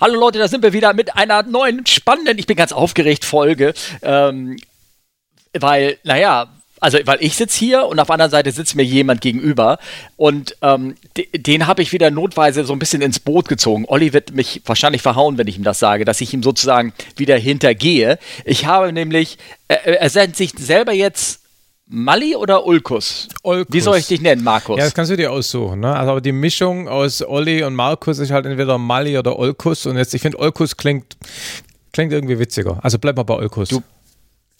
Hallo Leute, da sind wir wieder mit einer neuen spannenden, ich bin ganz aufgeregt, Folge. Ähm, weil, naja, also weil ich sitze hier und auf der anderen Seite sitzt mir jemand gegenüber und ähm, den habe ich wieder notweise so ein bisschen ins Boot gezogen. Olli wird mich wahrscheinlich verhauen, wenn ich ihm das sage, dass ich ihm sozusagen wieder hintergehe. Ich habe nämlich, äh, er sendet sich selber jetzt Mali oder Ulkus? Ulkus? Wie soll ich dich nennen, Markus? Ja, das kannst du dir aussuchen. Ne? Also die Mischung aus Olli und Markus ist halt entweder Mali oder Ulkus. Und jetzt, ich finde, Ulkus klingt, klingt irgendwie witziger. Also bleib mal bei Ulkus. Du,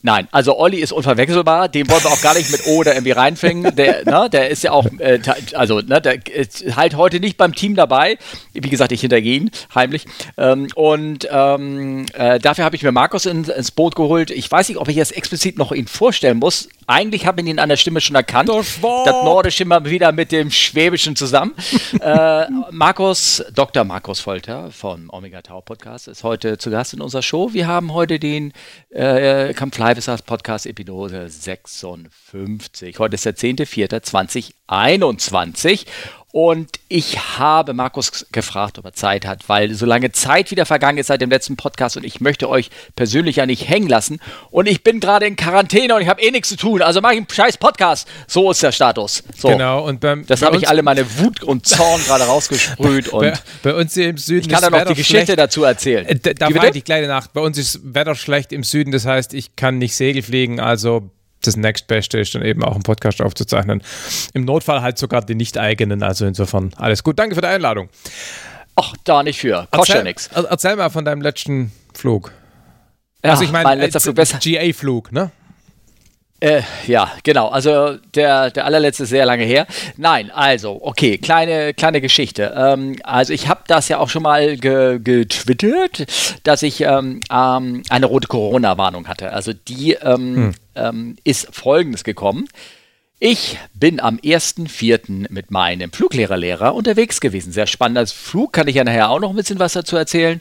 Nein, also Olli ist unverwechselbar, den wollen wir auch gar nicht mit O oder irgendwie reinfängen. Der, ne, der ist ja auch, äh, also ne, der ist halt heute nicht beim Team dabei. Wie gesagt, ich hintergehe ihn heimlich. Ähm, und ähm, äh, dafür habe ich mir Markus in, ins Boot geholt. Ich weiß nicht, ob ich jetzt explizit noch ihn vorstellen muss. Eigentlich habe ich ihn an der Stimme schon erkannt. Das, das Nordische immer wieder mit dem Schwäbischen zusammen. äh, Markus, Dr. Markus Folter vom Omega Tau Podcast ist heute zu Gast in unserer Show. Wir haben heute den äh, Kampflei Live Podcast Episode 56. Heute ist der 10.04.2021 und ich habe Markus gefragt, ob er Zeit hat, weil so lange Zeit wieder vergangen ist seit dem letzten Podcast und ich möchte euch persönlich ja nicht hängen lassen. Und ich bin gerade in Quarantäne und ich habe eh nichts zu tun. Also mache ich einen scheiß Podcast. So ist der Status. So. Genau. Und beim, das habe ich alle meine Wut und Zorn gerade rausgesprüht. und bei, bei, uns hier im Süden. Ich kann da noch die Geschichte schlecht. dazu erzählen. Äh, da, da war die kleine Nacht. Bei uns ist Wetter schlecht im Süden. Das heißt, ich kann nicht Segel fliegen. Also das Nächstbeste ist dann eben auch einen Podcast aufzuzeichnen. Im Notfall halt sogar die nicht eigenen. Also insofern alles gut. Danke für die Einladung. Ach, da nicht für. Kostet ja nichts. Erzähl mal von deinem letzten Flug. Ja, also ich meine, mein letzter Flug besser. GA-Flug, ne? Äh, ja, genau. Also der, der allerletzte ist sehr lange her. Nein, also, okay, kleine, kleine Geschichte. Ähm, also ich habe das ja auch schon mal ge getwittert, dass ich ähm, ähm, eine rote Corona-Warnung hatte. Also die ähm, hm. Ähm, ist folgendes gekommen. Ich bin am 1.4. mit meinem Fluglehrerlehrer unterwegs gewesen. Sehr spannender Flug, kann ich ja nachher auch noch ein bisschen was dazu erzählen.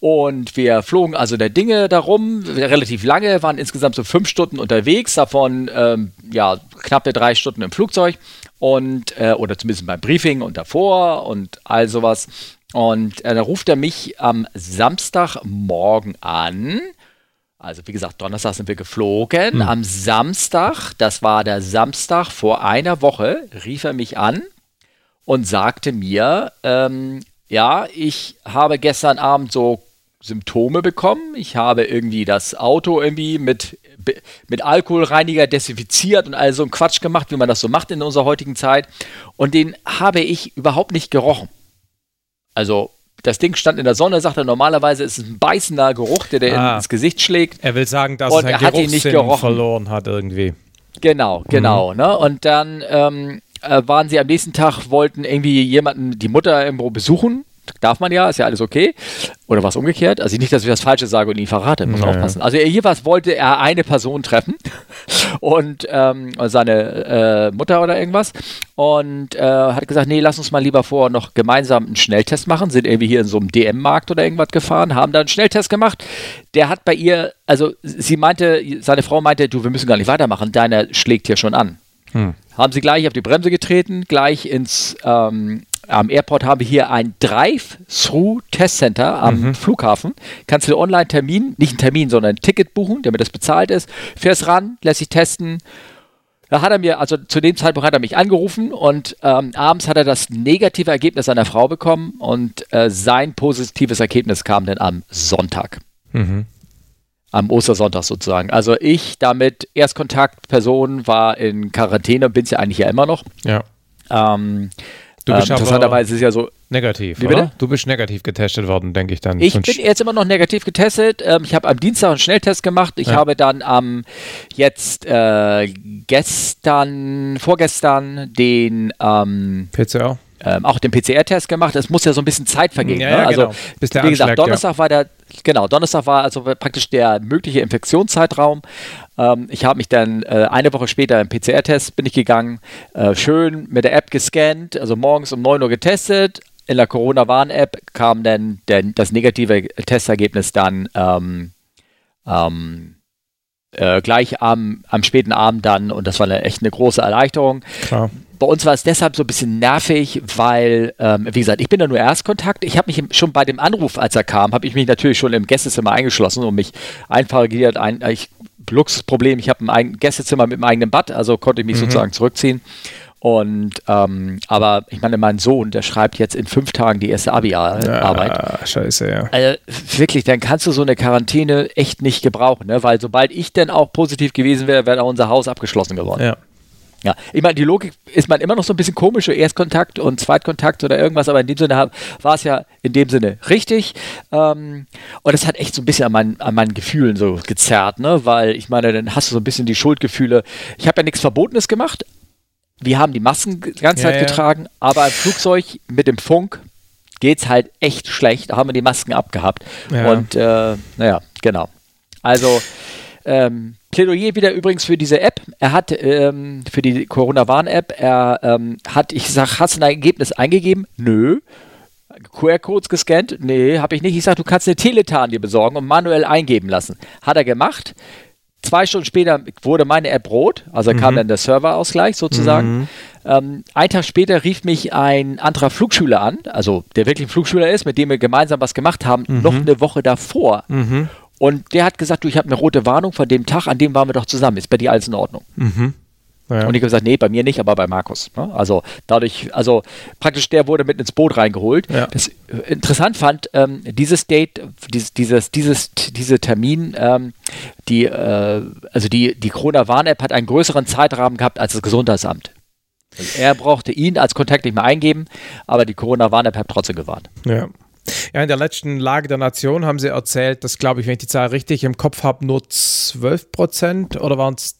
Und wir flogen also der Dinge darum, relativ lange, waren insgesamt so fünf Stunden unterwegs, davon ähm, ja knappe drei Stunden im Flugzeug und äh, oder zumindest beim Briefing und davor und all sowas. Und äh, da ruft er mich am Samstagmorgen an. Also wie gesagt, Donnerstag sind wir geflogen. Hm. Am Samstag, das war der Samstag vor einer Woche, rief er mich an und sagte mir, ähm, ja, ich habe gestern Abend so Symptome bekommen. Ich habe irgendwie das Auto irgendwie mit, mit Alkoholreiniger desinfiziert und all so ein Quatsch gemacht, wie man das so macht in unserer heutigen Zeit. Und den habe ich überhaupt nicht gerochen. Also das Ding stand in der Sonne, sagt er, normalerweise ist es ein beißender Geruch, der dir ah, ins Gesicht schlägt. Er will sagen, dass und er hat ihn nicht gerochen. verloren hat irgendwie. Genau, genau. Mhm. Ne? Und dann ähm, äh, waren sie am nächsten Tag, wollten irgendwie jemanden, die Mutter irgendwo besuchen darf man ja, ist ja alles okay. Oder was umgekehrt? Also nicht, dass ich das Falsche sage und ihn verrate, muss naja. aufpassen. Also jeweils wollte er eine Person treffen und ähm, seine äh, Mutter oder irgendwas und äh, hat gesagt, nee, lass uns mal lieber vorher noch gemeinsam einen Schnelltest machen. Sind irgendwie hier in so einem DM-Markt oder irgendwas gefahren, haben da einen Schnelltest gemacht. Der hat bei ihr, also sie meinte, seine Frau meinte, du, wir müssen gar nicht weitermachen, deiner schlägt hier schon an. Hm. Haben sie gleich auf die Bremse getreten, gleich ins ähm, am Airport haben wir hier ein Drive-Through-Testcenter am mhm. Flughafen. Kannst du online Termin, nicht einen Termin, sondern ein Ticket buchen, damit das bezahlt ist. Fährst ran, lässt sich testen. Da hat er mir, also zu dem Zeitpunkt hat er mich angerufen und ähm, abends hat er das negative Ergebnis seiner Frau bekommen und äh, sein positives Ergebnis kam dann am Sonntag. Mhm. Am Ostersonntag sozusagen. Also ich damit Erstkontaktperson war in Quarantäne, bin es ja eigentlich ja immer noch. Ja. Ähm, Du bist ähm, interessanterweise ist ja so. Negativ. Wie bitte? Du bist negativ getestet worden, denke ich dann. Ich bin jetzt immer noch negativ getestet. Ähm, ich habe am Dienstag einen Schnelltest gemacht. Ich ja. habe dann am ähm, jetzt äh, gestern, vorgestern den ähm, PCR ähm, auch den PCR-Test gemacht. Es muss ja so ein bisschen Zeit vergehen. Ja, ne? ja, also, genau. Wie gesagt, Donnerstag ja. war der, genau, Donnerstag war also praktisch der mögliche Infektionszeitraum. Ähm, ich habe mich dann äh, eine Woche später im PCR-Test bin ich gegangen, äh, schön mit der App gescannt, also morgens um 9 Uhr getestet. In der Corona-Warn-App kam dann der, das negative Testergebnis dann ähm, ähm, äh, gleich am, am späten Abend dann und das war eine, echt eine große Erleichterung. Klar bei uns war es deshalb so ein bisschen nervig, weil, ähm, wie gesagt, ich bin da nur Erstkontakt. Ich habe mich schon bei dem Anruf, als er kam, habe ich mich natürlich schon im Gästezimmer eingeschlossen und mich einvergiert. Ein, ich, Luxusproblem, ich habe ein Gästezimmer mit einem eigenen Bad, also konnte ich mich mhm. sozusagen zurückziehen. Und ähm, aber ich meine, mein Sohn, der schreibt jetzt in fünf Tagen die erste Abi-Arbeit. Ja, scheiße, ja. Also wirklich, dann kannst du so eine Quarantäne echt nicht gebrauchen, ne? Weil sobald ich denn auch positiv gewesen wäre, wäre auch unser Haus abgeschlossen geworden. Ja. Ja, ich meine, die Logik ist man immer noch so ein bisschen komisch, Erstkontakt und Zweitkontakt oder irgendwas, aber in dem Sinne war es ja in dem Sinne richtig. Ähm, und es hat echt so ein bisschen an, mein, an meinen Gefühlen so gezerrt, ne? Weil ich meine, dann hast du so ein bisschen die Schuldgefühle. Ich habe ja nichts Verbotenes gemacht. Wir haben die Masken die ganze ja, Zeit getragen, ja. aber im Flugzeug mit dem Funk geht es halt echt schlecht. Da haben wir die Masken abgehabt. Ja. Und äh, naja, genau. Also ähm, Plädoyer wieder übrigens für diese App. Er hat ähm, für die Corona-Warn-App, er ähm, hat, ich sag, hast du ein Ergebnis eingegeben? Nö. QR-Codes gescannt? Nee, habe ich nicht. Ich sage, du kannst eine Teletan dir besorgen und manuell eingeben lassen. Hat er gemacht. Zwei Stunden später wurde meine App rot, also mhm. kam dann der Serverausgleich sozusagen. Mhm. Ähm, ein Tag später rief mich ein anderer Flugschüler an, also der wirklich ein Flugschüler ist, mit dem wir gemeinsam was gemacht haben, mhm. noch eine Woche davor. Mhm. Und der hat gesagt, du, ich habe eine rote Warnung von dem Tag, an dem waren wir doch zusammen. Ist bei dir alles in Ordnung? Mhm. Ja. Und ich habe gesagt, nee, bei mir nicht, aber bei Markus. Ne? Also dadurch, also praktisch der wurde mit ins Boot reingeholt. Ja. Das äh, interessant fand, ähm, dieses Date, dieses, dieses, dieses, diese Termin, ähm, die, äh, also die, die Corona-Warn-App hat einen größeren Zeitrahmen gehabt als das Gesundheitsamt. Also er brauchte ihn als Kontakt nicht mehr eingeben, aber die Corona-Warn-App hat trotzdem gewarnt. Ja. Ja, in der letzten Lage der Nation haben sie erzählt, dass, glaube ich, wenn ich die Zahl richtig im Kopf habe, nur 12 Prozent oder waren es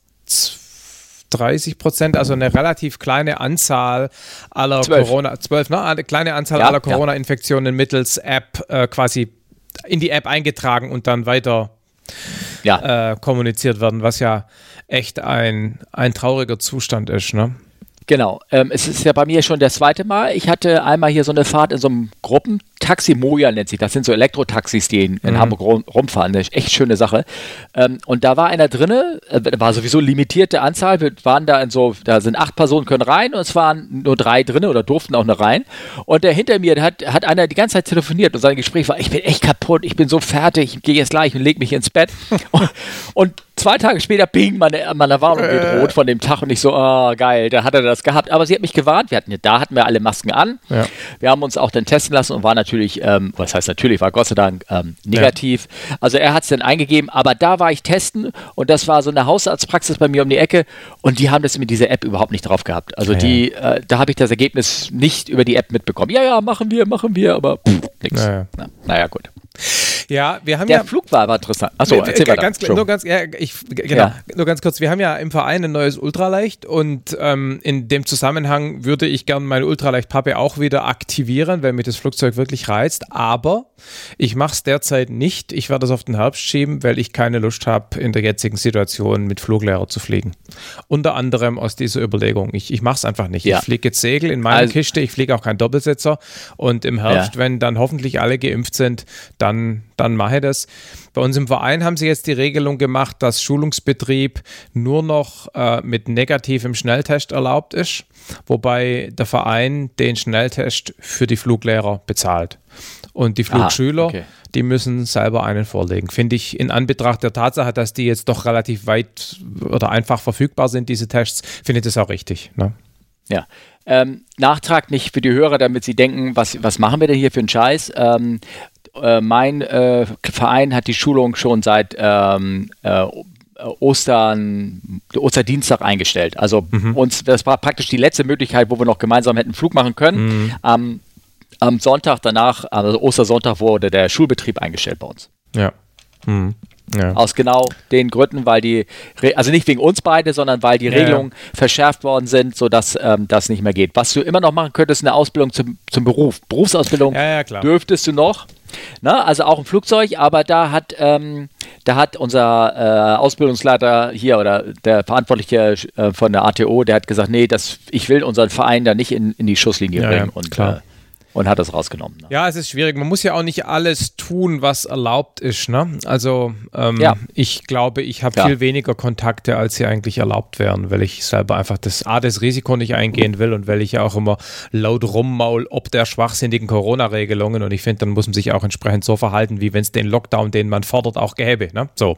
30 Prozent, also eine relativ kleine Anzahl aller 12. Corona, 12, ne? eine kleine Anzahl ja, aller Corona-Infektionen mittels App äh, quasi in die App eingetragen und dann weiter ja. äh, kommuniziert werden, was ja echt ein, ein trauriger Zustand ist. Ne? Genau. Ähm, es ist ja bei mir schon das zweite Mal. Ich hatte einmal hier so eine Fahrt in so einem Gruppentaxi, Moja nennt sich. Das sind so Elektrotaxis, die in, in mhm. Hamburg rum, rumfahren. Ist echt schöne Sache. Ähm, und da war einer drinne, äh, war sowieso limitierte Anzahl. Wir waren da in so, da sind acht Personen können rein und es waren nur drei drinne oder durften auch noch rein. Und der hinter mir, der hat, hat einer die ganze Zeit telefoniert und sein Gespräch war, ich bin echt kaputt, ich bin so fertig, ich gehe jetzt gleich und leg mich ins Bett. und, und zwei Tage später, ping, meine, meine Warnung geht äh. rot von dem Tag und ich so, oh, geil, da hat er das gehabt. Aber sie hat mich gewarnt, wir hatten, da hatten wir alle Masken an. Ja. Wir haben uns auch dann testen lassen und war natürlich, ähm, was heißt natürlich, war Gott sei Dank ähm, negativ. Ja. Also er hat es dann eingegeben, aber da war ich testen und das war so eine Hausarztpraxis bei mir um die Ecke und die haben das mit dieser App überhaupt nicht drauf gehabt. Also ja. die, äh, da habe ich das Ergebnis nicht über die App mitbekommen. Ja, ja, machen wir, machen wir, aber nichts. Naja. Na, naja, gut. Ja, wir haben der ja. Flug war aber interessant. Achso, erzähl mal. Ganz, nur, ganz, ja, ich, genau, ja. nur ganz kurz. Wir haben ja im Verein ein neues Ultraleicht und ähm, in dem Zusammenhang würde ich gerne meine Ultraleicht-Pappe auch wieder aktivieren, weil mich das Flugzeug wirklich reizt. Aber ich mache es derzeit nicht. Ich werde es auf den Herbst schieben, weil ich keine Lust habe, in der jetzigen Situation mit Fluglehrer zu fliegen. Unter anderem aus dieser Überlegung. Ich, ich mache es einfach nicht. Ja. Ich fliege jetzt Segel in meiner also, Kiste. Ich fliege auch keinen Doppelsitzer. Und im Herbst, wenn dann hoffentlich alle geimpft sind, dann, dann mache ich das. Bei uns im Verein haben sie jetzt die Regelung gemacht, dass Schulungsbetrieb nur noch äh, mit negativem Schnelltest erlaubt ist, wobei der Verein den Schnelltest für die Fluglehrer bezahlt. Und die Flugschüler, Aha, okay. die müssen selber einen vorlegen. Finde ich in Anbetracht der Tatsache, dass die jetzt doch relativ weit oder einfach verfügbar sind, diese Tests, finde ich das auch richtig. Ne? Ja. Ähm, Nachtrag nicht für die Hörer, damit sie denken, was, was machen wir denn hier für einen Scheiß? Ähm, äh, mein äh, Verein hat die Schulung schon seit ähm, äh, Ostern, Osterdienstag eingestellt. Also mhm. uns, das war praktisch die letzte Möglichkeit, wo wir noch gemeinsam hätten Flug machen können. Mhm. Am, am Sonntag danach, also Ostersonntag, wurde der Schulbetrieb eingestellt bei uns. Ja. Mhm. Ja. Aus genau den Gründen, weil die, also nicht wegen uns beide, sondern weil die ja, Regelungen ja. verschärft worden sind, sodass ähm, das nicht mehr geht. Was du immer noch machen könntest, eine Ausbildung zum, zum Beruf. Berufsausbildung dürftest du noch. Na, also auch ein Flugzeug, aber da hat, ähm, da hat unser äh, Ausbildungsleiter hier oder der Verantwortliche äh, von der ATO, der hat gesagt, nee, das, ich will unseren Verein da nicht in, in die Schusslinie bringen. und, klar. Äh, und hat das rausgenommen. Ne? Ja, es ist schwierig. Man muss ja auch nicht alles tun, was erlaubt ist. Ne? Also ähm, Ja. ich glaube, ich habe Ja. viel weniger Kontakte, als sie eigentlich erlaubt wären, weil ich selber einfach das A, das Risiko nicht eingehen will und weil ich ja auch immer laut rummaul ob der schwachsinnigen Corona-Regelungen und ich finde, dann muss man sich auch entsprechend so verhalten, wie wenn es den Lockdown, den man fordert, auch gäbe. Ne? So,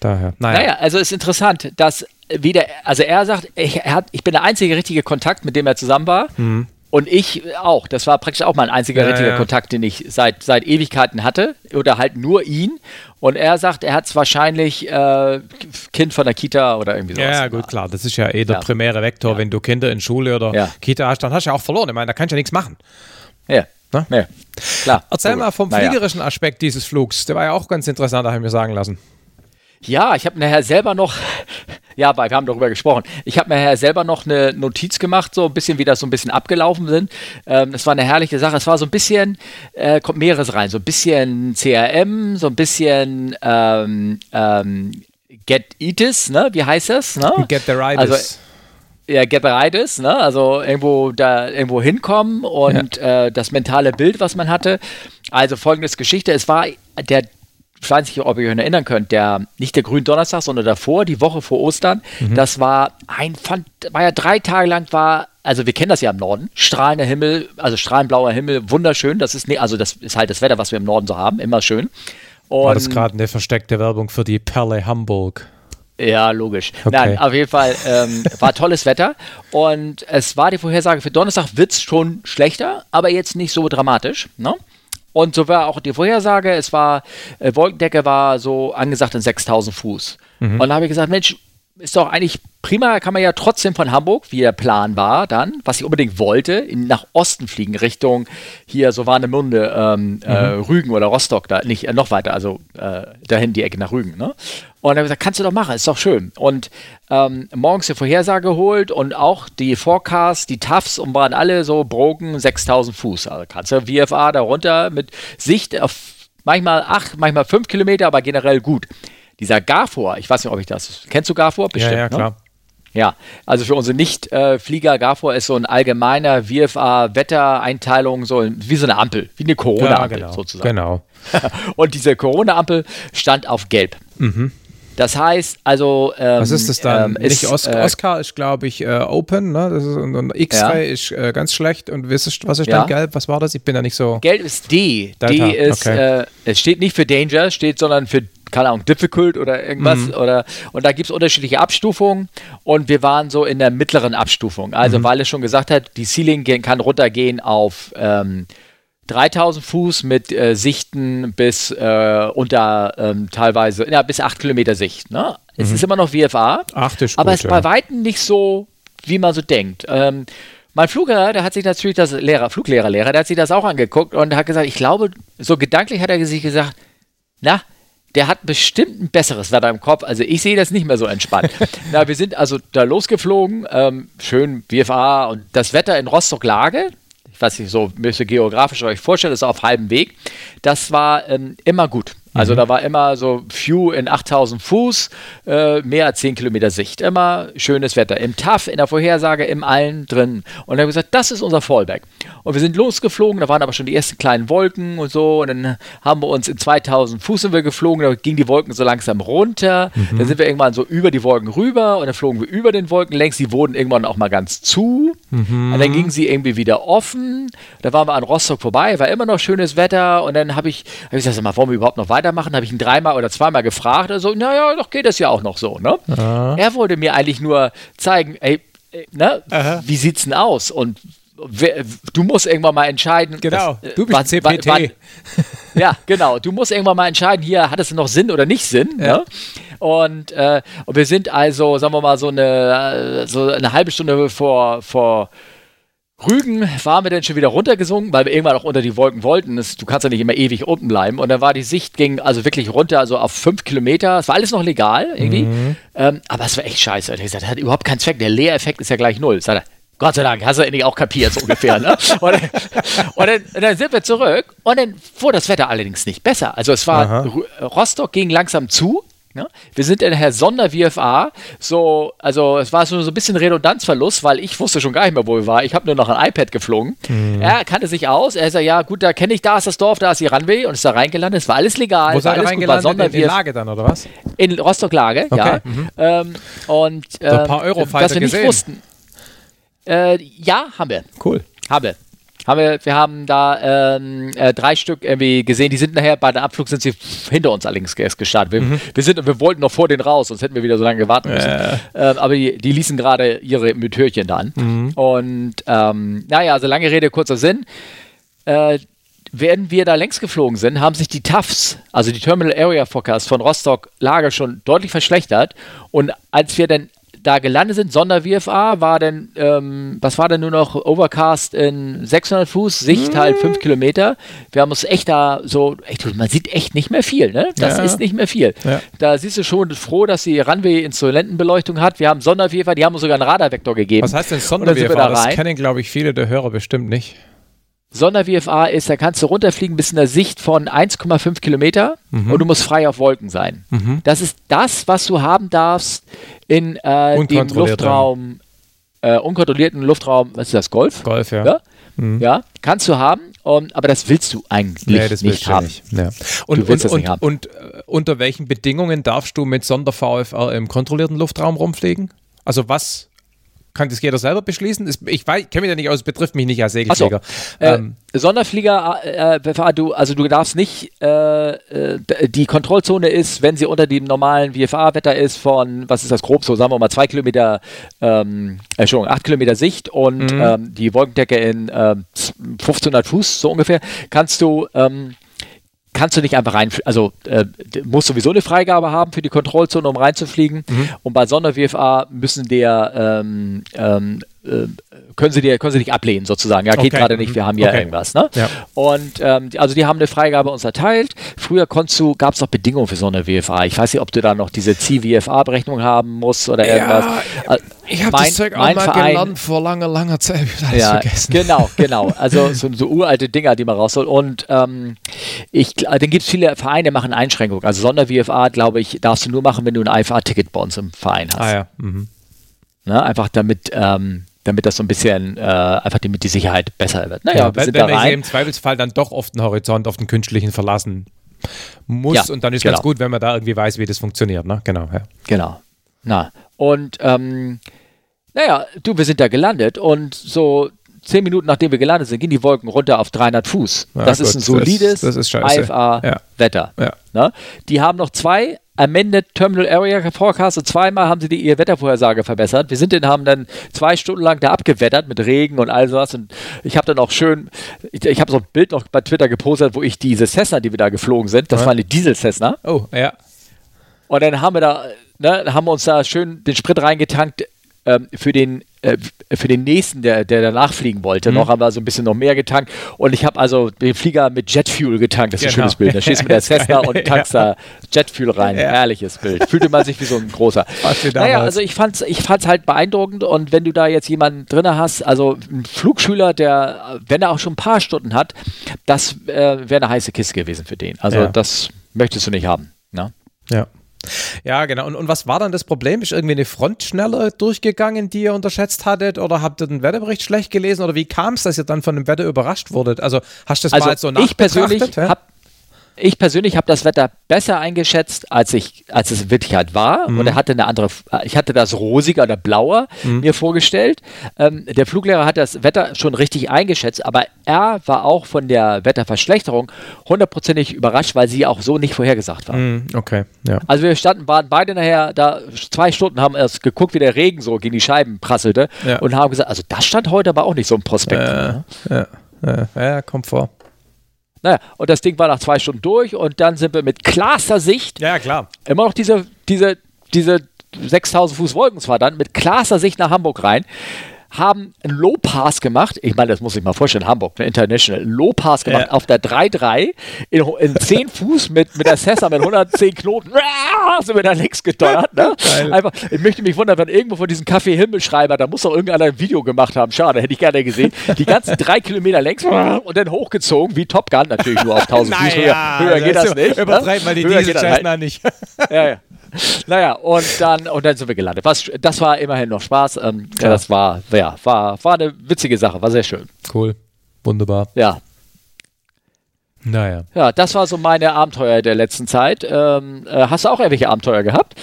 daher, naja. Naja, also es ist interessant, dass wieder, also er sagt, ich, er hat, ich bin der einzige richtige Kontakt, mit dem er zusammen war. Und ich auch. Das war praktisch auch mein einziger Ja, richtiger ja. Kontakt, den ich seit, seit Ewigkeiten hatte. Oder halt nur ihn. Und er sagt, er hat es wahrscheinlich äh, Kind von der Kita oder irgendwie sowas. Ja, gut, klar. Das ist ja eh der Ja. primäre Vektor. Wenn du Kinder in Schule oder. Kita hast, dann hast du ja auch verloren. Ich meine, da kannst du ja nichts machen. Ja. Ne? ja. Klar. Erzähl Logisch. mal vom Naja. fliegerischen Aspekt dieses Flugs. Der war ja auch ganz interessant, habe ich mir sagen lassen. Ja, ich habe nachher selber noch, ja, weil wir haben darüber gesprochen, ich habe mir nachher selber noch eine Notiz gemacht, so ein bisschen, wie das so ein bisschen abgelaufen sind. Ähm, das war eine herrliche Sache. Es war so ein bisschen, äh, kommt mehreres rein, so ein bisschen CRM, so ein bisschen ähm, ähm, Get Itis, ne? Wie heißt das? Ne? Get the right Also, ja, get bereit ist, ne? also irgendwo da irgendwo hinkommen und äh, das mentale Bild, was man hatte. Also folgendes Geschichte, es war der, ich weiß nicht, ob ihr euch erinnern könnt, der, nicht der Gründonnerstag, sondern davor, die Woche vor Ostern, das war ein, Fan- war ja drei Tage lang war, also wir kennen das ja im Norden, strahlender Himmel, also strahlendblauer Himmel, wunderschön, das ist, ne, also das ist halt das Wetter, was wir im Norden so haben, immer schön. Und War das gerade eine versteckte Werbung für die Perle Hamburg? ja, logisch. Okay. Nein, auf jeden Fall ähm, war tolles Wetter und es war die Vorhersage für Donnerstag wird es schon schlechter, aber jetzt nicht so dramatisch. Ne? Und so war auch die Vorhersage, es war, äh, Wolkendecke war so angesagt in 6000 Fuß. Und da habe ich gesagt, Mensch, ist doch eigentlich prima, kann man ja trotzdem von Hamburg, wie der Plan war dann, was ich unbedingt wollte, in, nach Osten fliegen, Richtung hier so Warnemünde, ähm, äh, Rügen oder Rostock, da nicht äh, noch weiter, also äh, dahin die Ecke nach Rügen. Ne? Und dann habe ich gesagt, kannst du doch machen, ist doch schön. Und ähm, morgens die Vorhersage geholt und auch die Forecasts, die TAFs und waren alle so broken 6000 Fuß. Also kannst du VFA da runter mit Sicht auf manchmal 8, manchmal 5 Kilometer, aber generell gut. Dieser Gafor, ich weiß nicht, ob ich das. Kennst du Gafor? Bestimmt. ja, ja, Ne? klar. Ja, also für unsere Nicht-Flieger, Gafor ist so ein allgemeiner VFA-Wettereinteilung, so wie so eine Ampel, wie eine Ja, Corona-Ampel genau. sozusagen. genau. Und diese Corona-Ampel stand auf Gelb. Das heißt, also. Ähm, Mhm. Was ist das dann? Ähm, Nicht ist, Os äh, Oscar ist, glaube ich, äh, Open, ne? Das ist, und, und X-Ray ist äh, ganz schlecht. Und was ist, was ist Ja. dann gelb? Was war das? Ich bin da nicht so. Gelb ist D. Delta, D ist, okay. äh, es steht nicht für Danger, steht, sondern für, keine Ahnung, Difficult oder irgendwas. Mhm. Oder, und da gibt es unterschiedliche Abstufungen und wir waren so in der mittleren Abstufung. Mhm. Also, weil es schon gesagt hat, die Ceiling kann runtergehen auf ähm, 3000 Fuß mit äh, Sichten bis äh, unter ähm, teilweise, ja, bis 8 Kilometer Sicht. Ne? Es ist immer noch VFA. Acht ist Aber es ist bei Weitem nicht so, wie man so denkt. Ähm, mein Fluglehrer, der hat sich natürlich das Lehrer, Fluglehrerlehrer, der hat sich das auch angeguckt und hat gesagt, ich glaube, so gedanklich hat er sich gesagt, na, der hat bestimmt ein besseres Wetter im Kopf. Also ich sehe das nicht mehr so entspannt. na, wir sind also da losgeflogen, ähm, schön VFA und das Wetter in Rostock-Lage, ich weiß nicht, so müsst ihr geografisch euch vorstellen, ist auf halbem Weg, das war ähm, immer gut. Also da war immer so View in 8000 Fuß, äh, mehr als 10 Kilometer Sicht. Immer schönes Wetter. Im TAF, in der Vorhersage, im Allen drin. Und dann haben wir gesagt, das ist unser Fallback. Und wir sind losgeflogen, da waren aber schon die ersten kleinen Wolken und so. Und dann haben wir uns in 2000 Fuß sind wir geflogen, da gingen die Wolken so langsam runter. Dann sind wir irgendwann so über die Wolken rüber und dann flogen wir über den Wolken längs. Die wurden irgendwann auch mal ganz zu. Und dann gingen sie irgendwie wieder offen. Da waren wir an Rostock vorbei, war immer noch schönes Wetter. Und dann habe ich, hab ich gesagt, sag mal, wollen wir überhaupt noch weitermachen? Habe ich ihn dreimal oder zweimal gefragt. Also, naja, doch geht das ja auch noch so. Ne? Er wollte mir eigentlich nur zeigen, ey, äh, ne, wie sieht's denn aus? Und wer, du musst irgendwann mal entscheiden. Genau, das, äh, du bist wann- CPT. wann- ja, genau. Du musst irgendwann mal entscheiden, hier hat es noch Sinn oder nicht Sinn. Ja. Ne? Und, äh, und wir sind also, sagen wir mal, so eine, äh, so eine halbe Stunde vor, vor Rügen waren wir dann schon wieder runtergesunken, weil wir irgendwann auch unter die Wolken wollten. Das, du kannst ja nicht immer ewig unten bleiben. Und dann war die Sicht, ging also wirklich runter, also auf fünf Kilometer. Es war alles noch legal irgendwie. Ähm, aber es war echt scheiße. Und ich gesagt, das hat überhaupt keinen Zweck. Der Leereffekt ist ja gleich null. Sagt er, Gott sei Dank, hast du endlich auch kapiert, so ungefähr. Ne? Und, dann, und, dann, und dann sind wir zurück und dann wurde das Wetter allerdings nicht besser. Also es war, Aha. Rostock ging langsam zu, Ja? Wir sind in der Sonder-VFA, so, also es war so, so ein bisschen Redundanzverlust, weil ich wusste schon gar nicht mehr, wo wir waren. Ich habe nur noch ein iPad geflogen. Mhm. Er kannte sich aus. Er sagt, ja gut, da kenne ich, da ist das Dorf, da ist die Runway und ist da reingelandet. Es war alles legal. Wo war seid ihr alles gut, war reingelandet? In, in Lage dann, oder was? in Rostock-Lage, ja. Okay, mhm. Ähm, und So ein ähm, paar Eurofighter was wir nicht gesehen. wussten. Äh, ja, haben wir. Cool. Haben wir. Haben wir, wir haben da ähm, äh, drei Stück irgendwie gesehen. Die sind nachher bei dem Abflug sind sie hinter uns allerdings erst gestartet. Wir, Mhm. wir, sind, wir wollten noch vor denen raus, sonst hätten wir wieder so lange gewartet müssen. Ähm, aber die, die ließen gerade ihre Motörchen da an. Mhm. Und ähm, naja, also lange Rede, kurzer Sinn. Äh, Während wir da längs geflogen sind, haben sich die TAFs, also die Terminal Area Forecast von Rostock Lager schon deutlich verschlechtert. Und als wir dann da gelandet sind, Sonder-VFA, war dann, ähm, was war denn nur noch Overcast in 600 Fuß, Sicht Mhm. halt 5 Kilometer. Wir haben uns echt da so, echt, man sieht echt nicht mehr viel, ne? Das Ja. ist nicht mehr viel. Ja. Da siehst du schon froh, dass die Runway Instrumentenbeleuchtung hat. Wir haben Sonder-VFA, die haben uns sogar einen Radarvektor gegeben. Was heißt denn sind wir da Sonder-WFA? Das kennen, glaube ich, viele der Hörer bestimmt nicht. Sonder-VFA ist, da kannst du runterfliegen bis in der Sicht von 1,5 Kilometer Mhm. und du musst frei auf Wolken sein. Das ist das, was du haben darfst in äh, dem. Luftraum, äh, unkontrollierten Luftraum, was ist das, Golf? Golf, ja. Ja, ja kannst du haben, um, aber das willst du eigentlich Nee, das nicht willst du haben. nicht. Ja. Und, Du willst und, das nicht und, haben. und äh, unter welchen Bedingungen darfst du mit Sonder-VFR im kontrollierten Luftraum rumfliegen? Also was kann das jeder selber beschließen? Ich kenne mich da nicht aus, es betrifft mich nicht als Segelflieger. äh, Ähm, Sonderflieger, äh, VFA, du, also du darfst nicht, äh, äh, die Kontrollzone ist, wenn sie unter dem normalen VFA-Wetter ist von, was ist das grob so, sagen wir mal zwei Kilometer, ähm, äh, Entschuldigung, acht Kilometer Sicht und ähm, die Wolkendecke in ähm, 1500 Fuß, so ungefähr, kannst du, ähm, kannst du nicht einfach rein, also äh, musst sowieso eine Freigabe haben für die Kontrollzone, um reinzufliegen. Und bei Sonder-WFA müssen der, ähm, ähm, äh, können sie dir, können sie dich ablehnen sozusagen. Ja, geht Okay. gerade nicht, wir haben hier Okay. irgendwas. Ne? Ja. Und ähm, also die haben eine Freigabe uns erteilt. Früher konntest du, gab es noch Bedingungen für Sonder-WFA. Ich weiß nicht, ob du da noch diese CVFA-Berechnung haben musst oder irgendwas. Äh, ich habe das Zeug auch mal Verein- gelernt vor langer, langer Zeit. Ja, vergessen. genau, genau. Also so, so uralte Dinger, die man raus soll. Und ähm, ich, dann gibt es viele Vereine, die machen Einschränkungen. Also Sonder-VFA, glaube ich, darfst du nur machen, wenn du ein IFA-Ticket bei uns im Verein hast. Ah ja. Mhm. Ne? Einfach damit, ähm, damit das so ein bisschen, äh, einfach damit die Sicherheit besser wird. Naja, Ja, wir wenn, wenn man im Zweifelsfall dann doch auf den Horizont, auf den künstlichen verlassen muss. Ja, und dann ist genau. ganz gut, wenn man da irgendwie weiß, wie das funktioniert. Ne? Genau, ja. Genau. Na, und ähm, naja, du, wir sind da gelandet und so zehn Minuten nachdem wir gelandet sind, gehen die Wolken runter auf 300 Fuß. Ja, das gut, ist ein solides scheiße. Ja. IFA-Wetter. Ja. Ne? Die haben noch zwei Amended Terminal Area Forecast und zweimal haben sie die, ihre Wettervorhersage verbessert. Wir sind dann, haben dann zwei Stunden lang da abgewettert mit Regen und all sowas und ich habe dann auch schön, ich, ich habe so ein Bild noch bei Twitter gepostet, wo ich diese Cessna, die wir da geflogen sind, das Ja. war eine Diesel-Cessna, Oh, ja. und dann haben wir da, ne, haben wir uns da schön den Sprit reingetankt ähm, für den äh, für den nächsten, der, der danach fliegen wollte. Noch haben wir so ein bisschen noch mehr getankt. Und ich habe also den Flieger mit Jetfuel getankt. Das ist ein Genau. schönes Bild. Da du mit der Cessna und tankst da Jetfuel rein. Ja. Herrliches Bild. Fühlte man sich wie so ein großer. Naja, also ich fand's, ich fand's halt beeindruckend. Und wenn du da jetzt jemanden drin hast, also ein Flugschüler, der, wenn er auch schon ein paar Stunden hat, das äh, wäre eine heiße Kiste gewesen für den. Also Ja. das möchtest du nicht haben. Ne? Ja. Ja, genau. Und, und was war dann das Problem? Ist irgendwie eine Front schneller durchgegangen, die ihr unterschätzt hattet? Oder habt ihr den Wetterbericht schlecht gelesen? Oder wie kam es, dass ihr dann von dem Wetter überrascht wurdet? Also hast du das Also mal so ich persönlich nachbetrachtet, habe ich persönlich habe das Wetter besser eingeschätzt, als ich, als es in Wirklichkeit war. Mhm. Und er hatte eine andere, ich hatte das rosige oder blaue Mhm. mir vorgestellt. Ähm, der Fluglehrer hat das Wetter schon richtig eingeschätzt, aber er war auch von der Wetterverschlechterung hundertprozentig überrascht, weil sie auch so nicht vorhergesagt war. Hm, Okay, ja. Also wir standen, waren beide nachher da zwei Stunden, haben erst geguckt, wie der Regen so gegen die Scheiben prasselte Ja. und haben gesagt, also das stand heute aber auch nicht so im Prospekt. Äh, ne? ja, ja, ja, kommt vor. Naja, und das Ding war nach zwei Stunden durch und dann sind wir mit klarster Sicht, Ja, klar. immer noch diese, diese, diese 6000 Fuß Wolken zwar dann, mit klarster Sicht nach Hamburg rein, haben einen Low-Pass gemacht. Ich meine, das muss ich mal vorstellen, Hamburg, ne, International. Einen Low-Pass gemacht Ja. auf der 3-3 in, in 10 Fuß mit, mit der Cessna mit 110 Knoten. Ah, sind wir da links gedonnert. Ne? Einfach, ich möchte mich wundern, wenn irgendwo von diesen Kaffee-Himmelschreiber, da muss doch irgendeiner ein Video gemacht haben. Schade, hätte ich gerne gesehen. Die ganzen drei Kilometer längs und dann hochgezogen, wie Top Gun, natürlich nur auf 1000 Fuß. Höher, höher geht das nicht. ne? Übertreibt mal die Diesel-Cessna nicht. ja, ja. naja, und dann, und dann sind wir gelandet. Was, das war immerhin noch Spaß. Ähm, ja. Das war, ja, war, war eine witzige Sache, war sehr schön. Cool. Wunderbar. Ja. Naja. Ja, das war so meine Abenteuer der letzten Zeit. Ähm, äh, hast du auch irgendwelche Abenteuer gehabt?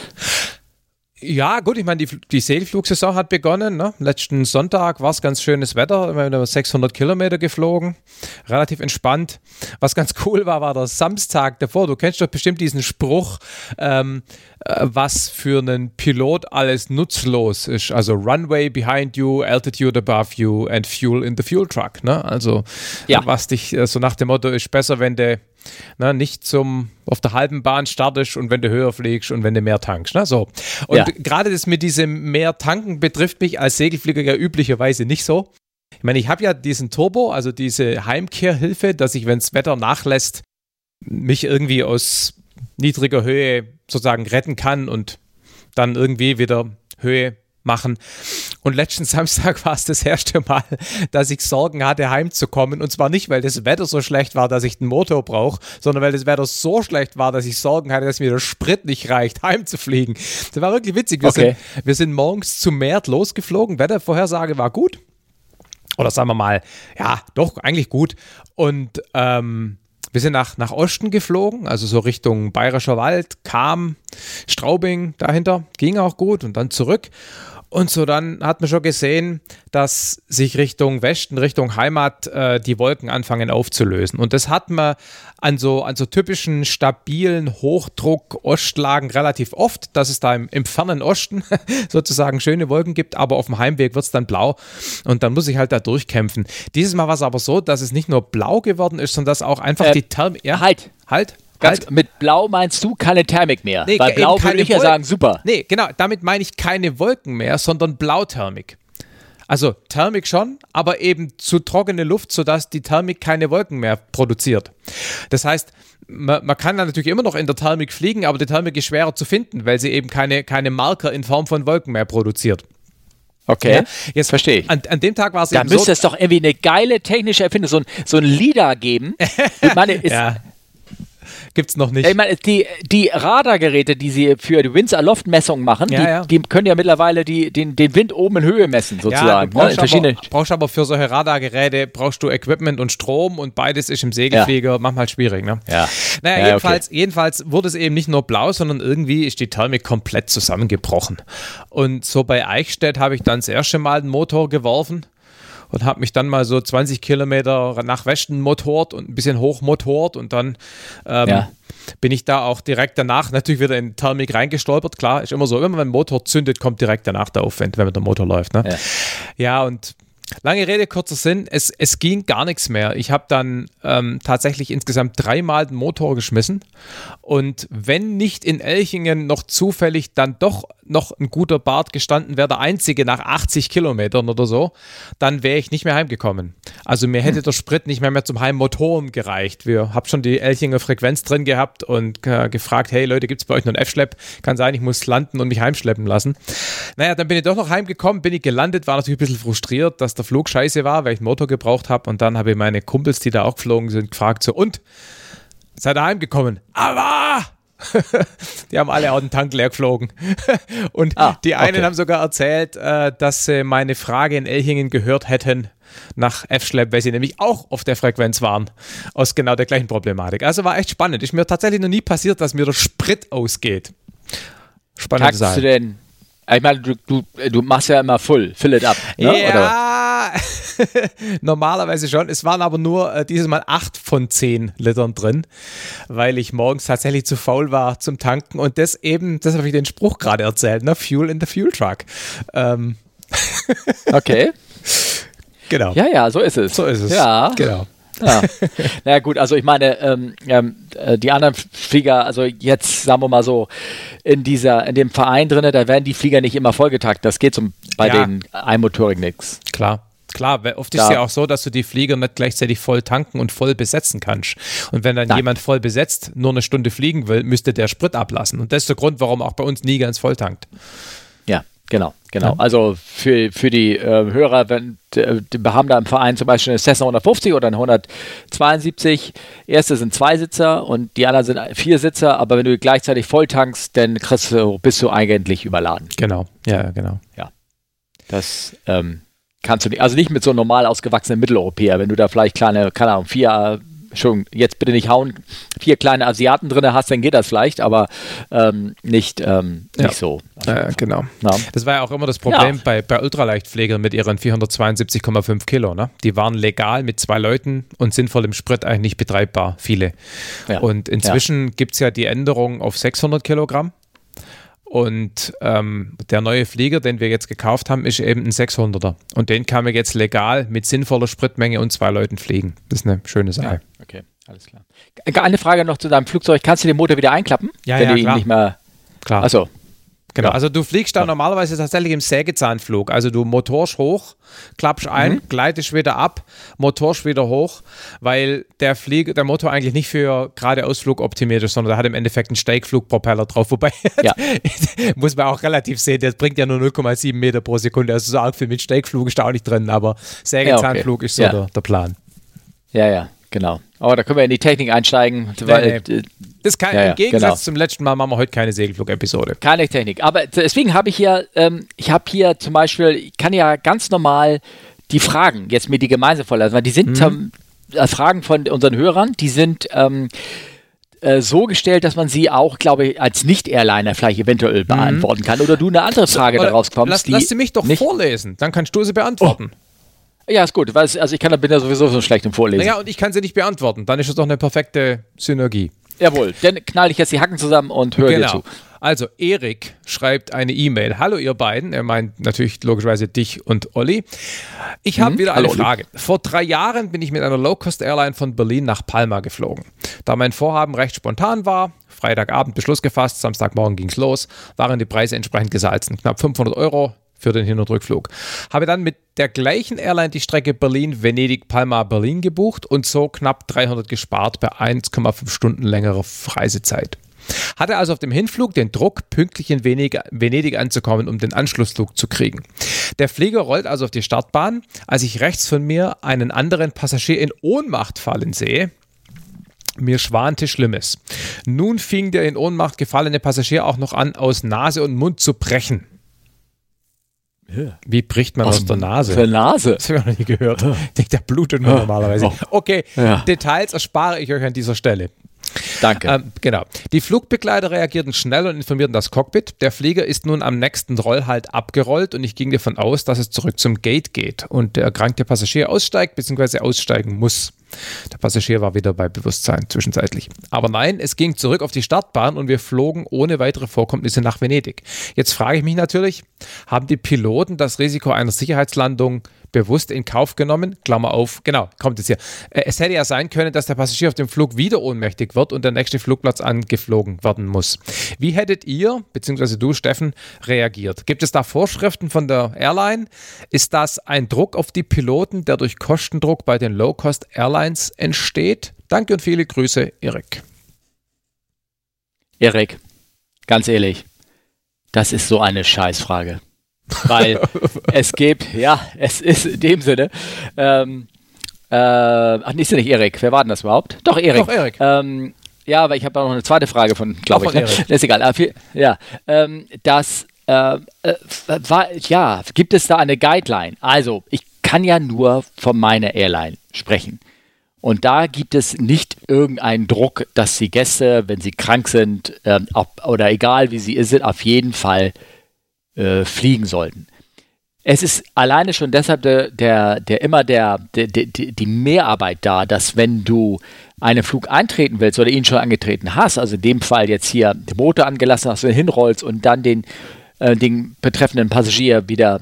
Ja, gut, ich meine, die, die Segelflugsaison hat begonnen. Ne? Letzten Sonntag war es ganz schönes Wetter. Wir haben 600 Kilometer geflogen. Relativ entspannt. Was ganz cool war, war der Samstag davor. Du kennst doch bestimmt diesen Spruch, ähm, äh, was für einen Pilot alles nutzlos ist. Also Runway behind you, Altitude above you and Fuel in the Fuel Truck. Ne? Also, ja. was dich äh, so nach dem Motto ist besser, wenn du Ne, nicht zum auf der halben Bahn startest und wenn du höher fliegst und wenn du mehr tankst. Ne? So. Und ja. gerade das mit diesem mehr tanken betrifft mich als Segelflieger ja üblicherweise nicht so. Ich meine, ich habe ja diesen Turbo, also diese Heimkehrhilfe, dass ich, wenn das Wetter nachlässt, mich irgendwie aus niedriger Höhe sozusagen retten kann und dann irgendwie wieder Höhe machen. Und letzten Samstag war es das erste Mal, dass ich Sorgen hatte, heimzukommen. Und zwar nicht, weil das Wetter so schlecht war, dass ich den Motor brauche, sondern weil das Wetter so schlecht war, dass ich Sorgen hatte, dass mir der Sprit nicht reicht, heimzufliegen. Das war wirklich witzig. Wir, okay. sind, wir sind morgens zu Mert losgeflogen. Wettervorhersage war gut. Oder sagen wir mal, ja, doch, eigentlich gut. Und ähm, wir sind nach, nach Osten geflogen, also so Richtung Bayerischer Wald, kam Straubing dahinter, ging auch gut und dann zurück. Und so dann hat man schon gesehen, dass sich Richtung Westen, Richtung Heimat äh, die Wolken anfangen aufzulösen. Und das hat man an so, an so typischen stabilen Hochdruck-Ostlagen relativ oft, dass es da im, im fernen Osten sozusagen schöne Wolken gibt, aber auf dem Heimweg wird es dann blau und dann muss ich halt da durchkämpfen. Dieses Mal war es aber so, dass es nicht nur blau geworden ist, sondern dass auch einfach äh, die Thermik. Ja, halt. Halt. Ganz. Mit Blau meinst du keine Thermik mehr? Nee, Weil Blau würde ich ja sagen, super. Nee, genau, damit meine ich keine Wolken mehr, sondern Blauthermik. Also Thermik schon, aber eben zu trockene Luft, sodass die Thermik keine Wolken mehr produziert. Das heißt, man, man, kann dann natürlich immer noch in der Thermik fliegen, aber die Thermik ist schwerer zu finden, weil sie eben keine, keine Marker in Form von Wolken mehr produziert. Okay, ja, jetzt verstehe ich. An, an, dem Tag war es da eben so. Da müsste es doch irgendwie eine geile technische Erfindung, so ein, so ein LIDAR geben. ich meine, ist, ja gibt es noch nicht. Ich meine, die, die Radargeräte, die sie für die Winds-Aloft-Messung machen, ja, die, ja. die, können ja mittlerweile die, den, den Wind oben in Höhe messen, sozusagen. Ja, du brauchst, ne? aber, brauchst aber für solche Radargeräte brauchst du Equipment und Strom und beides ist im Segelflieger manchmal schwierig. Ne? Ja. Naja, jedenfalls, okay. jedenfalls wurde es eben nicht nur blau, sondern irgendwie ist die Thermik komplett zusammengebrochen. Und so bei Eichstätt habe ich dann das erste Mal den Motor geworfen und habe mich dann mal so 20 Kilometer nach Westen motort und ein bisschen hochmotort und dann ähm, ja. bin ich da auch direkt danach natürlich wieder in Thermik reingestolpert. Klar, ist immer so, wenn man den Motor zündet, kommt direkt danach der Aufwand, wenn der Motor läuft. Ne? Ja. ja, und Lange Rede, kurzer Sinn, es, es ging gar nichts mehr. Ich habe dann ähm, tatsächlich insgesamt dreimal den Motor geschmissen und wenn nicht in Elchingen noch zufällig dann doch noch ein guter Bart gestanden wäre, der einzige nach 80 Kilometern oder so, dann wäre ich nicht mehr heimgekommen. Also mir hätte hm. der Sprit nicht mehr, mehr zum Heimmotoren gereicht. Wir haben schon die Elchinger Frequenz drin gehabt und äh, gefragt, hey Leute, gibt es bei euch noch einen F-Schlepp? Kann sein, ich muss landen und mich heimschleppen lassen. Naja, dann bin ich doch noch heimgekommen, bin ich gelandet, war natürlich ein bisschen frustriert, dass der Flug scheiße war, weil ich einen Motor gebraucht habe und dann habe ich meine Kumpels, die da auch geflogen sind, gefragt so, und? Seid ihr heimgekommen? Aber die haben alle auch den Tank leer geflogen. Und ah, die einen okay. haben sogar erzählt, äh, dass sie meine Frage in Elchingen gehört hätten nach F-Schlepp, weil sie nämlich auch auf der Frequenz waren. Aus genau der gleichen Problematik. Also war echt spannend. Ist mir tatsächlich noch nie passiert, dass mir der Sprit ausgeht. Spannend Sache. du denn ich meine, du, du, du machst ja immer full, fill it up. Ne? Ja, normalerweise schon. Es waren aber nur äh, dieses Mal acht von zehn Litern drin, weil ich morgens tatsächlich zu faul war zum Tanken und das eben, das habe ich den Spruch gerade erzählt, ne? Fuel in the Fuel Truck. Ähm. okay. Genau. Ja, ja, so ist es. So ist es. Ja. Genau. Ja. Na gut, also ich meine, ähm, ähm, äh, die anderen Flieger, also jetzt sagen wir mal so, in dieser, in dem Verein drin, da werden die Flieger nicht immer vollgetakt. Das geht zum, bei ja. den Einmotorigen nichts. Klar. Klar, oft ist es ja auch so, dass du die Flieger nicht gleichzeitig voll tanken und voll besetzen kannst. Und wenn dann Nein. jemand voll besetzt nur eine Stunde fliegen will, müsste der Sprit ablassen. Und das ist der Grund, warum auch bei uns nie ganz voll tankt. Ja, Genau, genau. Ja. Also für, für die äh, Hörer, wenn wir haben da im Verein zum Beispiel eine Cessna 150 oder eine 172. Erste sind zwei Sitzer und die anderen sind vier Sitzer, aber wenn du gleichzeitig voll tankst, dann kriegst du, bist du eigentlich überladen. Genau, ja, genau. Ja. Das ähm, kannst du nicht, also nicht mit so einem normal ausgewachsenen Mitteleuropäer, wenn du da vielleicht kleine, keine Ahnung, vier Entschuldigung, jetzt bitte nicht hauen, vier kleine Asiaten drin hast, dann geht das vielleicht, aber ähm, nicht, ähm, nicht ja. so. Ja, genau. Ja. Das war ja auch immer das Problem ja. bei, bei Ultraleichtpflegern mit ihren 472,5 Kilo. Ne? Die waren legal mit zwei Leuten und sinnvoll im Sprit eigentlich nicht betreibbar, viele. Und inzwischen gibt es ja die Änderung auf 600 Kilogramm. Und ähm, der neue Flieger, den wir jetzt gekauft haben, ist eben ein 600er. Und den kann man jetzt legal mit sinnvoller Spritmenge und zwei Leuten fliegen. Das ist eine schöne Sache. Ja, okay, alles klar. Eine Frage noch zu deinem Flugzeug. Kannst du den Motor wieder einklappen? Ja, wenn ja, klar. nicht mehr. Klar. Achso, Genau, ja. also du fliegst da ja. normalerweise tatsächlich im Sägezahnflug. Also du motorst hoch, klappst ein, mhm. gleitest wieder ab, motorst wieder hoch, weil der, Flieg der Motor eigentlich nicht für geradeausflug optimiert ist, sondern der hat im Endeffekt einen Steigflugpropeller drauf. Wobei, ja. muss man auch relativ sehen, der bringt ja nur 0,7 Meter pro Sekunde. Also so arg viel mit Steigflug ist da auch nicht drin, aber Sägezahnflug okay. ist so der, der Plan. Ja, ja, genau. Aber da können wir in die Technik einsteigen. Weil, nee, nee. Das kann, ja, Im Gegensatz genau. zum letzten Mal machen wir heute keine Segelflug-Episode. Keine Technik. Aber deswegen habe ich hier, ähm, ich habe hier zum Beispiel, ich kann ja ganz normal die Fragen jetzt mir die gemeinsam vorlesen, weil die sind mhm. ähm, Fragen von unseren Hörern, die sind ähm, äh, so gestellt, dass man sie auch, glaube ich, als Nicht-Airliner vielleicht eventuell mhm. beantworten kann. Oder du eine andere Frage so, daraus kommst. Lass, lass sie mich doch vorlesen, dann kannst du sie beantworten. Oh. Ja, ist gut, also ich kann, bin ja sowieso so schlecht im Vorlesen. Naja, und ich kann sie nicht beantworten. Dann ist es doch eine perfekte Synergie. Jawohl, dann knall ich jetzt die Hacken zusammen und höre genau. dir zu. Also, Erik schreibt eine E-Mail. Hallo, ihr beiden. Er meint natürlich logischerweise dich und Olli. Ich habe mhm. wieder eine Hallo, Frage. Olli. Vor drei Jahren bin ich mit einer Low-Cost-Airline von Berlin nach Palma geflogen. Da mein Vorhaben recht spontan war, Freitagabend Beschluss gefasst, Samstagmorgen ging es los, waren die Preise entsprechend gesalzen. Knapp 500 Euro für den Hin- und Rückflug. Habe dann mit der gleichen Airline die Strecke Berlin-Venedig-Palma-Berlin gebucht und so knapp 300 gespart bei 1,5 Stunden längerer Reisezeit. Hatte also auf dem Hinflug den Druck, pünktlich in Venedig, anzukommen, um den Anschlussflug zu kriegen. Der Flieger rollt also auf die Startbahn, als ich rechts von mir einen anderen Passagier in Ohnmacht fallen sehe. Mir schwante Schlimmes. Nun fing der in Ohnmacht gefallene Passagier auch noch an, aus Nase und Mund zu brechen. Wie bricht man aus, aus der Nase? Der Nase? Das habe ich noch nie gehört. Ich denke, der blutet nur normalerweise. Oh. Okay, ja. Details erspare ich euch an dieser Stelle. Danke. Ähm, genau. Die Flugbegleiter reagierten schnell und informierten das Cockpit. Der Flieger ist nun am nächsten Rollhalt abgerollt und ich ging davon aus, dass es zurück zum Gate geht und der erkrankte Passagier aussteigt bzw. aussteigen muss. Der Passagier war wieder bei Bewusstsein zwischenzeitlich. Aber nein, es ging zurück auf die Startbahn und wir flogen ohne weitere Vorkommnisse nach Venedig. Jetzt frage ich mich natürlich, haben die Piloten das Risiko einer Sicherheitslandung bewusst in Kauf genommen. Klammer auf, genau, kommt es hier. Äh, es hätte ja sein können, dass der Passagier auf dem Flug wieder ohnmächtig wird und der nächste Flugplatz angeflogen werden muss. Wie hättet ihr, beziehungsweise du, Steffen, reagiert? Gibt es da Vorschriften von der Airline? Ist das ein Druck auf die Piloten, der durch Kostendruck bei den Low-Cost Airlines entsteht? Danke und viele Grüße, Erik. Erik, ganz ehrlich, das ist so eine Scheißfrage. Weil es gibt, ja, es ist in dem Sinne, ähm, äh, ach, ist ja nicht Erik, wer war denn das überhaupt? Doch, Erik. Doch, Erik. Ähm, ja, aber ich habe noch eine zweite Frage von, glaube ich. Ne? Das ist egal. Ja, ähm, das äh, äh, war, ja, gibt es da eine Guideline? Also, ich kann ja nur von meiner Airline sprechen. Und da gibt es nicht irgendeinen Druck, dass die Gäste, wenn sie krank sind, äh, ob, oder egal wie sie sind, auf jeden Fall äh, fliegen sollten. Es ist alleine schon deshalb der, der, der immer der, der, der, die Mehrarbeit da, dass wenn du einen Flug eintreten willst oder ihn schon angetreten hast, also in dem Fall jetzt hier den Motor angelassen hast, hinrollst und dann den, äh, den betreffenden Passagier wieder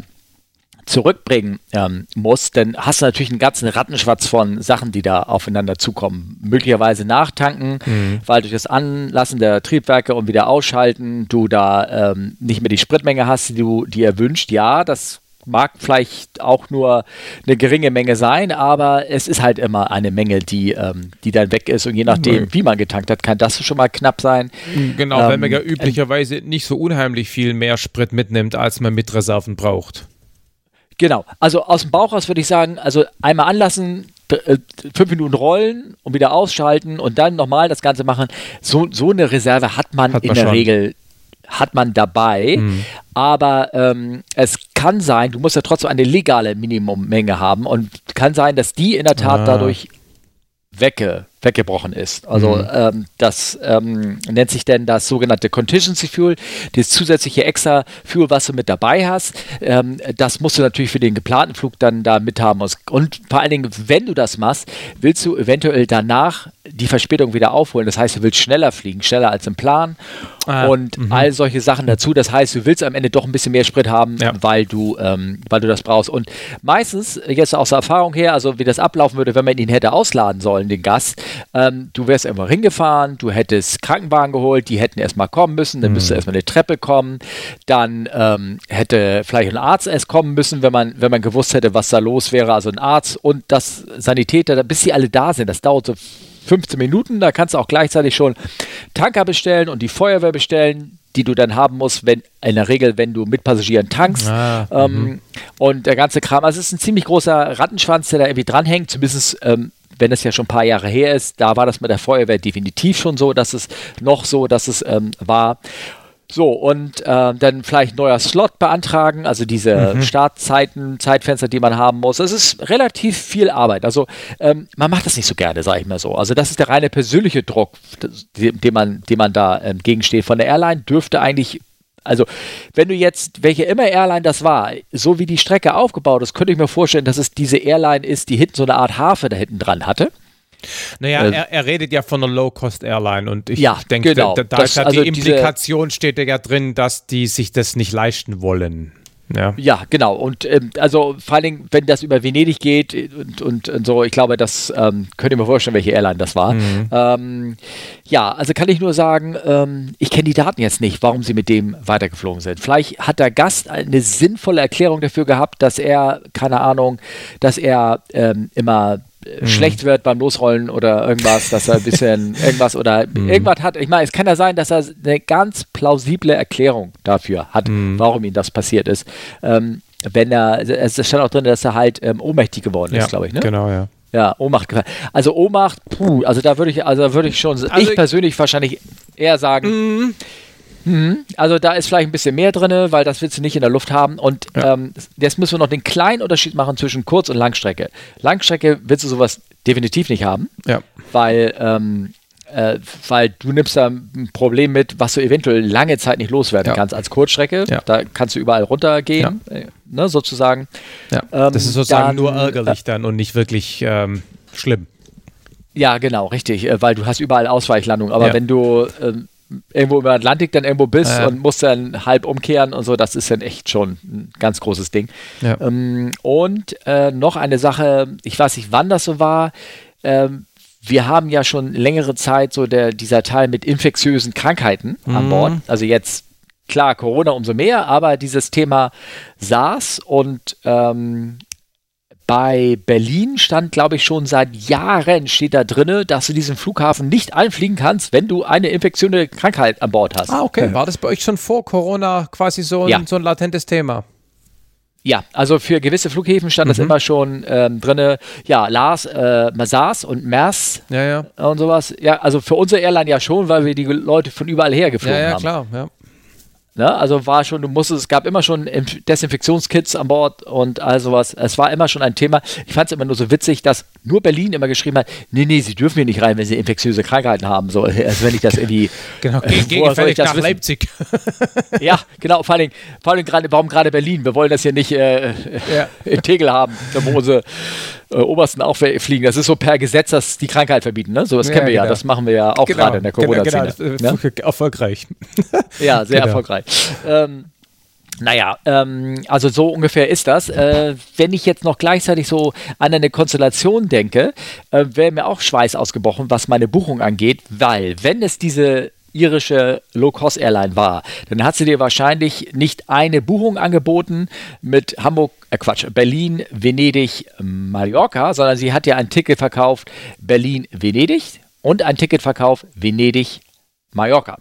zurückbringen ähm, musst, dann hast du natürlich einen ganzen Rattenschwatz von Sachen, die da aufeinander zukommen. Möglicherweise nachtanken, mhm. weil durch das Anlassen der Triebwerke und wieder ausschalten du da ähm, nicht mehr die Spritmenge hast, die du dir wünscht. Ja, das mag vielleicht auch nur eine geringe Menge sein, aber es ist halt immer eine Menge, die, ähm, die dann weg ist. Und je nachdem, mhm. wie man getankt hat, kann das schon mal knapp sein. Genau, ähm, wenn man ja üblicherweise nicht so unheimlich viel mehr Sprit mitnimmt, als man mit Reserven braucht. Genau, also aus dem Bauch aus würde ich sagen, also einmal anlassen, äh, fünf Minuten rollen und wieder ausschalten und dann nochmal das Ganze machen. So, so eine Reserve hat man, hat man in der schon. Regel hat man dabei. Mhm. Aber ähm, es kann sein, du musst ja trotzdem eine legale Minimummenge haben und kann sein, dass die in der Tat ah. dadurch wegge weggebrochen ist. Also mhm. ähm, das ähm, nennt sich denn das sogenannte Contingency Fuel, das zusätzliche extra Fuel, was du mit dabei hast. Ähm, das musst du natürlich für den geplanten Flug dann da mithaben. Und vor allen Dingen, wenn du das machst, willst du eventuell danach die Verspätung wieder aufholen. Das heißt, du willst schneller fliegen, schneller als im Plan ah, und mh. all solche Sachen dazu. Das heißt, du willst am Ende doch ein bisschen mehr Sprit haben, ja. weil, du, ähm, weil du das brauchst. Und meistens, jetzt aus der Erfahrung her, also wie das ablaufen würde, wenn man ihn hätte ausladen sollen, den Gast, ähm, du wärst irgendwo hingefahren, du hättest Krankenwagen geholt, die hätten erstmal kommen müssen, dann mhm. müsste erstmal eine Treppe kommen, dann ähm, hätte vielleicht ein Arzt erst kommen müssen, wenn man, wenn man gewusst hätte, was da los wäre, also ein Arzt und das Sanitäter, bis sie alle da sind, das dauert so 15 Minuten, da kannst du auch gleichzeitig schon Tanker bestellen und die Feuerwehr bestellen, die du dann haben musst, wenn in der Regel, wenn du mit Passagieren tankst. Ah, ähm, mhm. und der ganze Kram. Also es ist ein ziemlich großer Rattenschwanz, der da irgendwie dranhängt. Zumindest ähm, wenn es ja schon ein paar Jahre her ist, da war das mit der Feuerwehr definitiv schon so, dass es noch so, dass es ähm, war. So, und äh, dann vielleicht neuer Slot beantragen, also diese mhm. Startzeiten, Zeitfenster, die man haben muss. Es ist relativ viel Arbeit. Also ähm, man macht das nicht so gerne, sage ich mal so. Also das ist der reine persönliche Druck, dem man, dem man da ähm, gegensteht. Von der Airline dürfte eigentlich also, wenn du jetzt, welche immer Airline das war, so wie die Strecke aufgebaut ist, könnte ich mir vorstellen, dass es diese Airline ist, die hinten so eine Art Harfe da hinten dran hatte. Naja, äh, er, er, redet ja von einer Low-Cost-Airline und ich ja, denke, genau. da, da das, ist ja also die Implikation steht ja drin, dass die sich das nicht leisten wollen. Ja. ja, genau. Und ähm, also vor allen Dingen, wenn das über Venedig geht und, und, und so, ich glaube, das ähm, könnt ihr mir vorstellen, welche Airline das war. Mhm. Ähm, ja, also kann ich nur sagen, ähm, ich kenne die Daten jetzt nicht, warum sie mit dem weitergeflogen sind. Vielleicht hat der Gast eine sinnvolle Erklärung dafür gehabt, dass er, keine Ahnung, dass er ähm, immer mhm. schlecht wird beim Losrollen oder irgendwas, dass er ein bisschen irgendwas oder mhm. irgendwas hat. Ich meine, es kann ja sein, dass er eine ganz plausible Erklärung dafür hat, mhm. warum ihm das passiert ist. Ähm, wenn er, es stand auch drin, dass er halt ähm, ohnmächtig geworden ist, ja, glaube ich, ne? Genau, ja. Ja, Ohnmacht gefallen. Also Ohnmacht, puh, also da würde ich, also würde ich schon, also ich persönlich wahrscheinlich eher sagen, mhm. Also da ist vielleicht ein bisschen mehr drin, weil das willst du nicht in der Luft haben. Und ja. ähm, jetzt müssen wir noch den kleinen Unterschied machen zwischen Kurz- und Langstrecke. Langstrecke willst du sowas definitiv nicht haben, ja. weil, ähm, äh, weil du nimmst da ein Problem mit, was du eventuell lange Zeit nicht loswerden ja. kannst als Kurzstrecke. Ja. Da kannst du überall runtergehen, äh, ne, sozusagen. Ja. Ähm, das ist sozusagen dann, nur ärgerlich äh, dann und nicht wirklich ähm, schlimm. Ja, genau, richtig, äh, weil du hast überall Ausweichlandung. Aber wenn du ähm, irgendwo über Atlantik dann irgendwo bist ja. und musst dann halb umkehren und so, das ist dann echt schon ein ganz großes Ding. Ja. Ähm, und äh, noch eine Sache, ich weiß nicht, wann das so war. Ähm, wir haben ja schon längere Zeit so der, dieser Teil mit infektiösen Krankheiten mhm. an Bord. Also jetzt klar, Corona umso mehr, aber dieses Thema SARS und ähm, bei Berlin stand, glaube ich, schon seit Jahren steht da drinne, dass du diesen Flughafen nicht einfliegen kannst, wenn du eine infektiöse Krankheit an Bord hast. Ah, okay. War das bei euch schon vor Corona quasi so ein, ja. so ein latentes Thema? Ja, also für gewisse Flughäfen stand mhm. das immer schon ähm, drinne. Ja, Lars, äh, SARS und MERS ja, ja. und sowas. Ja, also für unsere Airline ja schon, weil wir die Leute von überall her geflogen haben. Ja, ja, klar. Ja. Ne? Also war schon, du musstest, es gab immer schon Desinfektionskits an Bord und all sowas. Es war immer schon ein Thema. Ich fand es immer nur so witzig, dass nur Berlin immer geschrieben hat, nee, nee, sie dürfen hier nicht rein, wenn sie infektiöse Krankheiten haben. So, also wenn ich das irgendwie. Genau, äh, gegengefällig nach wissen? Leipzig. ja, genau, vor allem, vor allem gerade, warum gerade Berlin? Wir wollen das hier nicht äh, ja. in Tegel haben, wo sie äh, Obersten auch fliegen. Das ist so per Gesetz, dass die Krankheit verbieten. Ne? So, das ja, kennen wir genau. ja. Das machen wir ja auch genau, gerade in der Corona-Szene. Genau, genau, ne? Erfolgreich. ja, sehr genau. erfolgreich. Ähm, naja, ähm, also so ungefähr ist das. Äh, wenn ich jetzt noch gleichzeitig so an eine Konstellation denke, äh, wäre mir auch Schweiß ausgebrochen, was meine Buchung angeht, weil wenn es diese irische Low-Cost-Airline war, dann hat sie dir wahrscheinlich nicht eine Buchung angeboten mit Hamburg, äh Quatsch, Berlin, Venedig, Mallorca, sondern sie hat dir ein Ticket verkauft, Berlin, Venedig und ein Ticket verkauft, Venedig, Mallorca.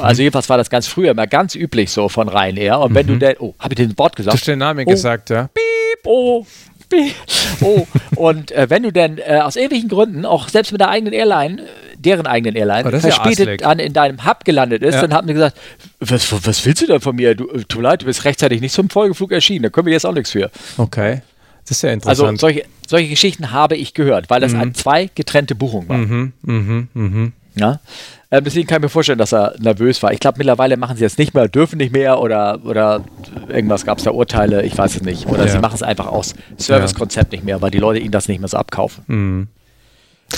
Also jedenfalls war das ganz früher immer ganz üblich so von Ryanair. Und wenn du denn, oh, habe ich den Wort gesagt? Du hast den Namen Oh. gesagt, ja. Piep, oh, piep, oh. Und äh, wenn du denn äh, aus irgendwelchen Gründen, auch selbst mit der eigenen Airline, äh, deren eigenen Airline, Oh, ja verspätet asselig. dann in deinem Hub gelandet ist, Ja. dann haben wir gesagt, was, was willst du denn von mir? Du, tut mir leid, du bist rechtzeitig nicht zum Folgeflug erschienen, da können wir jetzt auch nichts für. Okay. Das ist ja Also interessant. solche, solche Geschichten habe ich gehört, weil das an zwei getrennte Buchungen war. mhm, mhm, mhm. Ja? Ähm, deswegen kann ich mir vorstellen, dass er nervös war. Ich glaube, mittlerweile machen sie es nicht mehr, dürfen nicht mehr oder, oder irgendwas gab es da Urteile, ich weiß es nicht. Oder Ja. sie machen es einfach aus Servicekonzept nicht mehr, weil die Leute ihnen das nicht mehr so abkaufen. Mhm.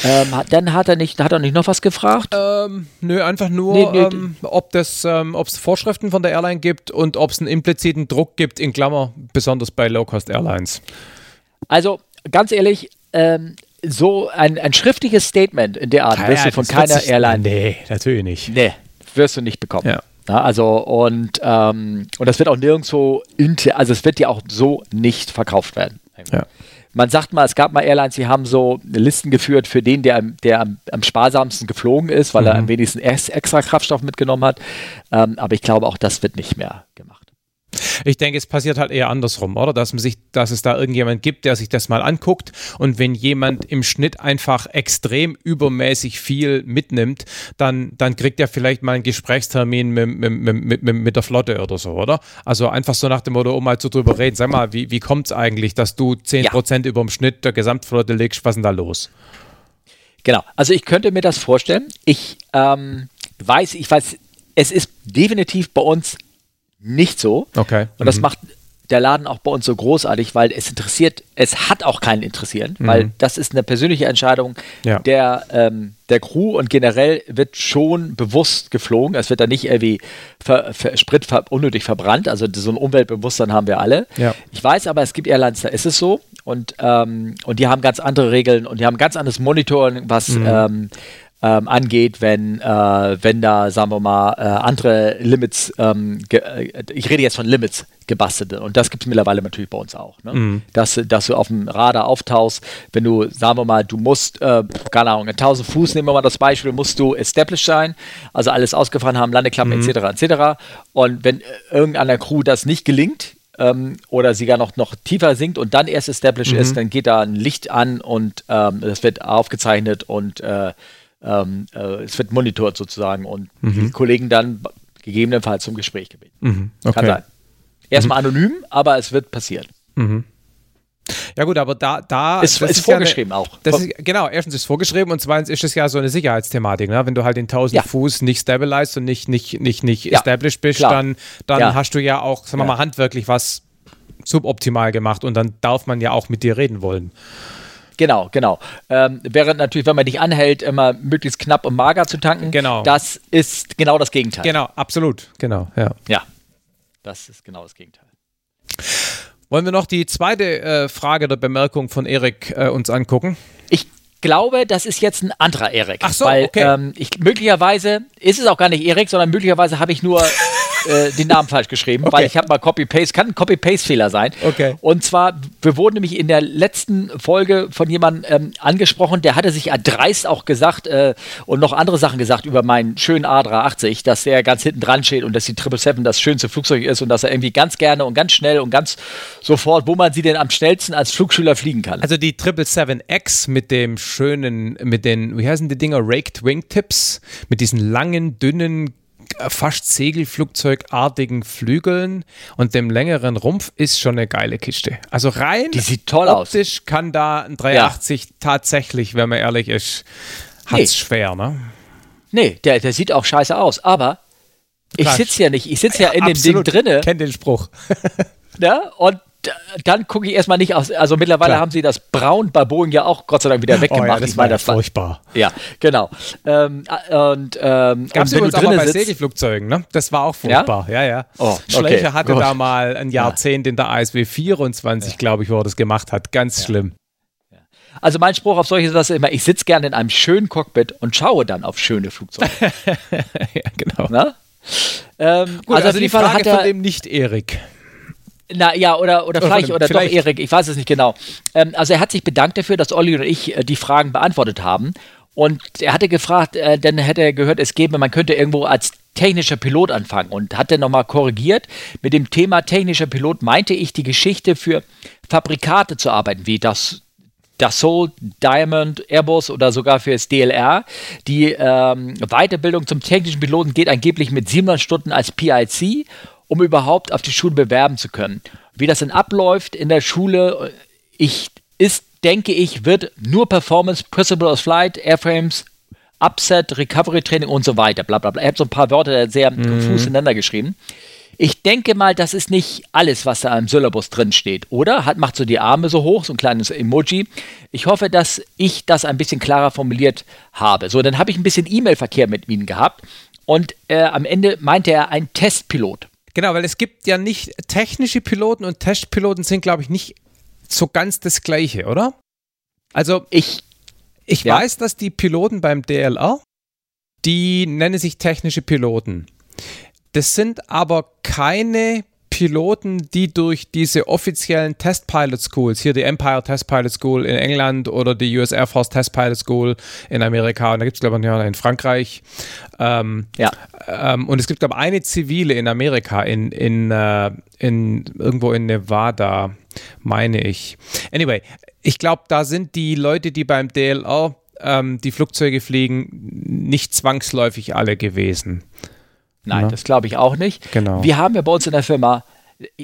Ähm, dann hat er nicht, hat er nicht noch was gefragt? Ähm, nö, einfach nur, Nee, nee, ähm, ob es ähm, ob's Vorschriften von der Airline gibt und ob es einen impliziten Druck gibt, in Klammer, besonders bei Low-Cost-Airlines. Also, ganz ehrlich, ähm, so ein, ein schriftliches Statement in der Art wirst du von das keiner sich- Airline Nee, natürlich nicht. Nee, wirst du nicht bekommen. Ja. also und, ähm, und das wird auch nirgendwo, inter, also es wird ja auch so nicht verkauft werden. Ja. Man sagt mal, es gab mal Airlines, die haben so Listen geführt für den, der, am- der am, am sparsamsten geflogen ist, weil er am wenigsten ex- extra Kraftstoff mitgenommen hat. Ähm, aber ich glaube, auch das wird nicht mehr gemacht. Ich denke, es passiert halt eher andersrum, oder? Dass, man sich, dass es da irgendjemand gibt, der sich das mal anguckt und wenn jemand im Schnitt einfach extrem übermäßig viel mitnimmt, dann, dann kriegt er vielleicht mal einen Gesprächstermin mit, mit, mit, mit, der Flotte oder so, oder? Also einfach so nach dem Motto, um mal so drüber reden. Sag mal, wie, wie kommt es eigentlich, dass du 10% über dem Schnitt der Gesamtflotte liegst? Was ist denn da los? Genau. Also ich könnte mir das vorstellen. Ich ähm, weiß, ich weiß, es ist definitiv bei uns nicht so. Okay. Und das Mhm. macht der Laden auch bei uns so großartig, weil es interessiert, es hat auch keinen interessieren, weil das ist eine persönliche Entscheidung Mhm. Ja. der, ähm, der Crew und generell wird schon bewusst geflogen. Es wird da nicht irgendwie ver, ver, Sprit ver, unnötig verbrannt. Also so ein Umweltbewusstsein haben wir alle. Ja. Ich weiß aber, es gibt Airlines, da ist es so. Und, ähm, und die haben ganz andere Regeln und die haben ganz anderes Monitoring, was ähm, ähm, angeht, wenn, äh, wenn da, sagen wir mal, äh, andere Limits, ähm, äh, ich rede jetzt von Limits gebastelte und das gibt es mittlerweile natürlich bei uns auch. Ne? Dass, dass du auf dem Radar auftauchst, wenn du, sagen wir mal, du musst, äh, keine Ahnung, 1000 Fuß, nehmen wir mal das Beispiel, musst du established sein, also alles ausgefahren haben, Landeklappen etc. etc. Und wenn äh, irgendeiner Crew das nicht gelingt, ähm, oder sie gar noch, noch tiefer sinkt und dann erst established ist, dann geht da ein Licht an und ähm, das wird aufgezeichnet und äh, ähm, äh, es wird monitort sozusagen und die Kollegen dann gegebenenfalls zum Gespräch gebeten. Mhm. Kann Okay. sein. Erstmal anonym, aber es wird passieren. Ja gut, aber da, da Ist- das ist ja vorgeschrieben auch. Das ist, genau, erstens ist vorgeschrieben und zweitens ist es ja so eine Sicherheitsthematik. Ne? Wenn du halt in 1000 Ja. Fuß nicht stabilized und nicht, nicht, nicht, nicht Ja, established bist, klar. dann, dann hast du ja auch, sagen wir mal, handwerklich was suboptimal gemacht und dann darf man ja auch mit dir reden wollen. Genau, genau. Ähm, während natürlich, wenn man dich anhält, immer möglichst knapp und mager zu tanken, Genau. das ist genau das Gegenteil. Genau, absolut. Genau, ja. Ja, das ist genau das Gegenteil. Wollen wir noch die zweite äh, Frage der Bemerkung von Erik äh, uns angucken? Ich glaube, das ist jetzt ein anderer Erik. Ach so, weil, okay. ähm, ich, möglicherweise ist es auch gar nicht Erik, sondern möglicherweise habe ich nur äh, den Namen falsch geschrieben, weil ich habe mal Copy-Paste, kann ein Copy-Paste-Fehler sein. Okay. Und zwar, wir wurden nämlich in der letzten Folge von jemandem ähm, angesprochen, der hatte sich erdreist auch gesagt äh, und noch andere Sachen gesagt über meinen schönen A380, dass der ganz hinten dran steht und dass die 777 das schönste Flugzeug ist und dass er irgendwie ganz gerne und ganz schnell und ganz sofort, wo man sie denn am schnellsten als Flugschüler fliegen kann. Also die 777X mit dem schönen, mit den, wie heißen die Dinger, Raked Wingtips, mit diesen langen, dünnen, fast Segelflugzeugartigen Flügeln und dem längeren Rumpf ist schon eine geile Kiste. Also rein Die sieht toll aus. optisch kann da ein 380 tatsächlich, wenn man ehrlich ist, hat's Nee. schwer, ne? Nee, der, der sieht auch scheiße aus, aber ich sitze ja nicht, ich sitze ja in dem Ding drinne Kennt den Spruch. ne? und dann gucke ich erstmal nicht aus, also mittlerweile Klar. haben sie das Braun bei Boeing ja auch Gott sei Dank wieder weggemacht. Oh ja, das ich war ja das war, furchtbar. ja, genau. Ähm, äh, und ähm, Gab es wenn übrigens du auch mal bei sitzt, Segelflugzeugen, ne? Das war auch furchtbar, ja, ja. Oh, okay, Schleicher hatte gut. da mal ein Jahrzehnt in der ASW 24, glaube ich, wo er das gemacht hat. Ganz schlimm. Also mein Spruch auf solche Sachen ist immer, ich sitze gerne in einem schönen Cockpit und schaue dann auf schöne Flugzeuge. ja, genau. Na? Ähm, Gut, also, also, die Frage hat er, von dem nicht Erik. Na ja, oder, oder, Oder vielleicht, dem- oder vielleicht- doch Erik, ich weiß es nicht genau. Ähm, also er hat sich bedankt dafür, dass Olli und ich äh, die Fragen beantwortet haben. Und er hatte gefragt, äh, dann hätte er gehört, es gäbe, man könnte irgendwo als technischer Pilot anfangen und hat dann nochmal korrigiert. Mit dem Thema technischer Pilot meinte ich die Geschichte für Fabrikate zu arbeiten, wie das Dassault, Diamond, Airbus oder sogar für das DLR. Die ähm, Weiterbildung zum technischen Piloten geht angeblich mit 700 Stunden als PIC, um überhaupt auf die Schule bewerben zu können. Wie das dann abläuft in der Schule, ich, ist, denke ich, wird nur Performance, Principle of Flight, Airframes, Upset, Recovery Training und so weiter, bla bla bla. Er hat so ein paar Wörter sehr konfus ineinander geschrieben. Ich denke mal, das ist nicht alles, was da im Syllabus drin steht, oder? Hat, macht so die Arme so hoch, so ein kleines Emoji. Ich hoffe, dass ich das ein bisschen klarer formuliert habe. So, dann habe ich ein bisschen E-Mail-Verkehr mit Ihnen gehabt und äh, am Ende meinte er ein Testpilot. Genau, weil es gibt ja nicht technische Piloten und Testpiloten sind, glaube ich, nicht so ganz das Gleiche, oder? Also Ich, ich Ja. weiß, dass die Piloten beim DLR, die nennen sich technische Piloten. Das sind aber keine Piloten, die durch diese offiziellen Test Pilot Schools, hier die Empire Test Pilot School in England oder die US Air Force Test Pilot School in Amerika und da gibt es, glaube ich, noch in Frankreich. Ähm, ja, ähm, und es gibt, glaube ich, eine zivile in Amerika, in, in, äh, in irgendwo in Nevada, meine ich. Anyway, ich glaube, da sind die Leute, die beim DLR ähm, die Flugzeuge fliegen, nicht zwangsläufig alle gewesen. Nein, Ja. das glaube ich auch nicht. Genau. Wir haben ja bei uns in der Firma,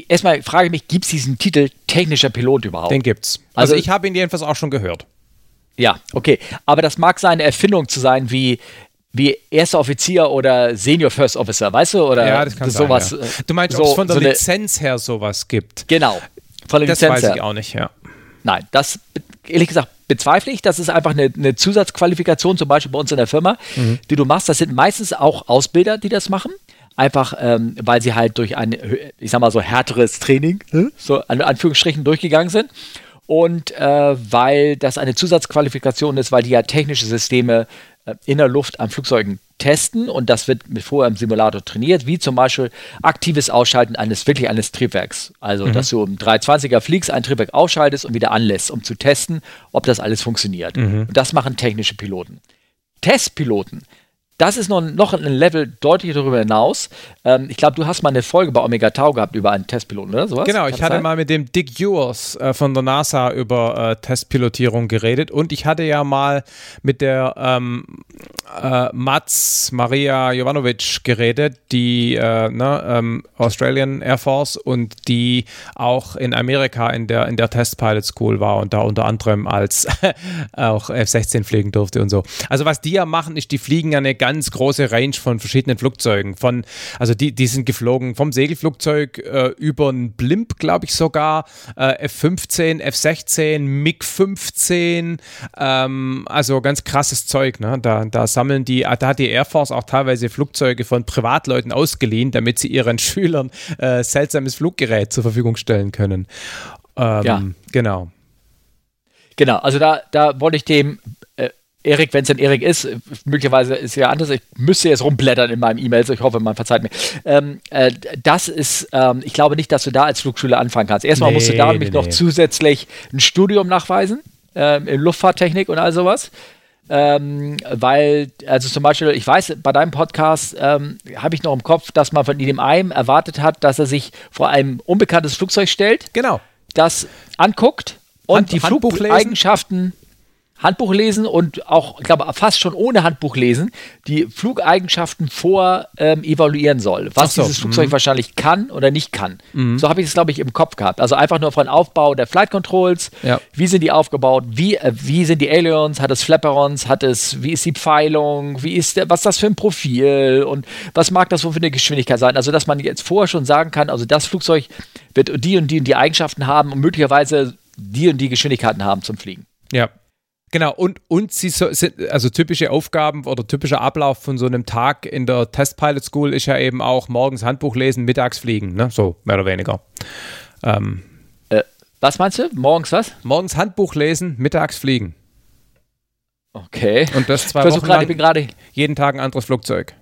erstmal frage ich mich, gibt es diesen Titel technischer Pilot überhaupt? Den gibt's. Also, Also- ich habe ihn jedenfalls auch schon gehört. Ja, okay. Aber das mag seine Erfindung zu sein, wie, wie erster Offizier oder Senior First Officer, weißt du? Oder Ja, das kann sowas. sein. äh, Ja. Du meinst, so, ob es von der so Lizenz her sowas gibt? Genau. Von der Das Lizenz weiß ich her. auch nicht, ja. Nein, das ehrlich gesagt bezweifle ich. Das ist einfach eine, eine Zusatzqualifikation, zum Beispiel bei uns in der Firma, Mhm. die du machst. Das sind meistens auch Ausbilder, die das machen. Einfach, ähm, weil sie halt durch ein, ich sag mal so härteres Training, ne, so an Anführungsstrichen durchgegangen sind. Und äh, weil das eine Zusatzqualifikation ist, weil die ja technische Systeme äh, in der Luft an Flugzeugen testen und das wird mit vorher im Simulator trainiert, wie zum Beispiel aktives Ausschalten eines wirklich eines Triebwerks. Also, dass du im 320er fliegst, ein Triebwerk ausschaltest und wieder anlässt, um zu testen, ob das alles funktioniert. Und das machen technische Piloten. Testpiloten, das ist noch, noch ein Level deutlich darüber hinaus. Ähm, ich glaube, du hast mal eine Folge bei Omega Tau gehabt über einen Testpiloten, oder sowas? Genau, Kann ich hatte sein? mal mit dem Dick Ewers äh, von der NASA über äh, Testpilotierung geredet und ich hatte ja mal mit der ähm, äh, Mats Maria Jovanovic geredet, die äh, ne, ähm, Australian Air Force und die auch in Amerika in der, in der Test Pilot School war und da unter anderem als auch F-16 fliegen durfte und so. Also was die ja machen, ist, die fliegen ja eine ganz große Range von verschiedenen Flugzeugen. Von, also die, die sind geflogen vom Segelflugzeug äh, über einen Blimp, glaube ich sogar, äh, F-15, F-16, MiG-15, ähm, also ganz krasses Zeug. Ne? Da, da sammeln die, da hat die Air Force auch teilweise Flugzeuge von Privatleuten ausgeliehen, damit sie ihren Schülern äh, seltsames Fluggerät zur Verfügung stellen können. Ähm, Ja. Genau. Genau, also da, da wollte ich dem äh, Erik, wenn es denn Erik ist, möglicherweise ist ja anders, ich müsste jetzt rumblättern in meinem E-Mails, ich hoffe, man verzeiht mir. Ähm, äh, das ist, ähm, ich glaube nicht, dass du da als Flugschüler anfangen kannst. Erstmal Nee, musst du da nämlich nee, noch nee. zusätzlich ein Studium nachweisen, ähm, in Luftfahrttechnik und all sowas. Ähm, weil, also zum Beispiel, ich weiß, bei deinem Podcast ähm, habe ich noch im Kopf, dass man von ihm einem erwartet hat, dass er sich vor einem unbekanntes Flugzeug stellt Genau. das anguckt und Hand- die? Flugeigenschaften Handbuch lesen und auch, ich glaube, fast schon ohne Handbuch lesen, die Flugeigenschaften vor ähm, evaluieren soll, was so, dieses Flugzeug wahrscheinlich kann oder nicht kann. So habe ich es, glaube ich, im Kopf gehabt. Also einfach nur von Aufbau der Flight Controls, Ja. wie sind die aufgebaut, wie, äh, wie sind die Ailerons, hat es Flaperons, hat es, wie ist die Pfeilung, wie ist der, was ist das für ein Profil und was mag das wohl für eine Geschwindigkeit sein? Also, dass man jetzt vorher schon sagen kann, also das Flugzeug wird die und die und die Eigenschaften haben und möglicherweise die und die Geschwindigkeiten haben zum Fliegen. Ja. Genau, und, und sie so, sind, also typische Aufgaben oder typischer Ablauf von so einem Tag in der Test Pilot School ist ja eben auch morgens Handbuch lesen, mittags fliegen, ne? So, mehr oder weniger. Ähm, Äh, Was meinst du? Morgens was? Morgens Handbuch lesen, mittags fliegen. Okay. Und das zwei Ich Wochen gerade, ich bin gerade, jeden Tag ein anderes Flugzeug.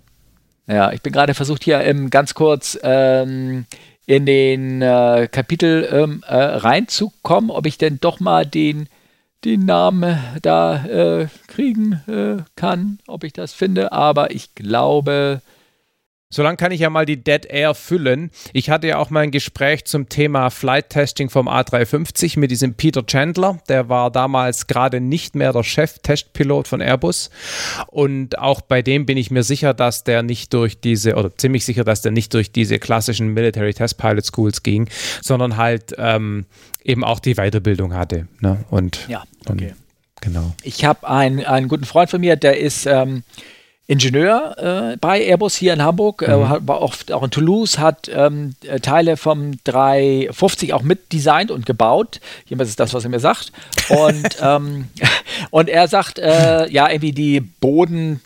ja, ich bin gerade versucht hier ähm, ganz kurz ähm, in den äh, Kapitel ähm, äh, reinzukommen, ob ich denn doch mal den, den Namen da äh, kriegen äh, kann, ob ich das finde, aber ich glaube, Solange kann ich ja mal die Dead Air füllen. Ich hatte ja auch mal ein Gespräch zum Thema Flight Testing vom A350 mit diesem Peter Chandler. Der war damals gerade nicht mehr der Chef-Testpilot von Airbus. Und auch bei dem bin ich mir sicher, dass der nicht durch diese, oder ziemlich sicher, dass der nicht durch diese klassischen Military Test Pilot Schools ging, sondern halt ähm, eben auch die Weiterbildung hatte. Ne? Und, ja, und okay. genau. Ich habe einen, einen guten Freund von mir, der ist ähm, Ingenieur äh, bei Airbus hier in Hamburg, äh, hat- war oft auch in Toulouse, hat ähm, äh, Teile vom 350 auch mitdesignt und gebaut. Jedenfalls ist das, was er mir sagt. Und, ähm, und er sagt, äh, ja, irgendwie die Boden,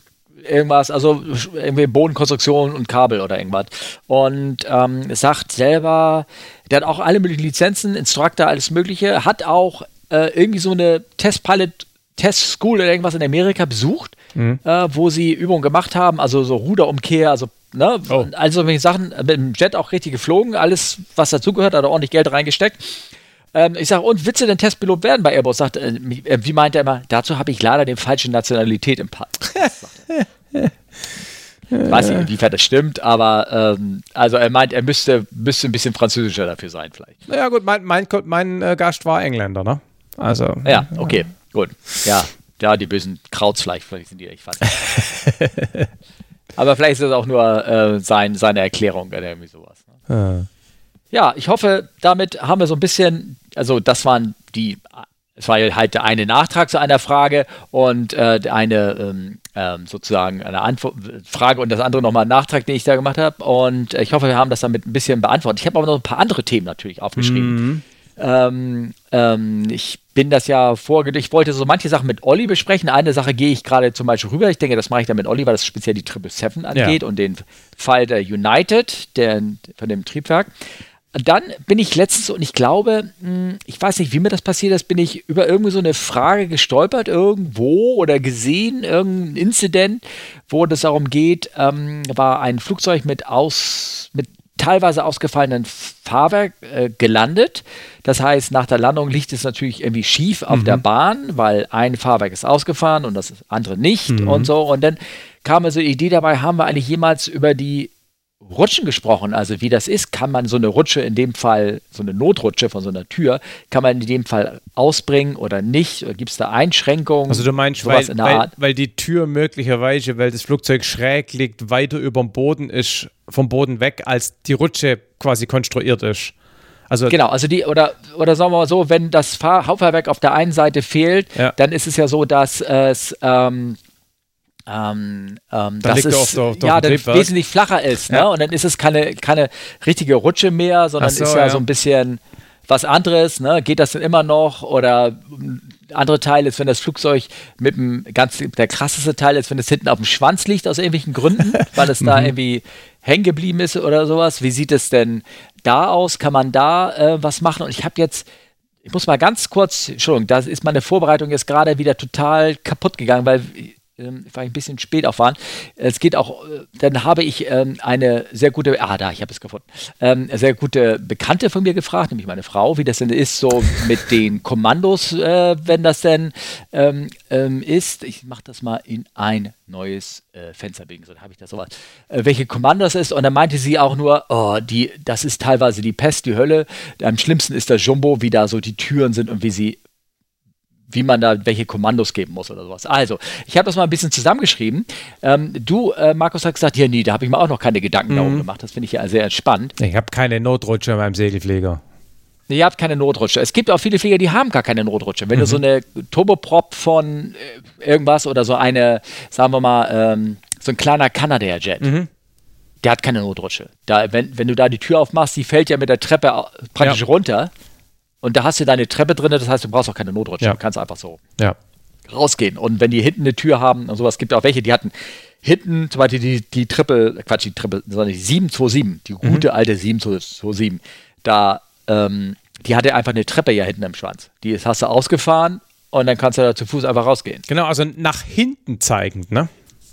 irgendwas, also irgendwie Bodenkonstruktion und Kabel oder irgendwas. Und ähm, sagt selber, der hat auch alle möglichen Lizenzen, Instructor, alles Mögliche, hat auch äh, irgendwie so eine Testpilot, Test School oder irgendwas in Amerika besucht, äh, wo sie Übungen gemacht haben, also so Ruderumkehr, also ne, Oh. also solche Sachen, mit dem Jet auch richtig geflogen, alles, was dazugehört, hat er ordentlich Geld reingesteckt. Ähm, ich sage, und willst du denn Testpilot werden bei Airbus? Sagt, äh, äh, wie meint er immer, dazu habe ich leider die falsche Nationalität im Pass. Ich weiß nicht, inwiefern das stimmt, aber ähm, also er meint, er müsste, müsste ein bisschen französischer dafür sein, vielleicht. Naja, gut, mein, mein, mein äh, Gast war Engländer, ne? Also. Ja, okay, gut. Ja, ja, die bösen Krauts vielleicht, vielleicht sind die, ich weiß nicht. aber vielleicht ist das auch nur äh, sein, seine Erklärung oder irgendwie sowas. Ne? Äh. Ja, ich hoffe, damit haben wir so ein bisschen, also das waren die, es war ja halt der eine Nachtrag zu einer Frage und äh, der eine ähm, ähm, sozusagen eine Antwort, Frage und das andere nochmal ein Nachtrag, den ich da gemacht habe. Und äh, ich hoffe, wir haben das damit ein bisschen beantwortet. Ich habe aber noch ein paar andere Themen natürlich aufgeschrieben. Ähm, ähm, ich bin das ja vorge... Ich wollte so manche Sachen mit Olli besprechen. Eine Sache gehe ich gerade zum Beispiel rüber. Ich denke, das mache ich dann mit Olli, weil das speziell die 777 angeht und den Fall der United, der, von dem Triebwerk. Dann bin ich letztens, und ich glaube, mh, ich weiß nicht, wie mir das passiert ist, bin ich über irgendwie so eine Frage gestolpert irgendwo oder gesehen, irgendein Incident, wo es darum geht, ähm, war ein Flugzeug mit aus, mit teilweise ausgefallenen Fahrwerk äh, gelandet. Das heißt, nach der Landung liegt es natürlich irgendwie schief auf der Bahn, weil ein Fahrwerk ist ausgefahren und das andere nicht und so. Und dann kam mir so die Idee dabei, haben wir eigentlich jemals über die Rutschen gesprochen, also wie das ist, kann man so eine Rutsche in dem Fall, so eine Notrutsche von so einer Tür, kann man in dem Fall ausbringen oder nicht? Oder gibt es da Einschränkungen? Also du meinst, weil, in der weil, Art? weil die Tür möglicherweise, weil das Flugzeug schräg liegt, weiter über dem Boden ist, vom Boden weg, als die Rutsche quasi konstruiert ist. Also Genau, also die, oder, oder sagen wir mal so, wenn das Fahr Hauptfahrwerk auf der einen Seite fehlt, Ja. dann ist es ja so, dass es ähm, ähm, ähm, dass liegt er es auf auf ja, dann wesentlich flacher ist. Ne? Ja. Und dann ist es keine, keine richtige Rutsche mehr, sondern so, ist ja, ja. so ein bisschen was anderes. Ne? Geht das denn immer noch? Oder mm, andere Teil ist, wenn das Flugzeug mit dem ganz, der krasseste Teil ist, wenn es hinten auf dem Schwanz liegt aus irgendwelchen Gründen, weil es Mhm. da irgendwie hängen geblieben ist oder sowas. Wie sieht es denn da aus? Kann man da äh, was machen? Und ich habe jetzt ich muss mal ganz kurz, Entschuldigung, da ist meine Vorbereitung jetzt gerade wieder total kaputt gegangen, weil ähm, weil ich ein bisschen spät aufwaren. Es geht auch, äh, dann habe ich ähm, eine sehr gute, ah da, ich habe es gefunden, ähm, sehr gute Bekannte von mir gefragt, nämlich meine Frau, wie das denn ist, so mit den Kommandos, äh, wenn das denn ähm, ähm, ist. Ich mache das mal in ein neues äh, Fenster biegen, so dann habe ich da sowas. Äh, welche Kommando das ist und dann meinte sie auch nur, oh, die, das ist teilweise die Pest, die Hölle. Am schlimmsten ist der Jumbo, wie da so die Türen sind und wie sie wie man da welche Kommandos geben muss oder sowas. Also, ich habe das mal ein bisschen zusammengeschrieben. Ähm, du, äh, Markus, hast gesagt, ja, nee, da habe ich mir auch noch keine Gedanken darum gemacht. Das finde ich ja sehr entspannt. ich habe keine Notrutsche in meinem Segelflieger. Nee, Ihr habt keine Notrutsche. Es gibt auch viele Flieger, die haben gar keine Notrutsche. Wenn du so eine Turboprop von äh, irgendwas oder so eine, sagen wir mal, ähm, so ein kleiner Canadair-Jet, der hat keine Notrutsche. Da, wenn, wenn du da die Tür aufmachst, die fällt ja mit der Treppe praktisch Ja. runter. Und da hast du deine Treppe drin, das heißt, du brauchst auch keine Notrutsche. Ja. Du kannst einfach so Ja. rausgehen. Und wenn die hinten eine Tür haben und sowas, gibt auch welche, die hatten hinten zum Beispiel die, die Triple, Quatsch, die Triple, sondern die 727, die gute alte 727, da ähm, die hatte einfach eine Treppe ja hinten im Schwanz. Die ist, hast du ausgefahren und dann kannst du da zu Fuß einfach rausgehen. Genau, also nach hinten zeigend, ne?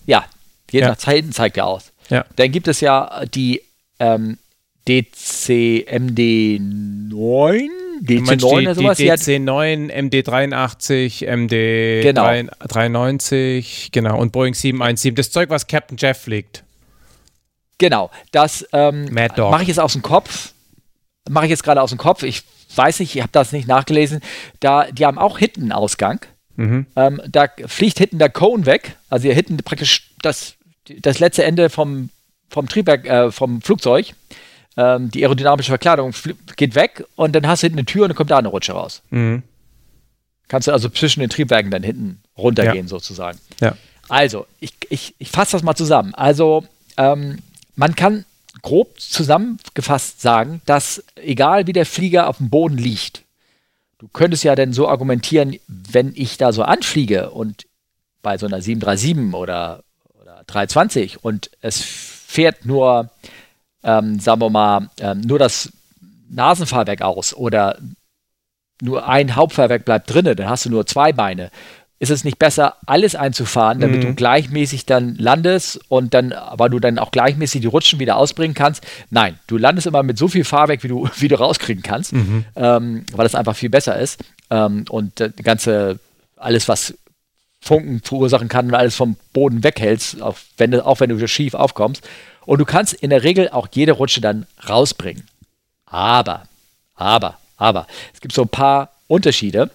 Ja, je Ja. nach hinten zeigt er aus. Ja. Dann gibt es ja die ähm, DCMD9, Du meinst DC9 die, oder sowas. die Die hat, DC9, MD83, MD Genau. 390, genau, und Boeing 717. Das Zeug, was Captain Jeff fliegt. genau, das ähm, mache ich jetzt aus dem Kopf. Mache ich jetzt gerade aus dem Kopf. Ich weiß nicht, ich habe das nicht nachgelesen. Da, die haben auch hinten einen Ausgang. Mhm. Ähm, da fliegt hinten der Cone weg. Also hier hinten praktisch das, das letzte Ende vom, vom Triebwerk, äh, vom Flugzeug. Ähm, die aerodynamische Verkleidung geht weg und dann hast du hinten eine Tür und dann kommt da eine Rutsche raus. Mhm. Kannst du also zwischen den Triebwerken dann hinten runtergehen, sozusagen. Ja. Also, ich, ich, ich fasse das mal zusammen. Also, ähm, man kann grob zusammengefasst sagen, dass egal wie der Flieger auf dem Boden liegt, du könntest ja dann so argumentieren, wenn ich da so anfliege und bei so einer 737 oder, oder 320 und es fährt nur, ähm, sagen wir mal, ähm, nur das Nasenfahrwerk aus oder nur ein Hauptfahrwerk bleibt drinne, dann hast du nur zwei Beine. Ist es nicht besser, alles einzufahren, damit du gleichmäßig dann landest und dann, aber du dann auch gleichmäßig die Rutschen wieder ausbringen kannst? Nein, du landest immer mit so viel Fahrwerk, wie du, wie du rauskriegen kannst, ähm, weil das einfach viel besser ist. Ähm, und äh, die ganze, alles, was Funken verursachen kann und alles vom Boden weghältst, auch wenn, du- auch wenn du schief aufkommst. Und du kannst in der Regel auch jede Rutsche dann rausbringen. Aber, aber, aber, es gibt so ein paar Unterschiede.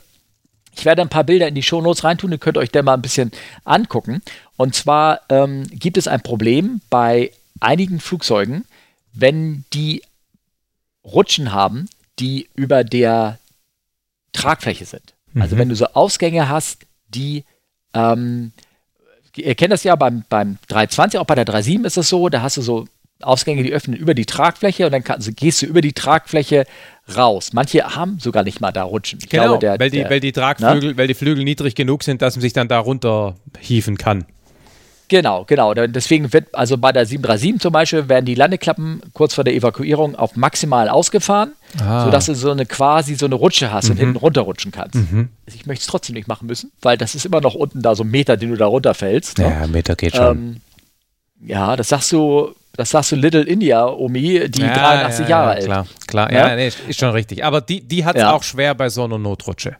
Ich werde ein paar Bilder in die Shownotes reintun, ihr könnt euch dann mal ein bisschen angucken. Und zwar ähm, gibt es ein Problem bei einigen Flugzeugen, wenn die Rutschen haben, die über der Tragfläche sind. Also wenn du so Ausgänge hast, die ähm, ihr kennt das ja beim, beim 320, auch bei der 37 ist es so, da hast du so Ausgänge, die öffnen über die Tragfläche und dann kann, also gehst du über die Tragfläche raus. Manche haben sogar nicht mal da Rutschen. Ich Genau, glaube, der, weil, die, der, weil die Tragflügel, weil die Flügel niedrig genug sind, dass man sich dann da runterhieven kann. Genau, genau. Deswegen wird, also bei der 737 zum Beispiel, werden die Landeklappen kurz vor der Evakuierung auf maximal ausgefahren, Ah. sodass du so eine quasi so eine Rutsche hast und hinten runterrutschen kannst. Also Ich möchte es trotzdem nicht machen müssen, weil das ist immer noch unten da so ein Meter, den du da runterfällst. Ne? Ja, Meter geht Ähm, ja, das sagst du, das sagst du Little India, Omi, die 83 Jahre alt. Klar, klar. Ja? Ja, nee, ist schon richtig. Aber die, die hat es Ja. auch schwer bei so einer Notrutsche.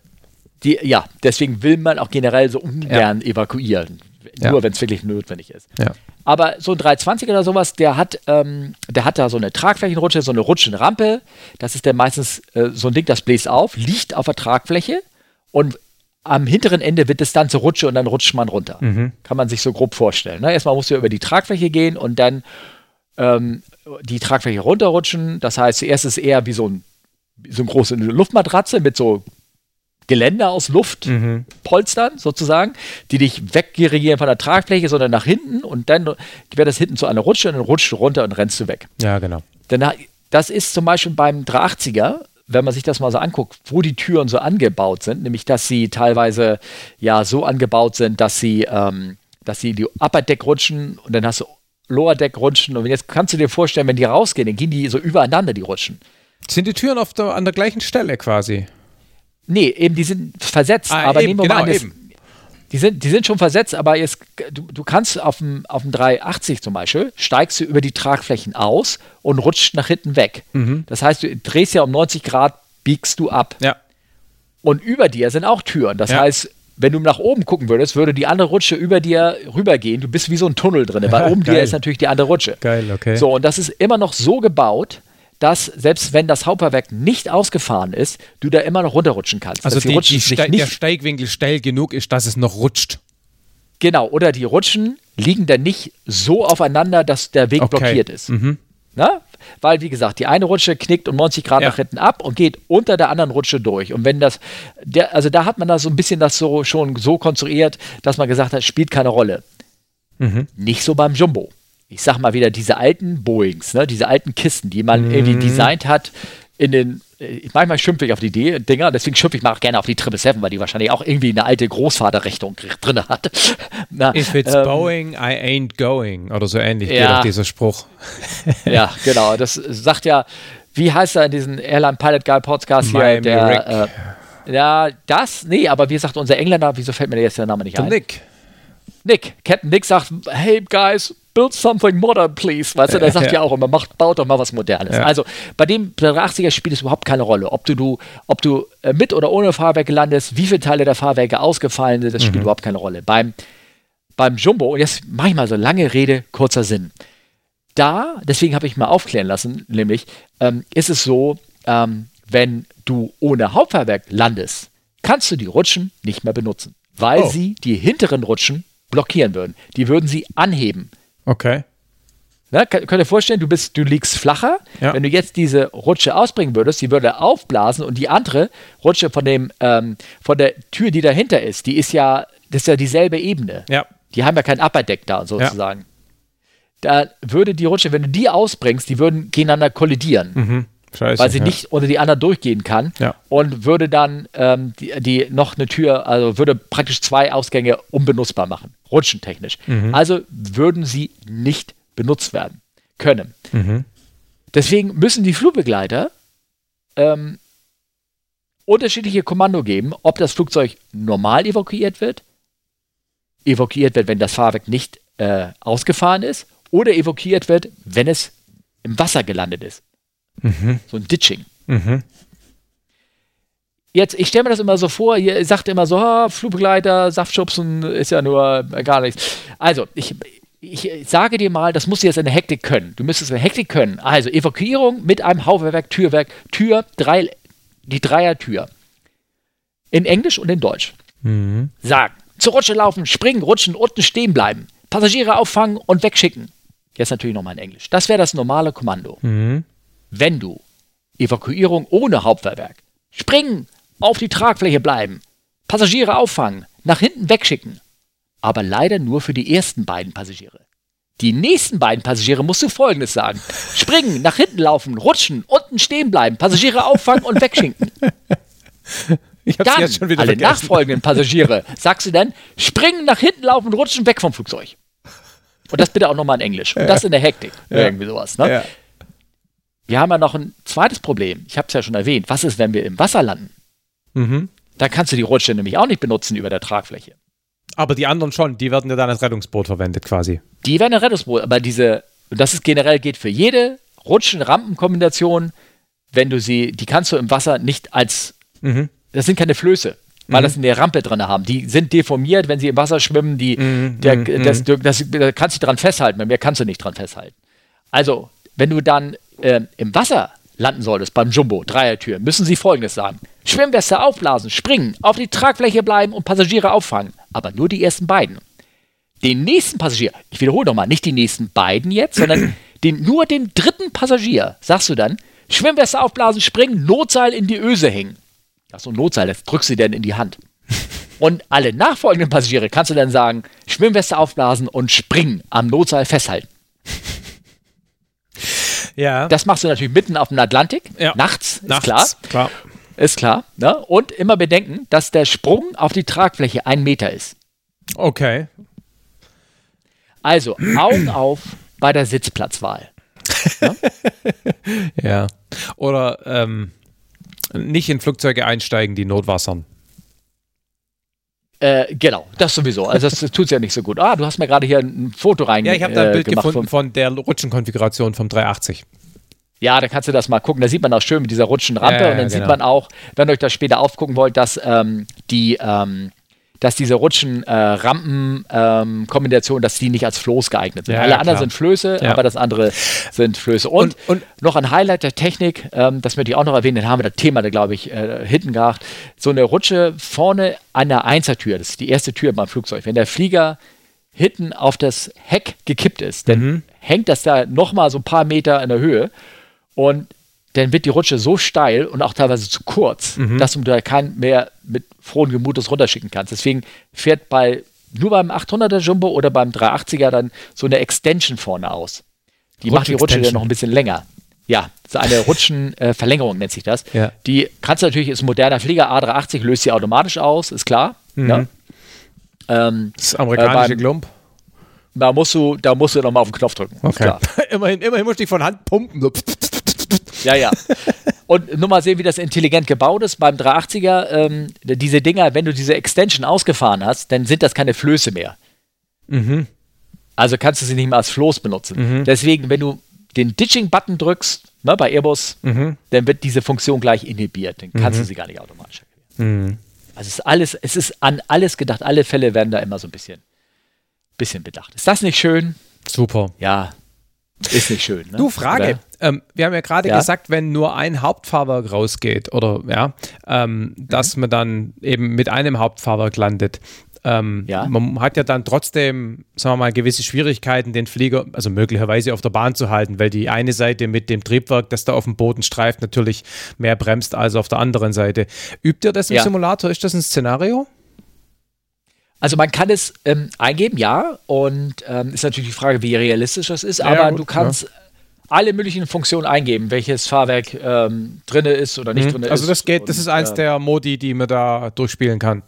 Die, ja, deswegen will man auch generell so ungern evakuieren. Ja. Nur wenn es wirklich notwendig ist. Ja. Aber so ein 320 oder sowas, der hat, ähm, der hat da so eine Tragflächenrutsche, so eine Rutschenrampe. Das ist dann meistens äh, so ein Ding, das bläst auf, liegt auf der Tragfläche und am hinteren Ende wird es dann zur Rutsche und dann rutscht man runter. Kann man sich so grob vorstellen. Ne? Erstmal musst du über die Tragfläche gehen und dann ähm, die Tragfläche runterrutschen. Das heißt, zuerst ist es eher wie so, ein, wie so eine große Luftmatratze mit so Geländer aus Luft, Polstern sozusagen, die dich wegdirigieren von der Tragfläche, sondern nach hinten und dann wird das hinten zu einer Rutsche und dann rutscht du runter und rennst du weg. Ja, genau. Denn da- das ist zum Beispiel beim 380er, wenn man sich das mal so anguckt, wo die Türen so angebaut sind, nämlich dass sie teilweise ja so angebaut sind, dass sie, ähm, dass sie die Upper Deck rutschen und dann hast du Lower Deck rutschen und jetzt kannst du dir vorstellen, wenn die rausgehen, dann gehen die so übereinander, die Rutschen. Sind die Türen auf der, an der gleichen Stelle quasi? Nee, eben, die sind versetzt, Ah, aber eben, nehmen wir mal genau, an, das- eben. Die sind, die sind schon versetzt, aber jetzt, du, du kannst auf dem, auf dem 380 zum Beispiel, steigst du über die Tragflächen aus und rutscht nach hinten weg. Mhm. Das heißt, du drehst ja um 90 Grad, biegst du ab. Ja. Und über dir sind auch Türen. Das Ja. heißt, wenn du nach oben gucken würdest, würde die andere Rutsche über dir rübergehen. Du bist wie so ein Tunnel drin, weil oben dir ist natürlich die andere Rutsche. Geil, okay. So, und das ist immer noch so gebaut, dass selbst wenn das Hauptfahrwerk nicht ausgefahren ist, du da immer noch runterrutschen kannst. Also die, die Ste der Steigwinkel steil genug ist, dass es noch rutscht. Genau, oder die Rutschen liegen dann nicht so aufeinander, dass der Weg Okay. blockiert ist. Mhm. Na? Weil, wie gesagt, die eine Rutsche knickt um 90 Grad Ja. nach hinten ab und geht unter der anderen Rutsche durch. Und wenn das, der, also da hat man da so ein bisschen das so schon so konstruiert, dass man gesagt hat, spielt keine Rolle. Mhm. Nicht so beim Jumbo. Ich sag mal wieder, diese alten Boeings, ne, diese alten Kisten, die man irgendwie Mhm. designt hat in den, äh, manchmal schimpfe ich auf die Dinger, deswegen schimpfe ich mal auch gerne auf die 777, weil die wahrscheinlich auch irgendwie eine alte Großvaterrechnung drin hat. Na, If it's ähm, Boeing, I ain't going. Oder so ähnlich geht Ja. auch dieser Spruch. Ja, genau. Das sagt ja, wie heißt er in diesem Airline Pilot Guy Podcast hier? Der. Äh, ja, das, nee, aber wie sagt unser Engländer, wieso fällt mir jetzt der Name nicht Der ein? Nick. Nick, Captain Nick sagt, hey guys, build something modern, please. Weißt du, der sagt ja, Ja. auch immer, macht, baut doch mal was Modernes. Ja. Also bei dem 80er spielt es überhaupt keine Rolle, ob du, du, ob du äh, mit oder ohne Fahrwerke landest, wie viele Teile der Fahrwerke ausgefallen sind, das spielt überhaupt keine Rolle. Beim, beim Jumbo, und jetzt mache ich mal so lange Rede, kurzer Sinn. Da, deswegen habe ich mal aufklären lassen, nämlich ähm, ist es so, ähm, wenn du ohne Hauptfahrwerk landest, kannst du die Rutschen nicht mehr benutzen, weil Oh. sie die hinteren Rutschen blockieren würden. Die würden sie anheben. Okay. Ne, kann, könnt ihr vorstellen, du, bist, du liegst flacher. Ja. Wenn du jetzt diese Rutsche ausbringen würdest, die würde aufblasen und die andere Rutsche von, dem, ähm, von der Tür, die dahinter ist, die ist ja, das ist ja dieselbe Ebene. Ja. Die haben ja kein Upperdeck da sozusagen. Da würde die Rutsche, wenn du die ausbringst, die würden gegeneinander kollidieren, Mhm. Scheiße. weil sie ja. nicht unter die anderen durchgehen kann Ja. und würde dann ähm, die, die noch eine Tür, also würde praktisch zwei Ausgänge unbenutzbar machen, rutschentechnisch. Mhm. Also würden sie nicht benutzt werden können. Mhm. Deswegen müssen die Flugbegleiter ähm, unterschiedliche Kommando geben, ob das Flugzeug normal evakuiert wird, evakuiert wird, wenn das Fahrwerk nicht äh, ausgefahren ist, oder evakuiert wird, wenn es im Wasser gelandet ist. So ein Ditching. Mhm. Jetzt, ich stelle mir das immer so vor, ihr sagt immer so, ah, Flugbegleiter, Saftschubsen ist ja nur äh, gar nichts. Also, ich, ich sage dir mal, das musst du jetzt in der Hektik können. Du müsstest in der Hektik können. Also, Evakuierung mit einem Hauptwerk, Türwerk, Tür, drei, die Dreiertür. In Englisch und in Deutsch. Mhm. Sagen, zur Rutsche laufen, springen, rutschen, unten stehen bleiben. Passagiere auffangen und wegschicken. Jetzt natürlich nochmal in Englisch. Das wäre das normale Kommando. Mhm. Wenn du Evakuierung ohne Hauptfahrwerk, springen, auf die Tragfläche bleiben, Passagiere auffangen, nach hinten wegschicken. Aber leider nur für die ersten beiden Passagiere. Die nächsten beiden Passagiere musst du folgendes sagen: Springen, nach hinten laufen, rutschen, unten stehen bleiben, Passagiere auffangen und wegschicken. Ich hab's Dann, jetzt schon wieder alle vergessen. nachfolgenden Passagiere, sagst du dann, springen, nach hinten laufen, rutschen, weg vom Flugzeug. Und das bitte auch nochmal in Englisch. Und das in der Hektik. Irgendwie sowas. Ne? Ja. Wir haben ja noch ein zweites Problem. Ich habe es ja schon erwähnt. Was ist, wenn wir im Wasser landen? Mhm. Da kannst du die Rutsche nämlich auch nicht benutzen über der Tragfläche. Aber die anderen schon, die werden ja dann als Rettungsboot verwendet quasi. Die werden ein Rettungsboot, aber diese, und das ist generell geht für jede Rutschen-Rampen-Kombination, wenn du sie, die kannst du im Wasser nicht als, Mhm. das sind keine Flöße, weil das eine Rampe drin haben. Die sind deformiert, wenn sie im Wasser schwimmen, die, Mhm, der, mhm, das, das, da kannst du dran festhalten, bei mir kannst du nicht dran festhalten. Also, wenn du dann ähm, im Wasser landen solltest, beim Jumbo, Dreiertür, müssen sie folgendes sagen. Schwimmweste aufblasen, springen, auf die Tragfläche bleiben und Passagiere auffangen. Aber nur die ersten beiden. Den nächsten Passagier, ich wiederhole nochmal, nicht die nächsten beiden jetzt, sondern den, nur den dritten Passagier, sagst du dann, Schwimmweste aufblasen, springen, Notseil in die Öse hängen. Ach so, ein Notseil, das drückst du dann in die Hand. Und alle nachfolgenden Passagiere kannst du dann sagen, Schwimmweste aufblasen und springen, am Notseil festhalten. Ja. Das machst du natürlich mitten auf dem Atlantik, Ja. nachts, ist Nachts, klar. klar. Ist klar. Ne? Und immer bedenken, dass der Sprung auf die Tragfläche ein Meter ist. Okay. Also Augen auf bei der Sitzplatzwahl. Ja. Oder ähm, nicht in Flugzeuge einsteigen, die notwassern. Äh, genau, das sowieso. Also das tut ja nicht so gut. Ah, du hast mir gerade hier ein Foto rein Ja, ich habe da ein äh, Bild gefunden vom- von der Rutschenkonfiguration vom 380. Ja, da kannst du das mal gucken. Da sieht man auch schön mit dieser Rutschenrampe Ja, ja, und dann genau. sieht man auch, wenn ihr euch das später aufgucken wollt, dass ähm, die ähm, dass diese Rutschen-Rampen-Kombination, dass die nicht als Floß geeignet sind. Ja, Alle ja, anderen sind Flöße, Ja. aber das andere sind Flöße. Und, Und- und- noch ein Highlight der Technik, ähm, das möchte ich auch noch erwähnen, den haben wir das Thema, da glaube ich, äh, hinten gehabt. So eine Rutsche vorne an der Einsertür, das ist die erste Tür beim Flugzeug. Wenn der Flieger hinten auf das Heck gekippt ist, dann Mhm. hängt das da nochmal so ein paar Meter in der Höhe und dann wird die Rutsche so steil und auch teilweise zu kurz, Mhm. dass du da keinen mehr mit frohen Gemutes runterschicken kannst. Deswegen fährt bei nur beim 800er Jumbo oder beim 380er dann so eine Extension vorne aus. Die macht die Rutsche dann noch ein bisschen länger. Ja, so eine Rutschenverlängerung nennt sich das. Ja. Die kannst du natürlich, ist ein moderner Flieger, A380 löst sie automatisch aus, ist klar. Mhm. Ne? Ähm, Das amerikanische Äh, beim- Glump. da musst du, da musst du nochmal auf den Knopf drücken. ist Okay. Klar. immerhin, immerhin musste ich von Hand pumpen. So. Ja, ja. Und nur mal sehen, wie das intelligent gebaut ist. Beim 380er, ähm, diese Dinger, wenn du diese Extension ausgefahren hast, dann sind das keine Flöße mehr. Mhm. Also kannst du sie nicht mehr als Floß benutzen. Deswegen, wenn du den Ditching-Button drückst, ne, bei Airbus, Mhm. dann wird diese Funktion gleich inhibiert. Dann kannst du sie gar nicht automatisch aktivieren. Mhm. Also es ist alles, es ist an alles gedacht. Alle Fälle werden da immer so ein bisschen, bisschen bedacht. Ist das nicht schön? Super. Ja, ist nicht schön. Ne? Du, Frage. Ähm, wir haben ja gerade Ja? gesagt, wenn nur ein Hauptfahrwerk rausgeht oder ja, ähm, dass Mhm. man dann eben mit einem Hauptfahrwerk landet. Ähm, Ja. Man hat ja dann trotzdem, sagen wir mal, gewisse Schwierigkeiten, den Flieger, also möglicherweise auf der Bahn zu halten, weil die eine Seite mit dem Triebwerk, das da auf dem Boden streift, natürlich mehr bremst als auf der anderen Seite. Übt ihr das im Ja. Simulator? Ist das ein Szenario? Also man kann es ähm, eingeben, ja, und ähm, ist natürlich die Frage, wie realistisch das ist, Ja, aber gut, du kannst alle möglichen Funktionen eingeben, welches Fahrwerk ähm, drinne ist oder nicht drinne ist. Also das geht, das ist eins ähm, der Modi, die man da durchspielen kann.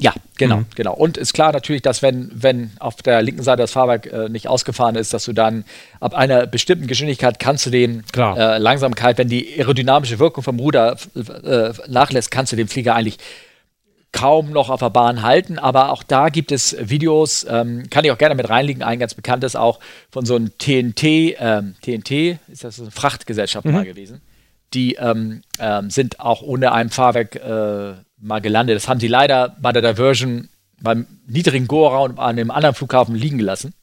Ja, genau, Mhm. genau. Und ist klar natürlich, dass wenn, wenn auf der linken Seite das Fahrwerk äh, nicht ausgefahren ist, dass du dann ab einer bestimmten Geschwindigkeit kannst du den Klar. äh, Langsamkeit, wenn die aerodynamische Wirkung vom Ruder äh, nachlässt, kannst du den Flieger eigentlich kaum noch auf der Bahn halten. Aber auch da gibt es Videos, ähm, kann ich auch gerne mit reinlegen, ein ganz bekanntes auch von so einem TNT, ähm, TNT, ist das so eine Frachtgesellschaft mal gewesen. Die ähm, ähm, sind auch ohne ein Fahrwerk äh, mal gelandet. Das haben sie leider bei der Diversion beim niedrigen Go-Around an einem anderen Flughafen liegen gelassen.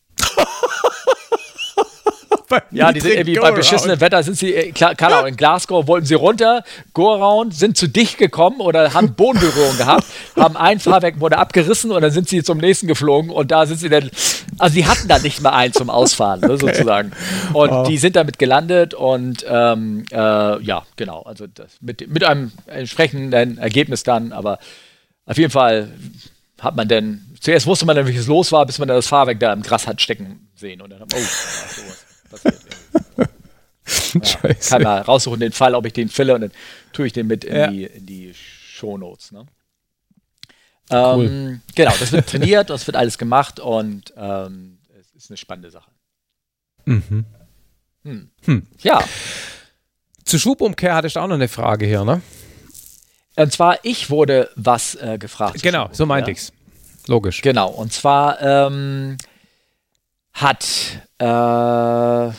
Ja, die sind irgendwie bei beschissenem Wetter sind sie, äh, klar, keine Ahnung, in Glasgow wollten sie runter, go around, sind zu dicht gekommen oder haben Bodenberührung gehabt, haben ein Fahrwerk wurde abgerissen und dann sind sie zum nächsten geflogen und da sind sie dann, also sie hatten da nicht mal einen zum Ausfahren, ne, sozusagen. Und Oh. die sind damit gelandet und ähm, äh, ja, genau, also das, mit, mit einem entsprechenden Ergebnis dann, aber auf jeden Fall hat man denn, zuerst wusste man dann, welches los war, bis man dann das Fahrwerk da im Gras hat stecken sehen und dann, oh, sowas passiert. Scheiße. kann mal raussuchen den Fall, ob ich den fille und dann tue ich den mit in Ja. die, in die Shownotes. Ne? Ähm, genau, das wird trainiert, das wird alles gemacht und ähm, es ist eine spannende Sache. Mhm. Hm. Hm. Ja, Zu Schubumkehr hattest du auch noch eine Frage hier, ne? und zwar ich wurde was äh, gefragt. Genau, so meinte Ja. ich's. Logisch. Genau, und zwar ähm, hat äh,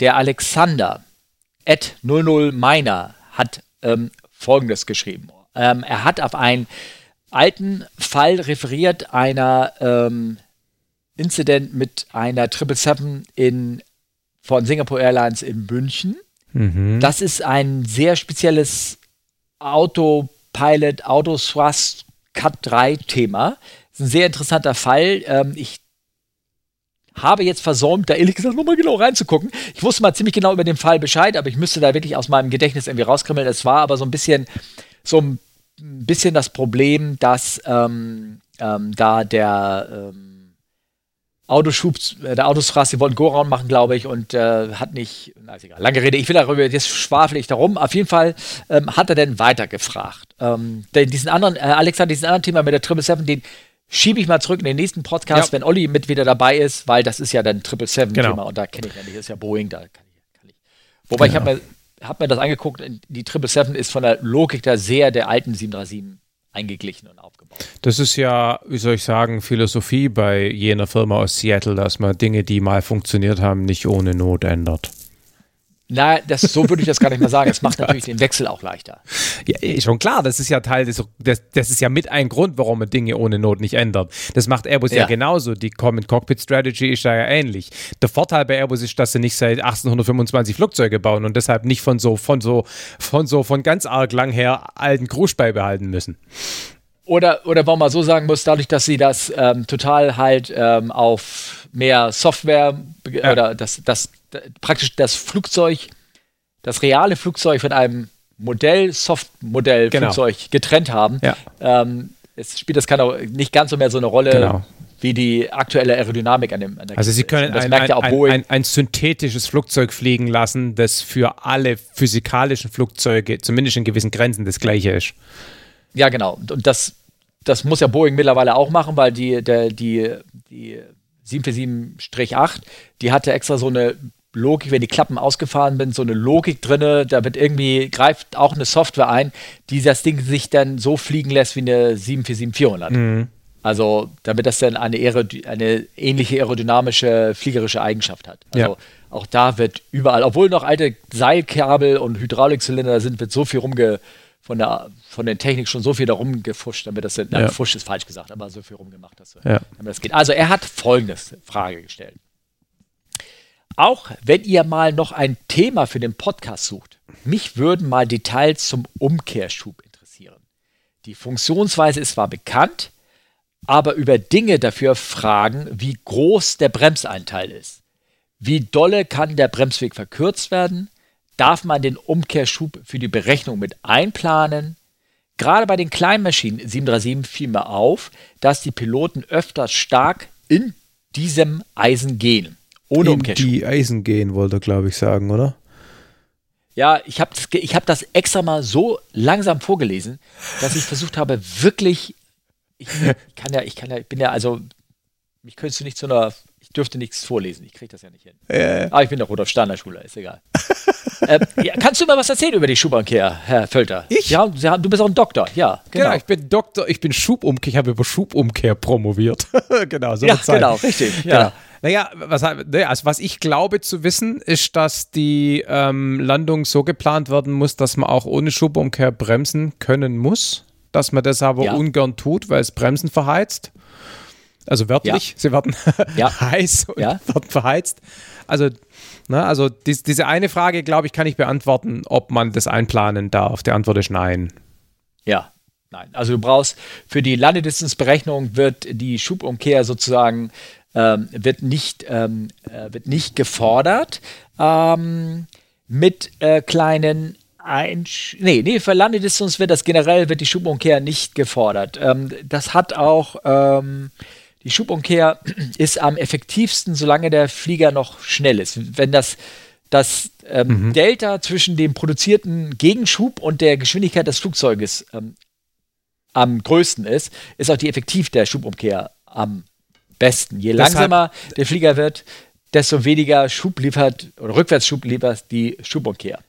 der Alexander at 00 Miner hat ähm, folgendes geschrieben. Ähm, er hat auf einen alten Fall referiert, einer ähm, Incident mit einer 777 in, von Singapore Airlines in München. Mhm. Das ist ein sehr spezielles Autopilot, Autothrust Cut 3 Thema. Das ist ein sehr interessanter Fall. Ähm, ich habe jetzt versäumt, da ehrlich gesagt nochmal genau reinzugucken. Ich wusste mal ziemlich genau über den Fall Bescheid, aber ich müsste da wirklich aus meinem Gedächtnis irgendwie rauskrimmeln. Es war aber so ein bisschen, so ein bisschen das Problem, dass ähm, ähm, da der ähm, Autoschub, äh, der Autostraße, die wollten Go-Round machen, glaube ich, und äh, hat nicht, na ist egal, lange Rede, ich will darüber, jetzt schwafel ich darum. Auf jeden Fall ähm, hat er dann weitergefragt. Ähm, denn diesen anderen, äh, Alexander, diesen anderen Thema mit der 777, den schiebe ich mal zurück in den nächsten Podcast, Ja. wenn Olli mit wieder dabei ist, weil das ist ja dann 777-Thema Genau. und da kenne ich ja nicht, das ist ja Boeing, da kann ich, kann ich. Wobei ich habe mir, hab mir das angeguckt, die 777 ist von der Logik da sehr der alten 737 eingeglichen und aufgebaut. Das ist ja, wie soll ich sagen, Philosophie bei jener Firma aus Seattle, dass man Dinge, die mal funktioniert haben, nicht ohne Not ändert. Na, das, so würde ich das gar nicht mehr sagen. Es macht natürlich den Wechsel auch leichter. Ja, eh, schon klar, das ist ja Teil des, das, das ist ja mit ein Grund, warum man Dinge ohne Not nicht ändert. Das macht Airbus ja, Ja. genauso. Die Common Cockpit Strategy ist da ja ähnlich. Der Vorteil bei Airbus ist, dass sie nicht seit 1825 Flugzeuge bauen und deshalb nicht von so, von so, von so, von ganz arg lang her alten Grusch beibehalten müssen. Oder, oder warum man so sagen muss, dadurch, dass sie das ähm, total halt ähm, auf mehr Software Ja. oder das, das, praktisch das Flugzeug, das reale Flugzeug von einem Modell, Soft-Modell Genau. Flugzeug getrennt haben, Ja. ähm, es spielt das keine, nicht ganz so mehr so eine Rolle Genau. wie die aktuelle Aerodynamik an dem an Also sie können ein, ein, ja ein, ein, synthetisches Flugzeug fliegen lassen, das für alle physikalischen Flugzeuge, zumindest in gewissen Grenzen, das gleiche ist. Ja, genau. Und, und das, das muss ja Boeing mittlerweile auch machen, weil die, der, die, die 747-8, die hatte extra so eine Logik, wenn die Klappen ausgefahren sind, so eine Logik drin, da wird irgendwie, greift auch eine Software ein, die das Ding sich dann so fliegen lässt wie eine 747-400. Mhm. Also, damit das dann eine, eine ähnliche aerodynamische, fliegerische Eigenschaft hat. Also, ja. auch da wird überall, obwohl noch alte Seilkabel und Hydraulikzylinder sind, wird so viel rumge, von der, von der Technik schon so viel da rumgefuscht, damit das, nein, ja. Fusch ist falsch gesagt, aber so viel rumgemacht, dass, ja. damit das geht. Also, er hat folgendes Frage gestellt. Auch wenn ihr mal noch ein Thema für den Podcast sucht, mich würden mal Details zum Umkehrschub interessieren. Die Funktionsweise ist zwar bekannt, aber über Dinge dafür fragen, wie groß der Bremseinteil ist. Wie dolle kann der Bremsweg verkürzt werden? Darf man den Umkehrschub für die Berechnung mit einplanen? Gerade bei den kleinen Maschinen 737 fiel mir auf, dass die Piloten öfter stark in diesem Eisen gehen. Ohne in Umkehrschub. Die Eisen gehen, wollte er, glaube ich, sagen, oder? Ja, ich habe ich hab das extra mal so langsam vorgelesen, dass ich versucht habe, wirklich ich kann ja, ich kann ja, ich bin ja, also, mich könntest du nicht zu einer, ich dürfte nichts vorlesen, ich kriege das ja nicht hin. Äh. Aber ich bin doch Rudolf Steiner Schule, ist egal. äh, ja, kannst du mal was erzählen über die Schubumkehr, Herr Völter? Ich? Ja, du bist auch ein Doktor, ja. Genau, genau ich bin Doktor, ich bin Schubumkehr, ich habe über Schubumkehr promoviert. genau, so Ja, genau, richtig, ja. Genau. Naja, was, also was ich glaube zu wissen, ist, dass die ähm, Landung so geplant werden muss, dass man auch ohne Schubumkehr bremsen können muss dass man das aber ja. ungern tut, weil es Bremsen verheizt. Also wörtlich, ja. sie werden ja. heiß und werden verheizt. Also, ne, also dies, diese eine Frage, glaube ich, kann ich beantworten, ob man das einplanen darf. Die Antwort ist nein. Ja, nein. Also du brauchst für die Landedistanzberechnung wird die Schubumkehr sozusagen ähm, wird, nicht, ähm, äh, wird nicht gefordert ähm, mit äh, kleinen ein, nee, nee, für Landedistanz wird das generell, wird die Schubumkehr nicht gefordert. Ähm, das hat auch, ähm, die Schubumkehr ist am effektivsten, solange der Flieger noch schnell ist. Wenn das, das ähm, mhm. Delta zwischen dem produzierten Gegenschub und der Geschwindigkeit des Flugzeuges ähm, am größten ist, ist auch die Effektiv der Schubumkehr am besten. Je langsamer der Flieger wird, desto weniger Schub liefert oder Rückwärtsschub liefert die Schubumkehr.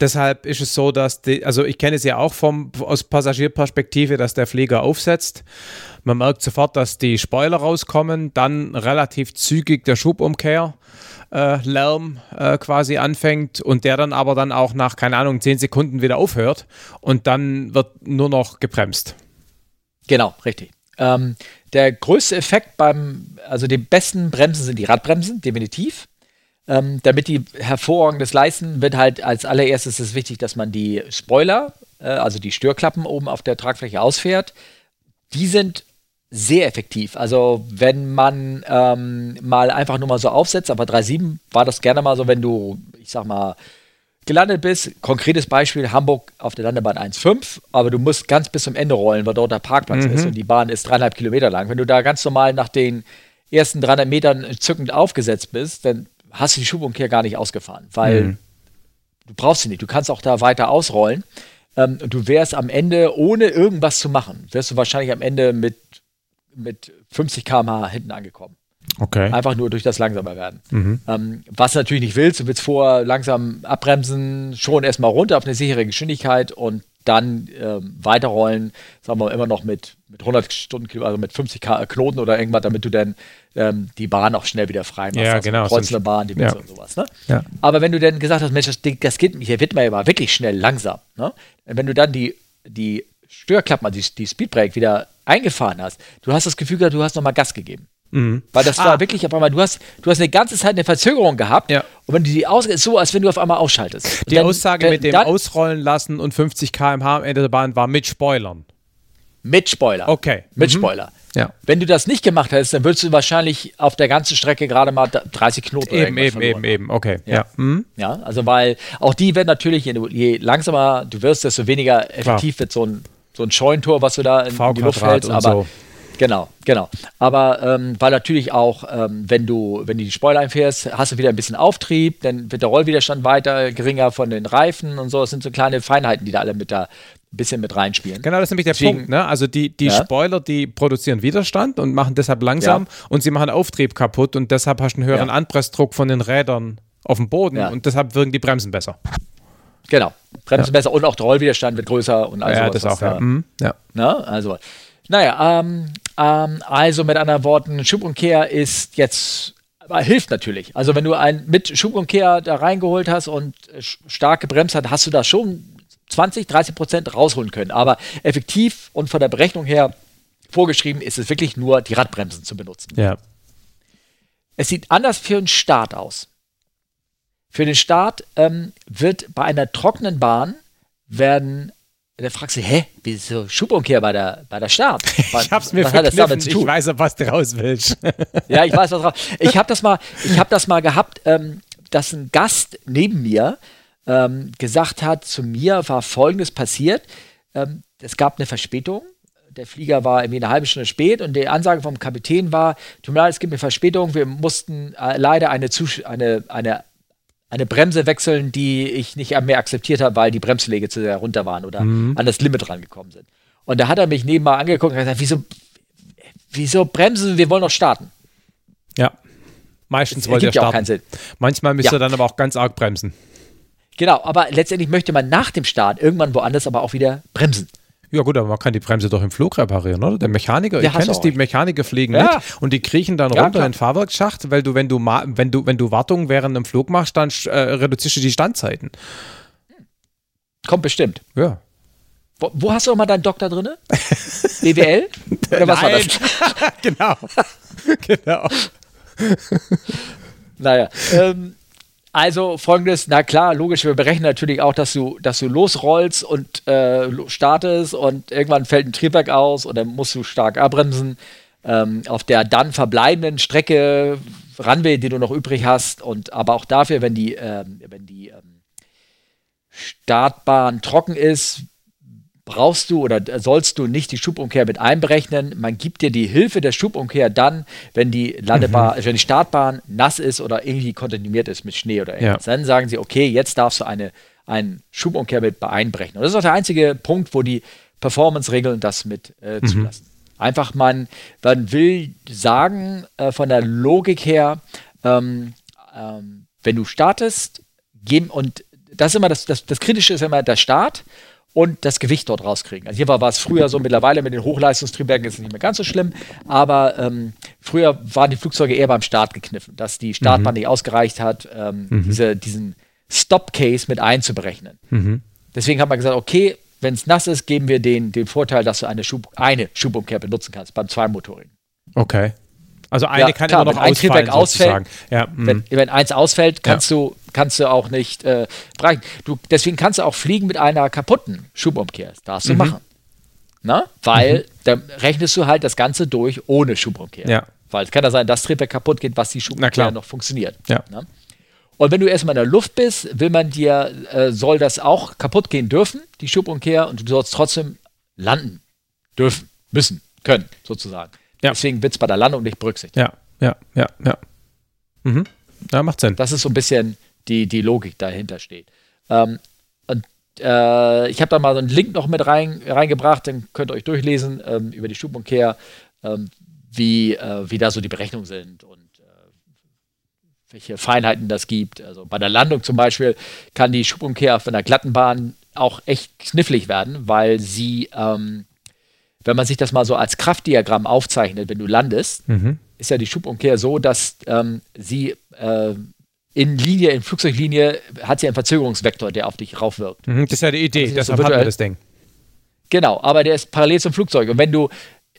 Deshalb ist es so, dass, die, also ich kenne es ja auch vom, aus Passagierperspektive, dass der Flieger aufsetzt. Man merkt sofort, dass die Spoiler rauskommen, dann relativ zügig der Schubumkehr. Äh, Lärm äh, quasi anfängt und der dann aber dann auch nach, keine Ahnung, 10 Sekunden wieder aufhört und dann wird nur noch gebremst. Genau, richtig. Ähm, der größte Effekt beim, also die besten Bremsen sind die Radbremsen, definitiv. Ähm, damit die hervorragendes leisten, wird halt als allererstes ist wichtig, dass man die Spoiler, äh, also die Störklappen oben auf der Tragfläche ausfährt. Die sind sehr effektiv. Also wenn man ähm, mal einfach nur mal so aufsetzt, aber 3.7 war das gerne mal so, wenn du, ich sag mal, gelandet bist. Konkretes Beispiel, Hamburg auf der Landebahn 1.5, aber du musst ganz bis zum Ende rollen, weil dort der Parkplatz mhm. ist und die Bahn ist dreieinhalb Kilometer lang. Wenn du da ganz normal nach den ersten 300 Metern zückend aufgesetzt bist, dann hast du die Schubumkehr gar nicht ausgefahren, weil mhm. du brauchst sie nicht. Du kannst auch da weiter ausrollen. Ähm, du wärst am Ende, ohne irgendwas zu machen, wärst du wahrscheinlich am Ende mit, mit 50 km/h hinten angekommen. Okay. Einfach nur durch das langsamer werden. Mhm. Ähm, was du natürlich nicht willst, du willst vorher langsam abbremsen, schon erstmal runter auf eine sichere Geschwindigkeit und dann ähm, weiterrollen, sagen wir immer noch mit, mit 100 Stundenkilometer, also mit 50 K Knoten oder irgendwas, damit du dann ähm, die Bahn auch schnell wieder frei machst. Ja, also genau. Kreuzende Bahn, die ja. und sowas. Ne? Ja. Aber wenn du dann gesagt hast, Mensch, das, das geht, hier wird man ja mal wirklich schnell langsam. Ne? Wenn du dann die, die Störklappen, also die, die Speedbrake wieder eingefahren hast, du hast das Gefühl gehabt, du hast nochmal Gas gegeben. Mhm. Weil das ah. war wirklich auf einmal, du hast, du hast eine ganze Zeit eine Verzögerung gehabt. Ja. Und wenn du die aus, ist so, als wenn du auf einmal ausschaltest. Die dann, Aussage mit dem dann, Ausrollen lassen und 50 km/h am Ende der Bahn war mit Spoilern. Mit Spoiler. Okay. Mit mhm. Spoiler. Ja. Wenn du das nicht gemacht hättest, dann würdest du wahrscheinlich auf der ganzen Strecke gerade mal 30 Knoten Eben, eben, eben, eben. Okay. Ja. Ja. Mhm. ja. also weil auch die werden natürlich, je, langsamer du wirst, desto weniger effektiv Klar. wird so ein, so ein Scheuntor, was du da in, in die Luft hältst. Aber so. Genau, genau. Aber ähm, weil natürlich auch, ähm, wenn du, wenn du die Spoiler einfährst, hast du wieder ein bisschen Auftrieb, dann wird der Rollwiderstand weiter geringer von den Reifen und so. Das sind so kleine Feinheiten, die da alle mit da ein bisschen mit reinspielen. Genau, das ist nämlich der Deswegen, Punkt. Ne? Also die, die ja. Spoiler, die produzieren Widerstand und machen deshalb langsam ja. und sie machen Auftrieb kaputt und deshalb hast du einen höheren ja. Anpressdruck von den Rädern auf dem Boden Ja. und deshalb wirken die Bremsen besser. Genau. Bremsen besser und auch der Rollwiderstand wird größer und also ja, das auch, ja. da- Mhm. ja. Ne? Also, naja, ähm, ähm, also mit anderen Worten, Schubumkehr ist jetzt, aber hilft natürlich. Also wenn du ein mit Schubumkehr da reingeholt hast und äh, stark gebremst hast, hast du da schon 20, 30 Prozent rausholen können. Aber effektiv und von der Berechnung her vorgeschrieben ist es wirklich nur, die Radbremsen zu benutzen. Ja. Es sieht anders für den Start aus. Für den Start ähm, wird bei einer trockenen Bahn werden, da fragst du, hä, wieso Schubumkehr bei der, bei der Start? Ich hab's mir was hat das damit verkniffen. zu Ich weiß, auf was du raus willst. Ja, ich weiß was drauf. Ich habe das mal, ich habe das mal gehabt, ähm, dass ein Gast neben mir ähm, gesagt hat, zu mir war Folgendes passiert: ähm, Es gab eine Verspätung. Der Flieger war irgendwie eine halbe Stunde spät und die Ansage vom Kapitän war: Tut mir leid, es gibt eine Verspätung. Wir mussten äh, leider eine, Zusch eine, eine, eine Bremse wechseln, die ich nicht mehr akzeptiert habe, weil die Bremsschläge zu sehr runter waren oder an das Limit rangekommen sind. Und da hat er mich nebenbei angeguckt und gesagt: Wieso, wieso bremsen? Wir wollen noch starten. ja. Meistens Das wollt ihr ergibt ja auch starten. keinen Sinn. Manchmal müsst Ja. ihr dann aber auch ganz arg bremsen. Genau, aber letztendlich möchte man nach dem Start irgendwann woanders aber auch wieder bremsen. Ja gut, aber man kann die Bremse doch im Flug reparieren, oder? Der Mechaniker, Ja, ich kenne es, auch die. Mechaniker fliegen Ja. mit und die kriechen dann Ja, runter klar. in den Fahrwerksschacht, weil du, wenn du, wenn du, wenn du Wartung während einem Flug machst, dann äh, reduzierst du die Standzeiten. Kommt bestimmt. Ja. Wo, wo hast du noch mal deinen Doktor drin? BWL? Oder was war das? genau. genau. Naja. Ähm, also folgendes, na klar, logisch, wir berechnen natürlich auch, dass du, dass du losrollst und äh, startest und irgendwann fällt ein Triebwerk aus oder musst du stark abbremsen. Ähm, auf der dann verbleibenden Strecke, Runway, die du noch übrig hast, und aber auch dafür, wenn die, ähm, wenn die ähm, Startbahn trocken ist, brauchst du oder sollst du nicht die Schubumkehr mit einberechnen. Man gibt dir die Hilfe der Schubumkehr dann, wenn die Landebahn, wenn die Startbahn nass ist oder irgendwie kontaminiert ist mit Schnee oder irgendwas. Dann sagen sie, okay, jetzt darfst du eine, einen Schubumkehr mit einberechnen. Und das ist auch der einzige Punkt, wo die Performance-Regeln das mit äh, zulassen. Einfach man, man will sagen, äh, von der Logik her, ähm, ähm, wenn du startest, geben und das ist immer das, das, das Kritische ist immer der Start und das Gewicht dort rauskriegen. Also hier war, war es früher so, mittlerweile mit den Hochleistungstriebwerken ist es nicht mehr ganz so schlimm, aber ähm, früher waren die Flugzeuge eher beim Start gekniffen, dass die Startbahn nicht ausgereicht hat, ähm, diese, diesen Stop-Case mit einzuberechnen. Deswegen hat man gesagt, okay, wenn es nass ist, geben wir den, den Vorteil, dass du eine, Schub, eine Schubumkehr benutzen kannst beim Zweimotorigen. Okay. Also eine Ja, kann klar, immer noch wenn ein ausfallen, Triebwerk ausfällt. Ja, mhm. Wenn, wenn eins ausfällt, kannst, du, kannst du auch nicht äh, bereichen. Du, deswegen kannst du auch fliegen mit einer kaputten Schubumkehr. Das darfst du Mhm. machen. Na? Weil dann rechnest du halt das Ganze durch ohne Schubumkehr. Ja. Weil es kann ja sein, dass Triebwerk kaputt geht, was die Schubumkehr noch funktioniert. Ja. Na? Und wenn du erstmal in der Luft bist, will man dir, äh, soll das auch kaputt gehen dürfen, die Schubumkehr, und du sollst trotzdem landen dürfen, müssen, können, sozusagen. Ja. Deswegen wird es bei der Landung nicht berücksichtigt. ja, ja, ja, ja. Mhm. Ja, macht Sinn. Das ist so ein bisschen die, die Logik dahinter steht. Ähm, und äh, ich habe da mal so einen Link noch mit rein, reingebracht, den könnt ihr euch durchlesen ähm, über die Schubumkehr, ähm, wie, äh, wie da so die Berechnungen sind und äh, welche Feinheiten das gibt. Also bei der Landung zum Beispiel kann die Schubumkehr auf einer glatten Bahn auch echt knifflig werden, weil sie, ähm, wenn man sich das mal so als Kraftdiagramm aufzeichnet, wenn du landest, Mhm. ist ja die Schubumkehr so, dass ähm, sie äh, in Linie, in Flugzeuglinie, hat sie einen Verzögerungsvektor, der auf dich raufwirkt. Mhm. Das ist ja die Idee, Also das deshalb wird hat man halt- das Ding. Genau, aber der ist parallel zum Flugzeug. Und wenn du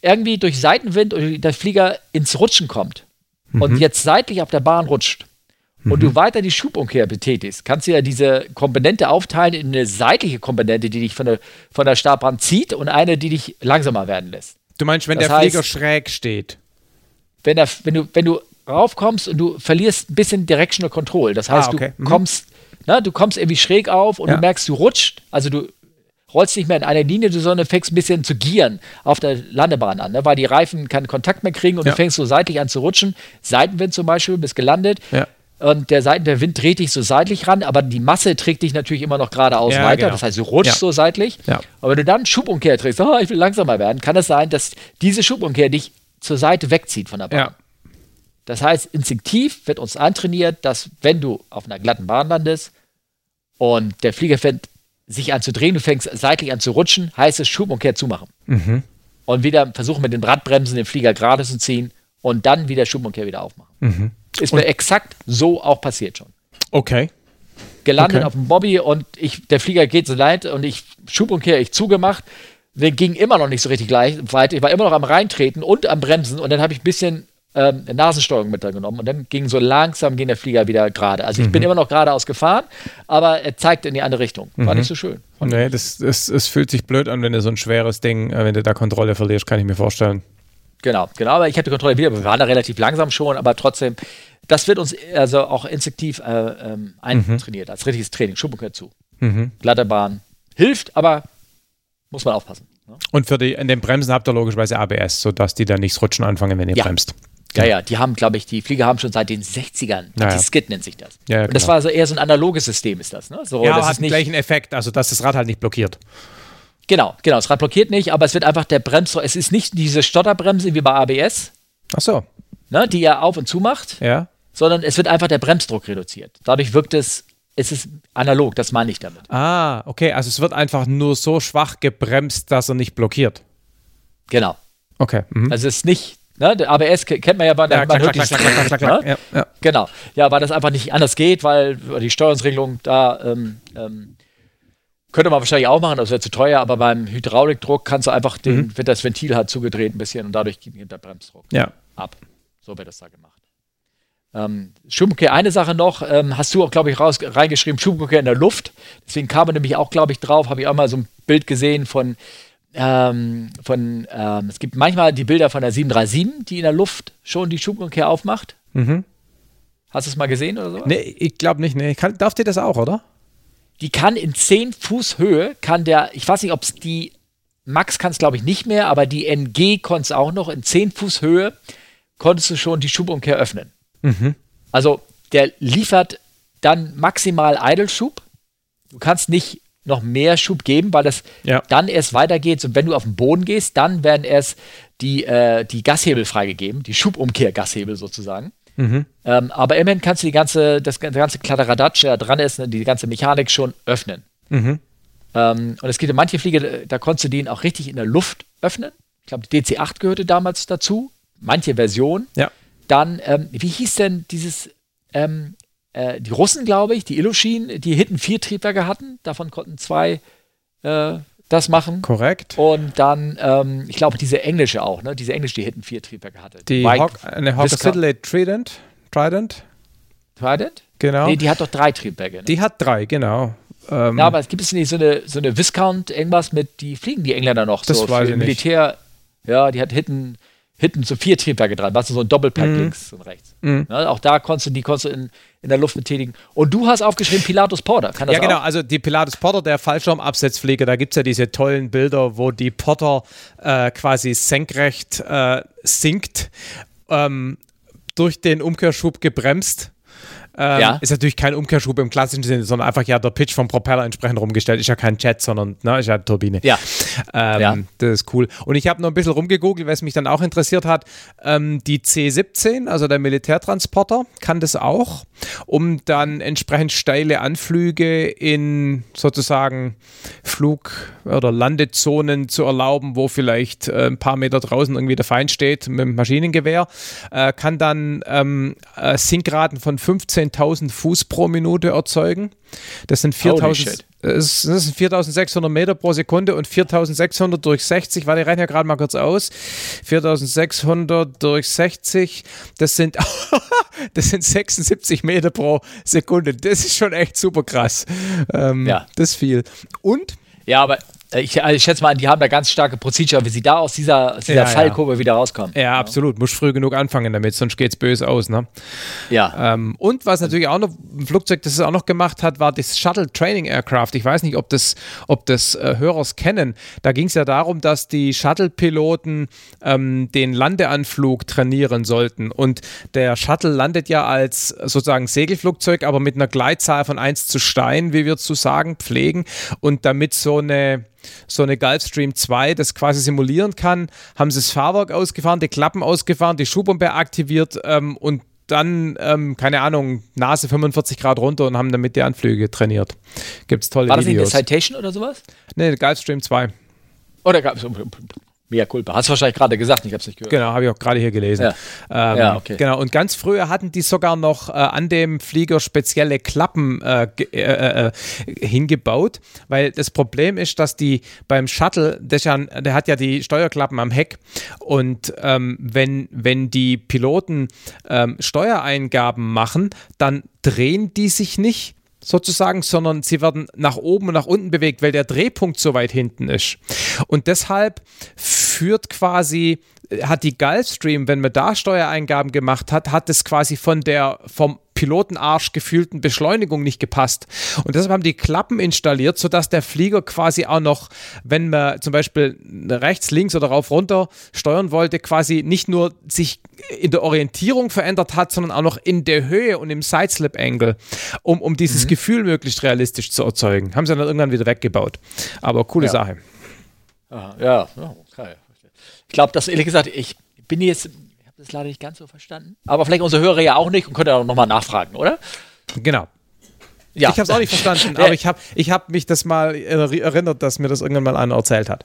irgendwie durch Seitenwind oder der Flieger ins Rutschen kommt und jetzt seitlich auf der Bahn rutscht und du weiter die Schubumkehr betätigst, kannst du ja diese Komponente aufteilen in eine seitliche Komponente, die dich von der, von der Startbahn zieht und eine, die dich langsamer werden lässt. Du meinst, wenn Das der Flieger heißt- schräg steht? wenn, der, wenn, du, wenn du raufkommst und du verlierst ein bisschen Directional Control, das heißt, Ah, okay. du Mhm. kommst, na, du kommst irgendwie schräg auf und Ja. du merkst, du rutscht, also du rollst nicht mehr in einer Linie, sondern fängst ein bisschen zu gieren auf der Landebahn an, ne, weil die Reifen keinen Kontakt mehr kriegen und Ja. du fängst so seitlich an zu rutschen. Seitenwind zum Beispiel, bist gelandet. Ja. Und der, Seiten, der Wind dreht dich so seitlich ran, aber die Masse trägt dich natürlich immer noch geradeaus Ja, weiter. genau. Das heißt, du rutschst so seitlich. Ja. Aber wenn du dann Schubumkehr trägst, oh, ich will langsamer werden, kann es sein, dass diese Schubumkehr dich zur Seite wegzieht von der Bahn. Das heißt, instinktiv wird uns antrainiert, dass wenn du auf einer glatten Bahn landest und der Flieger fängt sich an zu drehen, du fängst seitlich an zu rutschen, heißt es Schubumkehr zumachen. Mhm. Und wieder versuchen mit den Radbremsen den Flieger gerade zu ziehen und dann wieder Schubumkehr wieder aufmachen. Mhm. Ist Und- mir exakt so auch passiert schon. Okay. Gelandet Okay. auf dem Bobby und ich, der Flieger geht so leid und ich Schubumkehr, ich zugemacht. Wir gingen immer noch nicht so richtig gleich weit. Ich war immer noch am Reintreten und am Bremsen und dann habe ich ein bisschen ähm, Nasensteuerung mit da genommen und dann ging so langsam ging der Flieger wieder gerade. Also ich bin immer noch geradeaus gefahren, aber er zeigt in die andere Richtung. War nicht so schön. Nee, das, das, es fühlt sich blöd an, wenn du so ein schweres Ding, äh, wenn du da Kontrolle verlierst, kann ich mir vorstellen. Genau, genau, aber ich hatte Kontrolle wieder. Wir waren da relativ langsam schon, aber trotzdem, das wird uns also auch instinktiv äh, ähm, eintrainiert, als richtiges Training. Schubumkehr zu. Mhm. Glatte Bahn. Hilft, aber muss man aufpassen. Ne? Und für die, in den Bremsen habt ihr logischerweise ABS, sodass die dann nichts rutschen anfangen, wenn ihr Ja. bremst. Ja, ja, die haben, glaube ich, die Flieger haben schon seit den 60ern. Ja, ja. Anti-Skid nennt sich das. Ja, ja, Und das war so eher so ein analoges System, ist das. Ne? So, Ja, das hat den gleichen Effekt, also dass das Rad halt nicht blockiert. genau, genau. Das Rad blockiert nicht, aber es wird einfach der Bremsdruck. Es ist nicht diese Stotterbremse wie bei ABS, Ach so, ne, die er auf und zu macht, ja. sondern es wird einfach der Bremsdruck reduziert. Dadurch wirkt es, es ist analog, das meine ich damit. Ah, okay, also es wird einfach nur so schwach gebremst, dass er nicht blockiert. Genau. Okay. Mhm. Also es ist nicht, ne, der ABS ke- kennt man ja, bei ja, man klack, klack, klack, klack, ne? Ja, ja. Genau. Ja, weil das einfach nicht anders geht, weil die Steuerungsregelung da ähm, ähm, könnte man wahrscheinlich auch machen, das wäre zu teuer, aber beim Hydraulikdruck kannst du einfach den, Mhm. wird das Ventil halt zugedreht ein bisschen und dadurch geht der Bremsdruck ja. ab. So wird das da gemacht. Ähm, Schubumkehr, eine Sache noch, ähm, hast du auch, glaube ich, raus, reingeschrieben, Schubumkehr in der Luft. Deswegen kam man nämlich auch, glaube ich, drauf, habe ich auch mal so ein Bild gesehen von, ähm, von ähm, es gibt manchmal die Bilder von der 737, die in der Luft schon die Schubumkehr aufmacht. Mhm. Hast du es mal gesehen oder so? Nee, ich glaube nicht. Nee. Kann, darf dir das auch, oder? Die kann in 10 Fuß Höhe, kann der, ich weiß nicht, ob es die, Max kann es glaube ich nicht mehr, aber die NG konnte es auch noch, in 10 Fuß Höhe konntest du schon die Schubumkehr öffnen. Mhm. Also der liefert dann maximal Idle-Schub. Du kannst nicht noch mehr Schub geben, weil das Ja. dann erst weitergeht. Und wenn du auf den Boden gehst, dann werden erst die, äh, die Gashebel freigegeben, die Schubumkehr-Gashebel sozusagen. Mhm. Ähm, aber immerhin kannst du die ganze, das ganze Kladderadatsch, der da dran ist, die ganze Mechanik schon öffnen. Mhm. Ähm, und es gibt ja manche Flieger, da konntest du den auch richtig in der Luft öffnen. Ich glaube, die DC-8 gehörte damals dazu. Manche Versionen. Ja. Dann, ähm, wie hieß denn dieses, ähm, äh, die Russen, glaube ich, die Ilyushin, die hinten vier Triebwerke hatten. Davon konnten zwei äh, das machen. Korrekt. Und dann, ähm, ich glaube, diese englische auch, ne? Diese englische, die hinten vier Triebwerke hatte. Die White Hawk, eine Siddeley Trident. Trident, Trident? genau. Nee, die hat doch drei Triebwerke. Ne? Die hat drei, genau. Ähm, Ja, aber es gibt es nicht so eine, so eine Viscount, irgendwas mit, die fliegen die Engländer noch Das so weiß für ich nicht. Militär. Ja, die hat hinten, hinten so vier Triebwerke dran, was so ein Doppelpack Mhm. links und rechts. Mhm. Ne, auch da konntest du, die konntest du in, in der Luft betätigen. Und du hast aufgeschrieben Pilatus Porter, kann das ja, genau. auch? Also die Pilatus Porter, der Fallschirmabsetzflieger, da gibt es ja diese tollen Bilder, wo die Porter äh, quasi senkrecht äh, sinkt, ähm, durch den Umkehrschub gebremst. Ähm, Ja. Ist natürlich kein Umkehrschub im klassischen Sinne, sondern einfach ja der Pitch vom Propeller entsprechend rumgestellt. Ist ja kein Jet, sondern ne, ist ja eine Turbine. Ja. Ähm, Ja. Das ist cool. Und ich habe noch ein bisschen rumgegoogelt, was mich dann auch interessiert hat. Ähm, die C-17, also der Militärtransporter, kann das auch, um dann entsprechend steile Anflüge in sozusagen Flug- oder Landezonen zu erlauben, wo vielleicht äh, ein paar Meter draußen irgendwie der Feind steht mit dem Maschinengewehr, äh, kann dann ähm, äh, Sinkraten von 15.000 Fuß pro Minute erzeugen. Das sind Holy 4.000 shit. es das sind 4600 Meter pro Sekunde und 4600 durch 60, warte, ich rechne ja gerade mal kurz aus. 4600 durch 60, das sind, das sind 76 Meter pro Sekunde. Das ist schon echt super krass. Ähm, Ja. Das ist viel. Und Ja, aber äh, ich, also ich schätze mal, die haben da ganz starke Procedure, wie sie da aus dieser, aus dieser Ja, ja. Fallkurve wieder rauskommen. Ja, absolut. Muss früh genug anfangen damit, sonst geht's böse aus. Ne? Ja. Ähm, und was natürlich auch noch ein Flugzeug, das es auch noch gemacht hat, war das Shuttle Training Aircraft. Ich weiß nicht, ob das, ob das äh, Hörers kennen. Da ging es ja darum, dass die Shuttle-Piloten ähm, den Landeanflug trainieren sollten. Und der Shuttle landet ja als sozusagen Segelflugzeug, aber mit einer Gleitzahl von 1 zu Stein, wie wir zu sagen pflegen. Und damit so eine so eine Gulfstream 2, das quasi simulieren kann, haben sie das Fahrwerk ausgefahren, die Klappen ausgefahren, die Schuhbombe aktiviert ähm, und dann, ähm, keine Ahnung, Nase 45 Grad runter und haben damit die Anflüge trainiert. Gibt es tolle War das Videos. nicht eine Citation oder sowas? Nee, Gulfstream 2. Oder gab es. Mea culpa. Hast du wahrscheinlich gerade gesagt, ich habe es nicht gehört. Genau, habe ich auch gerade hier gelesen. Ja. Ähm, Ja, okay. Genau, und ganz früher hatten die sogar noch äh, an dem Flieger spezielle Klappen äh, ge- äh, äh, hingebaut, weil das Problem ist, dass die beim Shuttle, der, ja, der hat ja die Steuerklappen am Heck und ähm, wenn, wenn die Piloten ähm, Steuereingaben machen, dann drehen die sich nicht sozusagen, sondern sie werden nach oben und nach unten bewegt, weil der Drehpunkt so weit hinten ist. Und deshalb führt quasi, hat die Gulfstream, wenn man da Steuereingaben gemacht hat, hat es quasi von der, vom Pilotenarsch gefühlten Beschleunigung nicht gepasst. Und deshalb haben die Klappen installiert, sodass der Flieger quasi auch noch, wenn man zum Beispiel rechts, links oder rauf, runter steuern wollte, quasi nicht nur sich in der Orientierung verändert hat, sondern auch noch in der Höhe und im Sideslip-Angle, um, um dieses Gefühl möglichst realistisch zu erzeugen. Haben sie dann irgendwann wieder weggebaut. Aber coole Ja. Sache. Aha, ja, okay. Ich glaube, dass ehrlich gesagt, ich bin jetzt, das leider nicht ganz so verstanden. Aber vielleicht unsere Hörer ja auch nicht und könnt ihr auch nochmal nachfragen, oder? Genau. Ja. Ich habe es auch nicht verstanden, aber ich habe ich hab mich das mal eri- erinnert, dass mir das irgendwann mal einer erzählt hat.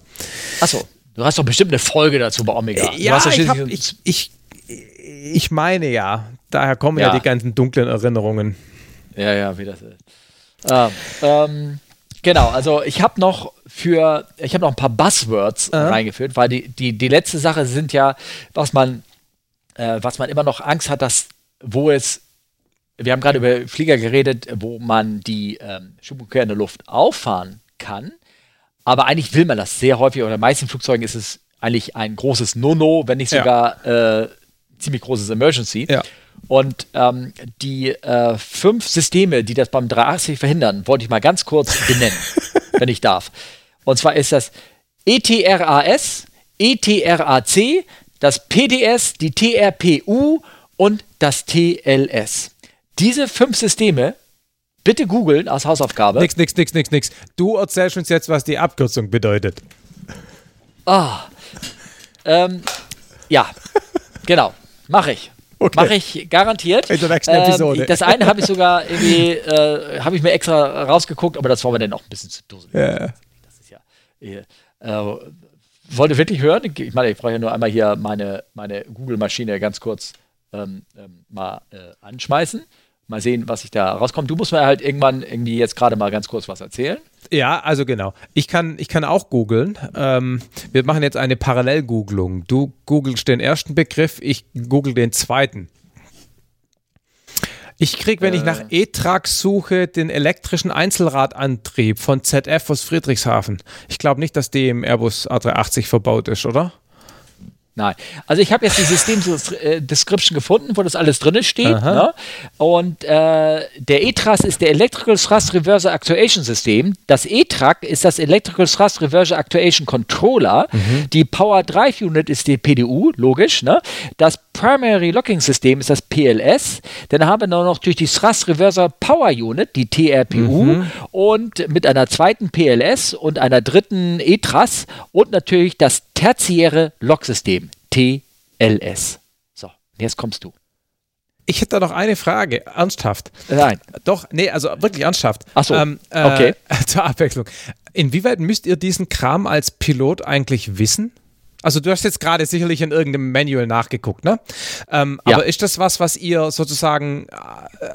Achso, du hast doch bestimmt eine Folge dazu bei Omega. Ja, ich, hab, ich, ich, ich meine ja. Daher kommen ja. Ja. die ganzen dunklen Erinnerungen. Ja, ja, wie das ist. Ähm, ähm, genau, also ich habe noch für, ich habe noch ein paar Buzzwords reingeführt, weil die, die, die letzte Sache sind ja, was man, äh, was man immer noch Angst hat, dass, wo es, wir haben gerade über Flieger geredet, wo man die ähm, Schubumkehr in der Luft auffahren kann, aber eigentlich will man das sehr häufig, oder in den meisten Flugzeugen ist es eigentlich ein großes No-No, wenn nicht Ja. sogar äh, ziemlich großes Emergency. Ja. Und ähm, die äh, fünf Systeme, die das beim 380 verhindern, wollte ich mal ganz kurz benennen, wenn ich darf. Und zwar ist das ETRAS, ETRAC, das PDS, die TRPU und das TLS. Diese fünf Systeme, bitte googeln als Hausaufgabe. Nix, nix, nix, nix, nix. Du erzählst uns jetzt, was die Abkürzung bedeutet. Ähm, ja, genau, mache ich. Okay. Mache ich garantiert. In der nächsten Episode. Das eine habe ich sogar irgendwie, äh, habe ich mir extra rausgeguckt, aber das war mir dann auch ein bisschen zu dusselig. Ja. Das ist ja, äh, wollt ihr wirklich hören? Ich meine, ich brauche ja nur einmal hier meine, meine Google-Maschine ganz kurz ähm, ähm, mal äh, anschmeißen. Mal sehen, was ich da rauskommt. Du musst mir halt irgendwann irgendwie jetzt gerade mal ganz kurz was erzählen. Ja, also genau. Ich kann, ich kann auch googeln. Ähm, wir machen jetzt eine Parallelgooglung. Du googelst den ersten Begriff, ich google den zweiten. Ich krieg, wenn ich nach E-Trax suche, den elektrischen Einzelradantrieb von ZF aus Friedrichshafen. Ich glaube nicht, dass die im Airbus A380 verbaut ist, oder? Nein. Also ich habe jetzt die System-Description gefunden, wo das alles drin steht. Ne? Und äh, der E-Trust ist der Electrical Thrust Reverser Actuation System. Das E-Track ist das Electrical Thrust Reverser Actuation Controller. Die Power Drive Unit ist die PDU, logisch. Ne? Das Primary Locking System ist das PLS. Dann haben wir noch natürlich die Thrust Reverser Power Unit, die TRPU. Und mit einer zweiten PLS und einer dritten E-Truss und natürlich das tertiäre Locksystem, TLS. So, jetzt kommst du. Ich hätte da noch eine Frage, ernsthaft. Nein. Doch, nee, also wirklich ernsthaft. Ach so, äh, okay. Zur Abwechslung. Inwieweit müsst ihr diesen Kram als Pilot eigentlich wissen? Also du hast jetzt gerade sicherlich in irgendeinem Manual nachgeguckt, ne? Ähm, Ja. Aber ist das was, was ihr sozusagen äh,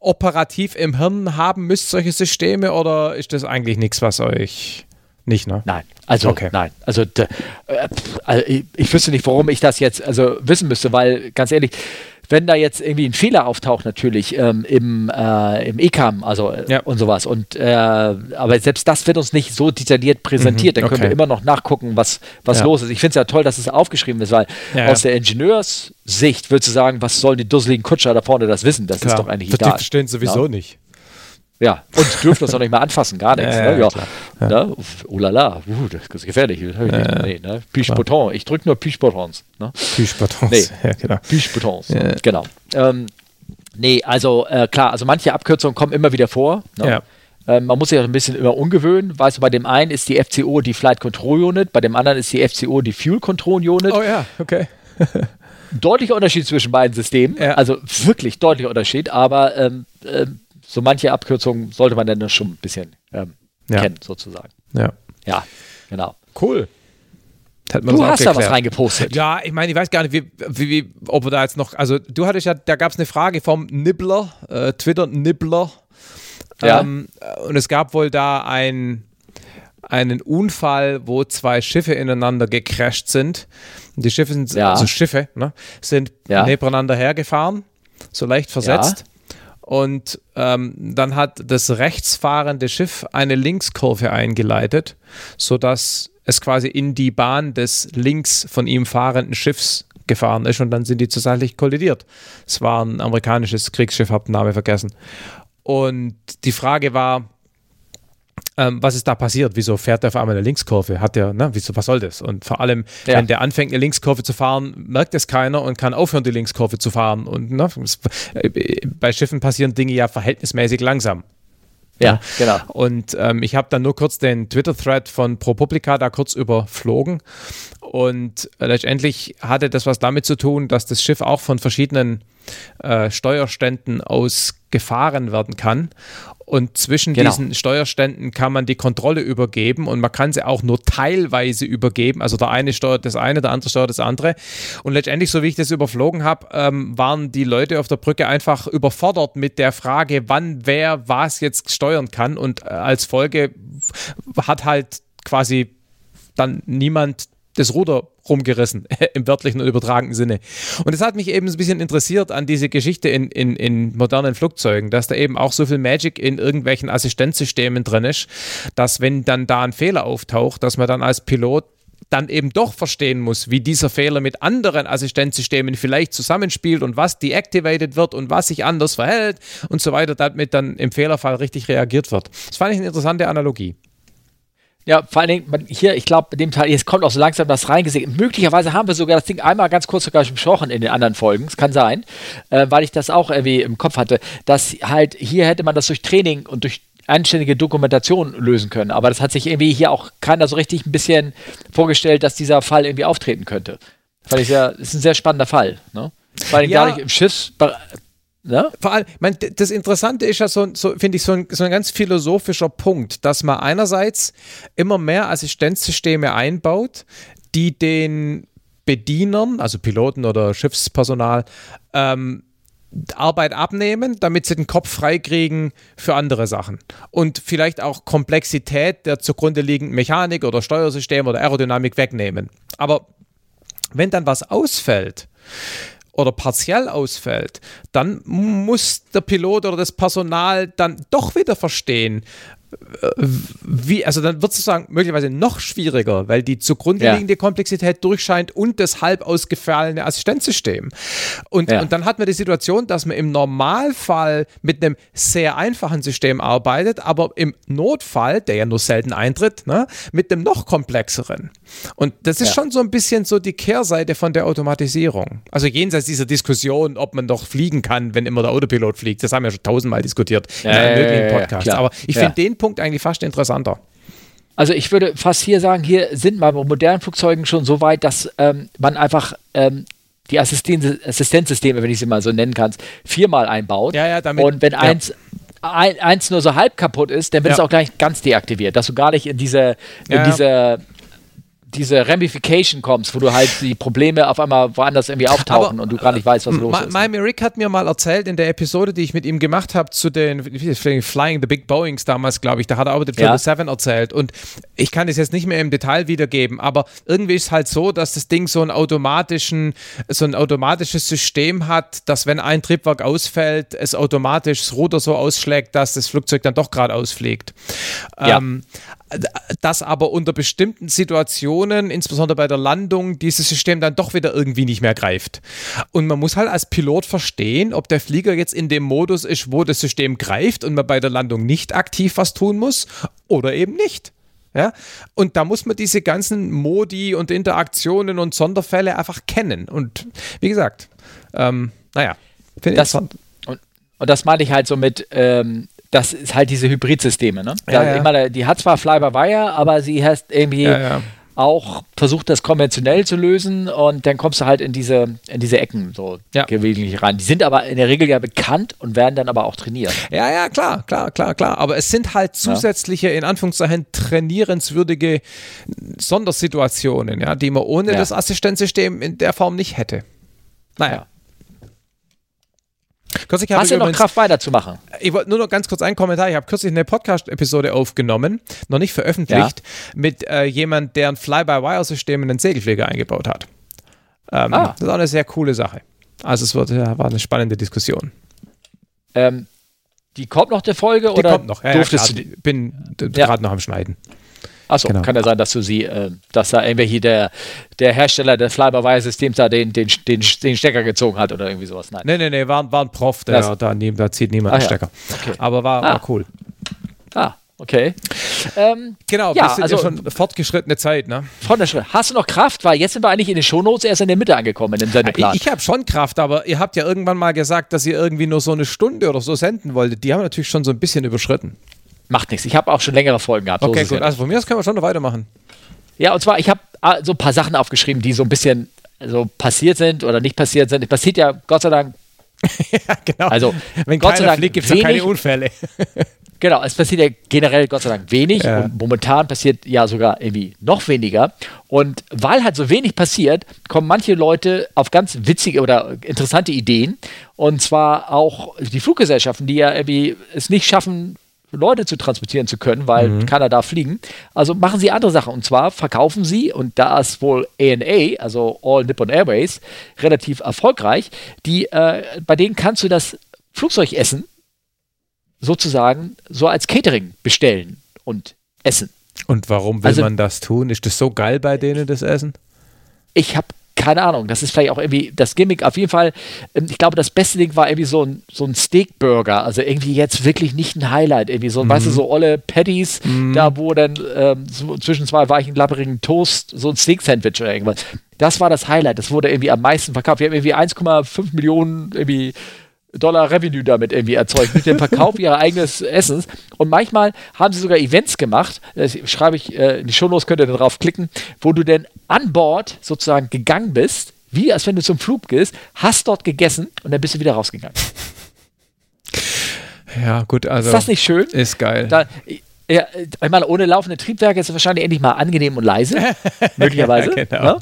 operativ im Hirn haben müsst, solche Systeme, oder ist das eigentlich nichts, was euch nicht, ne? Nein, also Okay. nein, also, äh, also ich, wüsste nicht, warum ich das jetzt also wissen müsste, weil ganz ehrlich, wenn da jetzt irgendwie ein Fehler auftaucht natürlich ähm, im, äh, im ECAM, also äh, Ja. und sowas und äh, aber selbst das wird uns nicht so detailliert präsentiert, dann können okay. wir immer noch nachgucken, was was Ja. los ist. Ich finde es ja toll, dass es aufgeschrieben ist, weil Ja, aus der Ingenieurssicht würdest du sagen, was sollen die dusseligen Kutscher da vorne das wissen? Das ist doch eigentlich die egal. verstehen sowieso Ja. nicht. Ja, und dürfen das auch nicht mehr anfassen, gar nichts. Ja, ne? ja, ja. Oh la la, uh, das ist gefährlich. Das ich nicht. Nee, ne? Push-Button. Ich drücke nur Push-Buttons. Ne? Plüschbatons. Nee. Ja, genau. Ja. Genau. Ähm, nee, also äh, klar, also manche Abkürzungen kommen immer wieder vor. Ne? Ja. Ähm, man muss sich auch ein bisschen immer ungewöhnen. Weißt du, bei dem einen ist die FCO die Flight Control Unit, bei dem anderen ist die FCO die Fuel Control Unit. Oh ja, okay. deutlicher Unterschied zwischen beiden Systemen. Ja. Also wirklich deutlicher Unterschied, aber ähm, äh, so manche Abkürzungen sollte man dann schon ein bisschen ähm, ja. kennen, sozusagen. Ja. Ja, genau. Cool. du hast da was reingepostet. Ja, ich meine, ich weiß gar nicht, wie, wie, wie, ob wir da jetzt noch. Also, du hattest ja, da gab es eine Frage vom Nibbler, äh, Twitter-Nibbler. Ja. Ähm, und es gab wohl da ein, einen Unfall, wo zwei Schiffe ineinander gecrashed sind. Und die Schiffe sind, ja. also Schiffe, ne, sind ja. nebeneinander hergefahren, so leicht versetzt. Ja. Und ähm, dann hat das rechtsfahrende Schiff eine Linkskurve eingeleitet, sodass es quasi in die Bahn des links von ihm fahrenden Schiffs gefahren ist und dann sind die zusätzlich kollidiert. Es war ein amerikanisches Kriegsschiff, habe den Namen vergessen. Und die Frage war, ähm, was ist da passiert? Wieso fährt er auf einmal eine Linkskurve? Hat der, ne, wieso, was soll das? Und vor allem, ja. wenn der anfängt, eine Linkskurve zu fahren, merkt es keiner und kann aufhören, die Linkskurve zu fahren. Und ne, äh, bei Schiffen passieren Dinge ja verhältnismäßig langsam. Ja, genau. Und ähm, ich habe dann nur kurz den Twitter-Thread von ProPublica da kurz überflogen. Und letztendlich hatte das was damit zu tun, dass das Schiff auch von verschiedenen äh, Steuerständen aus gefahren werden kann. Und zwischen genau. diesen Steuerständen kann man die Kontrolle übergeben und man kann sie auch nur teilweise übergeben. Also der eine steuert das eine, der andere steuert das andere. Und letztendlich, so wie ich das überflogen habe, ähm, waren die Leute auf der Brücke einfach überfordert mit der Frage, wann wer was jetzt steuern kann. Und äh, als Folge hat halt quasi dann niemand das Ruder rumgerissen, im wörtlichen und übertragenen Sinne. Und das hat mich eben ein bisschen interessiert an diese Geschichte in, in, in modernen Flugzeugen, dass da eben auch so viel Magic in irgendwelchen Assistenzsystemen drin ist, dass wenn dann da ein Fehler auftaucht, dass man dann als Pilot dann eben doch verstehen muss, wie dieser Fehler mit anderen Assistenzsystemen vielleicht zusammenspielt und was deactivated wird und was sich anders verhält und so weiter, damit dann im Fehlerfall richtig reagiert wird. Das fand ich eine interessante Analogie. Ja, vor allen Dingen, hier, ich glaube, in dem Teil, jetzt kommt auch so langsam das reingesehen. Möglicherweise haben wir sogar das Ding einmal ganz kurz sogar besprochen in den anderen Folgen. Es kann sein, äh, weil ich das auch irgendwie im Kopf hatte, dass halt hier hätte man das durch Training und durch einständige Dokumentation lösen können. Aber das hat sich irgendwie hier auch keiner so richtig ein bisschen vorgestellt, dass dieser Fall irgendwie auftreten könnte. Weil ich ja, ist ein sehr spannender Fall. Ne? Vor allem ja. dadurch im Schiffs Ne? Vor allem, mein, das Interessante ist ja so, so finde ich, so ein, so ein ganz philosophischer Punkt, dass man einerseits immer mehr Assistenzsysteme einbaut, die den Bedienern, also Piloten oder Schiffspersonal, ähm, Arbeit abnehmen, damit sie den Kopf freikriegen für andere Sachen. Und vielleicht auch Komplexität der zugrunde liegenden Mechanik oder Steuersystem oder Aerodynamik wegnehmen. Aber wenn dann was ausfällt, oder partiell ausfällt, dann muss der Pilot oder das Personal dann doch wieder verstehen, wie, also dann wird es sozusagen möglicherweise noch schwieriger, weil die zugrunde liegende ja. Komplexität durchscheint und das halb ausgefallene Assistenzsystem. Und, ja. und dann hat man die Situation, dass man im Normalfall mit einem sehr einfachen System arbeitet, aber im Notfall, der ja nur selten eintritt, ne, mit einem noch komplexeren. Und das ist ja. schon so ein bisschen so die Kehrseite von der Automatisierung. Also jenseits dieser Diskussion, ob man doch fliegen kann, wenn immer der Autopilot fliegt, das haben wir schon tausendmal diskutiert in allen möglichen Podcasts. Aber ich finde den Punkt eigentlich fast interessanter. Also ich würde fast hier sagen, hier sind wir bei modernen Flugzeugen schon so weit, dass ähm, man einfach ähm, die Assisten Assistenzsysteme, wenn ich sie mal so nennen kann, viermal einbaut. Ja, ja, damit, Und wenn ja. eins ein, eins nur so halb kaputt ist, dann wird es auch gleich ganz deaktiviert, dass du gar nicht in diese, in diese diese Ramification kommst, wo du halt die Probleme auf einmal woanders irgendwie auftauchen Aber, und du gar nicht weißt, was los ist. Miami Rick hat mir mal erzählt in der Episode, die ich mit ihm gemacht habe, zu den Flying the Big Boeings damals, glaube ich, da hat er auch den ja. Seven erzählt und ich kann es jetzt nicht mehr im Detail wiedergeben, aber irgendwie ist es halt so, dass das Ding so, einen automatischen, so ein automatisches System hat, dass wenn ein Triebwerk ausfällt, es automatisch das Ruder so ausschlägt, dass das Flugzeug dann doch geradeaus fliegt. Ja. Ähm, dass aber unter bestimmten Situationen, insbesondere bei der Landung, dieses System dann doch wieder irgendwie nicht mehr greift. Und man muss halt als Pilot verstehen, ob der Flieger jetzt in dem Modus ist, wo das System greift und man bei der Landung nicht aktiv was tun muss oder eben nicht. Ja? Und da muss man diese ganzen Modi und Interaktionen und Sonderfälle einfach kennen. Und wie gesagt, ähm, naja, finde ich. Und, und das meine ich halt so mit, ähm, das ist halt diese Hybridsysteme, ne? Ja, ja. Immer, die hat zwar Fly-by-Wire, aber sie hat irgendwie ja. Auch versucht, das konventionell zu lösen und dann kommst du halt in diese, in diese Ecken so Ja. gelegentlich rein. Die sind aber in der Regel ja bekannt und werden dann aber auch trainiert. Ja, ja, klar, klar, klar, klar. Aber es sind halt zusätzliche, in Anführungszeichen, trainierenswürdige Sondersituationen, ja, die man ohne Ja. das Assistenzsystem in der Form nicht hätte. Naja. Kürzlich Hast du noch übrigens- Kraft weiterzumachen? Ich wollte nur noch ganz kurz einen Kommentar. Ich habe kürzlich eine Podcast-Episode aufgenommen, noch nicht veröffentlicht, mit äh, jemand, der ein Fly-by-Wire-System in den Segelflieger eingebaut hat. Ähm, Ah. Das ist auch eine sehr coole Sache. Also es wird, ja, war eine spannende Diskussion. Ähm, die kommt noch der Folge Die oder kommt noch. Ja, ja, durftest klar, du die? bin Ja. gerade noch am Schneiden. Achso, genau. kann ja sein, dass du sie, äh, dass da irgendwelche der, der Hersteller des Fly-by-Wire-Systems da den, den, den, den Stecker gezogen hat oder irgendwie sowas. Nein. Nee, nee, nee, war, war ein Prof, der, Das- da, nie- da zieht niemand Ah, einen ja. Stecker. Okay. Aber war, Ah. war cool. Ah, okay. Ähm, Genau, Ja, sind also- ja schon fortgeschrittene Zeit, ne? Schritt. Hast du noch Kraft? Weil jetzt sind wir eigentlich in den Shownotes erst in der Mitte angekommen in dem Sendeplan. Ich, ich habe schon Kraft, aber ihr habt ja irgendwann mal gesagt, dass ihr irgendwie nur so eine Stunde oder so senden wolltet. Die haben wir natürlich schon so ein bisschen überschritten. Macht nichts. Ich habe auch schon längere Folgen gehabt. so Okay, es gut. ja Also von mir aus können wir schon noch weitermachen. Ja, und zwar, ich habe ah, so ein paar Sachen aufgeschrieben, die so ein bisschen so passiert sind oder nicht passiert sind. Es passiert ja Gott sei Dank, ja, genau. also Wenn Gott sei Dank gibt es keine Unfälle. Genau, es passiert ja generell Gott sei Dank wenig Ja. und momentan passiert ja sogar irgendwie noch weniger. Und weil halt so wenig passiert, kommen manche Leute auf ganz witzige oder interessante Ideen. Und zwar auch die Fluggesellschaften, die ja irgendwie es nicht schaffen, Leute zu transportieren zu können, weil keiner darf fliegen. Also machen sie andere Sachen. Und zwar verkaufen sie, und da ist wohl ANA, also All Nippon Airways, relativ erfolgreich, die, äh, bei denen kannst du das Flugzeugessen sozusagen so als Catering bestellen und essen. Und warum will Also- man das tun? Ist das so geil bei denen, das Essen? Ich habe keine Ahnung, das ist vielleicht auch irgendwie das Gimmick. Auf jeden Fall, ähm, ich glaube, das beste Ding war irgendwie so ein, so ein Steakburger. Also irgendwie jetzt wirklich nicht ein Highlight. Irgendwie so, weißt du, so olle Patties, da wo dann ähm, so zwischen zwei weichen, lapperigen Toast so ein Steak-Sandwich oder irgendwas. Das war das Highlight. Das wurde irgendwie am meisten verkauft. Wir haben irgendwie 1,5 Millionen irgendwie Dollar Revenue damit irgendwie erzeugt, mit dem Verkauf ihrer eigenes Essens. Und manchmal haben sie sogar Events gemacht, das schreibe ich äh, in die Shownotes, könnt ihr da drauf klicken, wo du denn an Bord sozusagen gegangen bist, wie als wenn du zum Flug gehst, hast dort gegessen und dann bist du wieder rausgegangen. Ja, gut, also. Ist das nicht schön? Ist geil. Da, ja, ich meine, ohne laufende Triebwerke ist es wahrscheinlich endlich mal angenehm und leise. möglicherweise. Ja, genau. ne?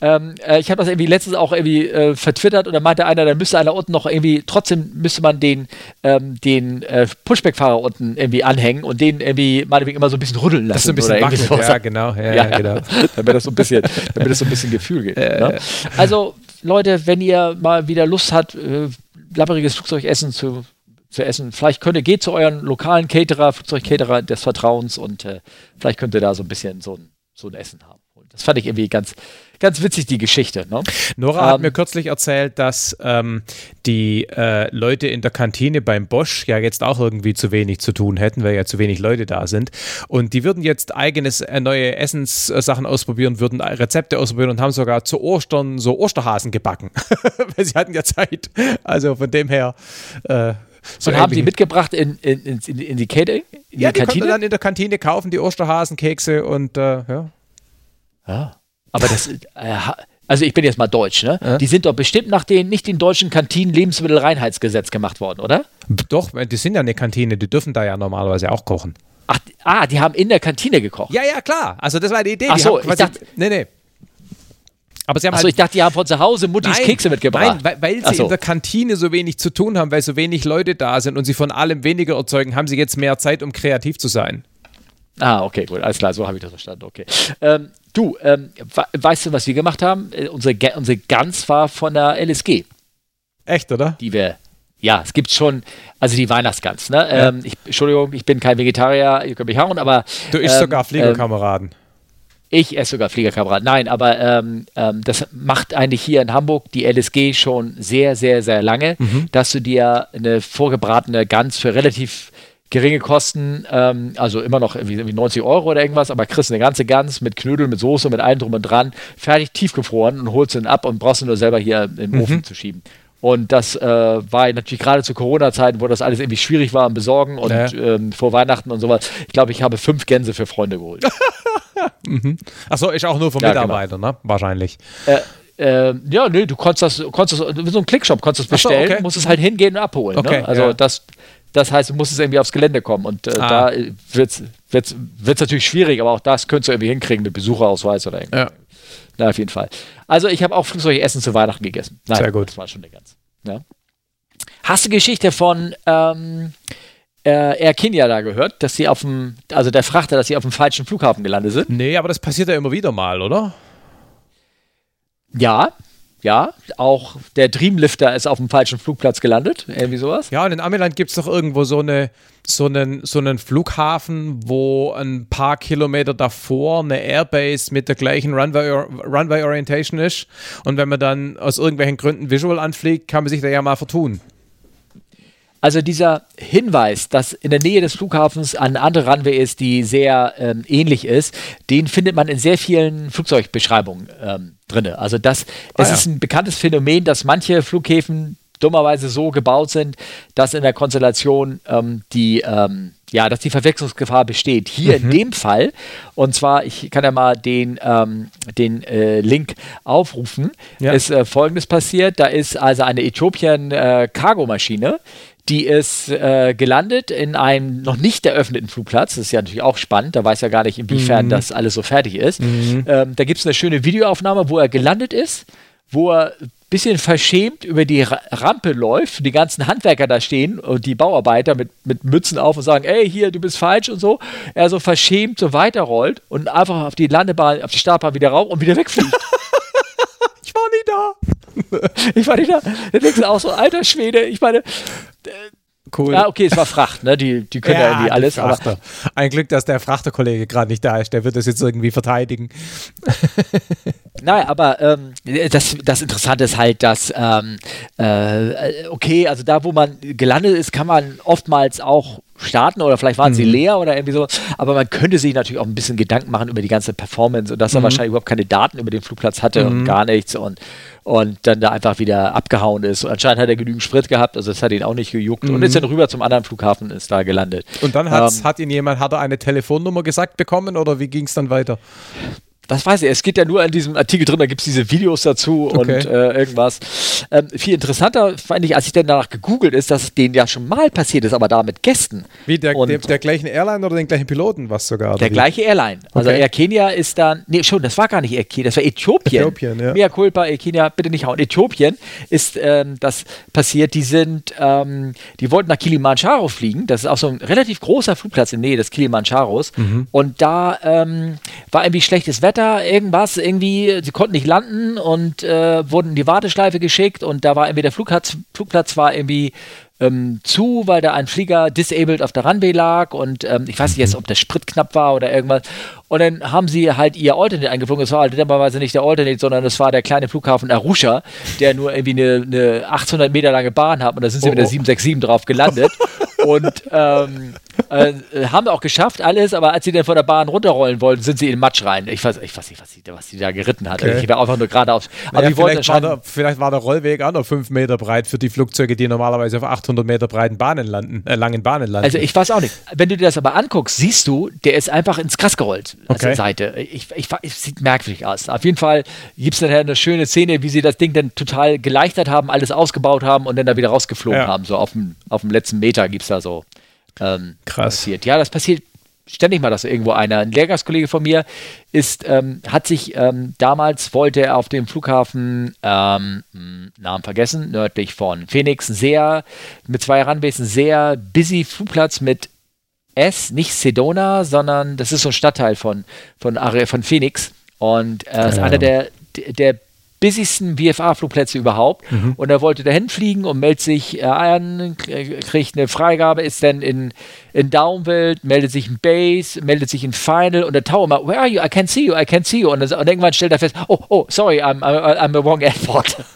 Ähm, äh, ich habe das irgendwie letztens auch irgendwie äh, vertwittert und da meinte einer, da müsste einer unten noch irgendwie, trotzdem müsste man den, ähm, den äh, Pushback-Fahrer unten irgendwie anhängen und den irgendwie meinetwegen immer so ein bisschen rütteln lassen. das ist so ein bisschen oder sowas. Ja, genau. Ja, Ja, ja, genau. damit das so ein bisschen, damit das so ein bisschen Gefühl gibt. ne? Also, Leute, wenn ihr mal wieder Lust habt, äh, labberiges Flugzeugessen zu, zu essen, vielleicht könnt ihr, geht zu euren lokalen Caterer, Flugzeugcaterer des Vertrauens und äh, vielleicht könnt ihr da so ein bisschen so ein, so ein Essen haben. Und das fand ich irgendwie ganz, ganz witzig, die Geschichte. Ne? Nora hat Ähm, mir kürzlich erzählt, dass ähm, die äh, Leute in der Kantine beim Bosch ja jetzt auch irgendwie zu wenig zu tun hätten, weil ja zu wenig Leute da sind. Und die würden jetzt eigenes äh, neue Essenssachen ausprobieren, würden Rezepte ausprobieren und haben sogar zu Ostern so Osterhasen gebacken. weil sie hatten ja Zeit. Also von dem her. Äh, so und haben sie ähnlich- mitgebracht in, in, in, in, die? In Ja, die die Kantine? dann in der Kantine kaufen, die Osterhasen, Kekse und äh, ja. Ja. Aber das, äh, also ich bin jetzt mal deutsch, ne? Ja. Die sind doch bestimmt nach den, nicht den deutschen Kantinen Lebensmittelreinheitsgesetz gemacht worden, oder? Doch, die sind ja eine Kantine, die dürfen da ja normalerweise auch kochen. Ach, ah, die haben in der Kantine gekocht. Ja, ja, klar. Also das war die Idee. Ach die so, haben ich quasi, dachte- nee, nee. Aber sie haben Achso, halt ich dachte, die haben von zu Hause Muttis Kekse mitgebracht. Nein, weil, weil sie so. in der Kantine so wenig zu tun haben, weil so wenig Leute da sind und sie von allem weniger erzeugen, haben sie jetzt mehr Zeit, um kreativ zu sein. Ah, okay, gut, alles klar, so habe ich das verstanden. Okay. Ähm, du, ähm, we- weißt du, was wir gemacht haben? Äh, unsere, unsere Gans war von der LSG, Echt, oder? die wir. Ja, es gibt schon, also die Weihnachtsgans. Ne? Ähm, ich, Entschuldigung, ich bin kein Vegetarier, ihr könnt mich hauen, aber. Du isst ähm, sogar Fliegerkameraden. Ich esse sogar Fliegerkamerad. Nein, aber ähm, ähm, das macht eigentlich hier in Hamburg die LSG schon sehr, sehr, sehr lange, Mhm. dass du dir eine vorgebratene Gans für relativ geringe Kosten, ähm, also immer noch irgendwie, irgendwie 90 Euro oder irgendwas, aber kriegst eine ganze Gans mit Knödel, mit Soße, mit allem drum und dran, fertig tiefgefroren und holst ihn ab und brauchst ihn nur selber hier im Mhm. Ofen zu schieben. Und das äh, war natürlich gerade zu Corona-Zeiten, wo das alles irgendwie schwierig war am Besorgen und Ja. ähm, vor Weihnachten und sowas. Ich glaube, ich habe fünf Gänse für Freunde geholt. Achso, ist auch nur vom Ja, genau. Mitarbeiter, ne? Wahrscheinlich. äh, äh, ja, nee, du konntest das, konntest das, so ein Clickshop, konntest das Ach so, bestellen, okay. musst es halt hingehen und abholen. Okay, ne? Also ja. das, das heißt, du musst es irgendwie aufs Gelände kommen. Und äh, Ah. da wird es wird's, wird's natürlich schwierig, aber auch das könntest du irgendwie hinkriegen mit Besucherausweis oder irgendwas. Ja. Na, auf jeden Fall. Also ich habe auch Flugzeugessen zu Weihnachten gegessen. Nein, Sehr gut. Das war schon eine ganz. Ja. Hast du Geschichte von ähm, äh, Air Kenya da gehört, dass sie auf dem, also der Frachter, dass sie auf dem falschen Flughafen gelandet sind? Nee, aber das passiert ja immer wieder mal, oder? Ja, ja. Auch der Dreamlifter ist auf dem falschen Flugplatz gelandet. Irgendwie sowas. Ja, und in Amiland gibt es doch irgendwo so, eine, so, einen, so einen Flughafen, wo ein paar Kilometer davor eine Airbase mit der gleichen Runway, Runway Orientation ist. Und wenn man dann aus irgendwelchen Gründen Visual anfliegt, kann man sich da ja mal vertun. Also dieser Hinweis, dass in der Nähe des Flughafens eine andere Runway ist, die sehr ähm, ähnlich ist, den findet man in sehr vielen Flugzeugbeschreibungen ähm, drin. Also das, es Ah, ja. ist ein bekanntes Phänomen, dass manche Flughäfen dummerweise so gebaut sind, dass in der Konstellation ähm, die ähm, ja, dass die Verwechslungsgefahr besteht. Hier Mhm. in dem Fall, und zwar, ich kann ja mal den, ähm, den äh, Link aufrufen, Ja. ist äh, folgendes passiert. Da ist also eine Äthiopien-Cargomaschine, die ist äh, gelandet in einem noch nicht eröffneten Flugplatz. Das ist ja natürlich auch spannend. Da weiß ja gar nicht, inwiefern das alles so fertig ist. Ähm, da gibt es eine schöne Videoaufnahme, wo er gelandet ist, wo er ein bisschen verschämt über die Ra Rampe läuft, die ganzen Handwerker da stehen und die Bauarbeiter mit, mit Mützen auf und sagen, ey, hier, du bist falsch und so. Er so verschämt so weiterrollt und einfach auf die Landebahn, auf die Startbahn wieder rauf und wieder wegfliegt. Ich war nie da. ich war nicht da. Denkst du auch so, alter Schwede, ich meine, Cool. ja, okay, es war Fracht, ne? Die, die können ja, irgendwie die alles, aber. Ein Glück, dass der Frachterkollege gerade nicht da ist. Der wird das jetzt irgendwie verteidigen. Nein, aber ähm, das, das Interessante ist halt, dass, ähm, äh, okay, also da, wo man gelandet ist, kann man oftmals auch starten oder vielleicht waren sie leer oder irgendwie so, aber man könnte sich natürlich auch ein bisschen Gedanken machen über die ganze Performance und dass er wahrscheinlich überhaupt keine Daten über den Flugplatz hatte und gar nichts und, und dann da einfach wieder abgehauen ist. Und anscheinend hat er genügend Sprit gehabt, also das hat ihn auch nicht gejuckt und ist dann rüber zum anderen Flughafen, ist da gelandet. Und dann Ähm, hat ihn jemand, hat er eine Telefonnummer gesagt bekommen oder wie ging es dann weiter? Was weiß ich, es geht ja nur in diesem Artikel drin, da gibt es diese Videos dazu Okay. und äh, irgendwas. Ähm, viel interessanter fand ich, als ich dann danach gegoogelt ist, dass es denen ja schon mal passiert ist, aber da mit Gästen. Wie, der, Und- der, der gleichen Airline oder den gleichen Piloten, was sogar? Der wie? gleiche Airline. Also Okay. Air Kenia ist dann, nee, schon, das war gar nicht Air Kenia, das war Äthiopien. Äthiopien, ja. Mea culpa, Air Kenia, bitte nicht hauen. Äthiopien ist ähm, das passiert, die sind, ähm, die wollten nach Kilimanjaro fliegen, das ist auch so ein relativ großer Flugplatz in der Nähe des Kilimanjaros Mhm. und da ähm, war irgendwie schlechtes Wetter, irgendwas, irgendwie, sie konnten nicht landen und äh, wurden in die Warteschleife geschickt und da war irgendwie der Flugplatz, Flugplatz war irgendwie ähm, zu, weil da ein Flieger disabled auf der Runway lag und ähm, ich weiß nicht jetzt, ob der Sprit knapp war oder irgendwas. Und dann haben sie halt ihr Alternate eingeflogen. Es war halt dummerweise nicht der Alternate, sondern es war der kleine Flughafen Arusha, der nur irgendwie eine, eine 800 Meter lange Bahn hat und da sind sie Oh, mit der oh. 767 drauf gelandet. und ähm, äh, haben wir auch geschafft, alles, aber als sie dann von der Bahn runterrollen wollten, sind sie in den Matsch rein. Ich weiß, ich weiß nicht, was sie, was sie da geritten hat. Okay. Ich war einfach nur geradeaus. Aber die wollten vielleicht, war anscheinend- der, vielleicht war der Rollweg auch noch fünf Meter breit für die Flugzeuge, die normalerweise auf 800 Meter breiten Bahnen landen, äh, langen Bahnen landen. Also ich weiß auch nicht. Wenn du dir das aber anguckst, siehst du, der ist einfach ins Gras gerollt. Als Okay. Seite. Ich, ich, es sieht merkwürdig aus. Auf jeden Fall gibt es dann eine schöne Szene, wie sie das Ding dann total geleichtert haben, alles ausgebaut haben und dann da wieder rausgeflogen Ja. haben. So auf dem, auf dem letzten Meter gibt es da so ähm, Krass. passiert. Ja, das passiert ständig mal, dass irgendwo einer, ein Lehrgastkollege von mir ist, ähm, hat sich ähm, damals wollte er auf dem Flughafen, ähm, mh, Namen vergessen, nördlich von Phoenix, sehr, mit zwei ein sehr busy Flugplatz mit S, nicht Sedona, sondern das ist so ein Stadtteil von, von, von Phoenix. Und äh, ist einer der, der busysten VFA-Flugplätze überhaupt. Mhm. Und er wollte dahin fliegen und meldet sich äh, an, kriegt eine Freigabe, ist dann in, in Downwild, meldet sich in Base, meldet sich in Final und der Tower immer, where are you? I can see you, I can see you. Und, das, und irgendwann stellt er fest, oh, oh, sorry, I'm, I'm, I'm the wrong airport.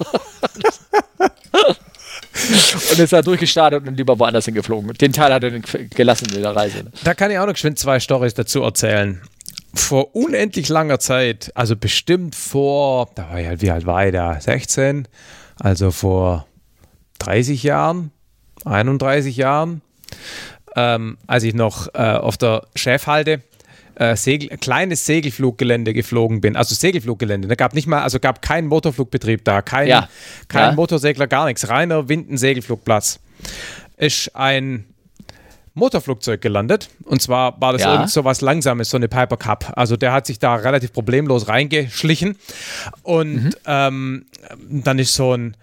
und ist da durchgestartet und lieber woanders hingeflogen. Den Teil hat er gelassen in der Reise. Da kann ich auch noch geschwind zwei Stories dazu erzählen. Vor unendlich langer Zeit, also bestimmt vor, da war ich halt, wie alt war ich da? 16? Also vor 30 Jahren, 31 Jahren, ähm, als ich noch äh, auf der Chefhalde äh, Segel, kleines Segelfluggelände geflogen bin, also Segelfluggelände, da ne? gab nicht mal, also gab keinen Motorflugbetrieb da, kein, ja. kein ja. Motorsegler, gar nichts, reiner Winden-Segelflugplatz. Ist ein Motorflugzeug gelandet. Und zwar war das ja. irgend so was Langsames, so eine Piper Cup. Also der hat sich da relativ problemlos reingeschlichen. Und mhm. ähm, dann ist so ein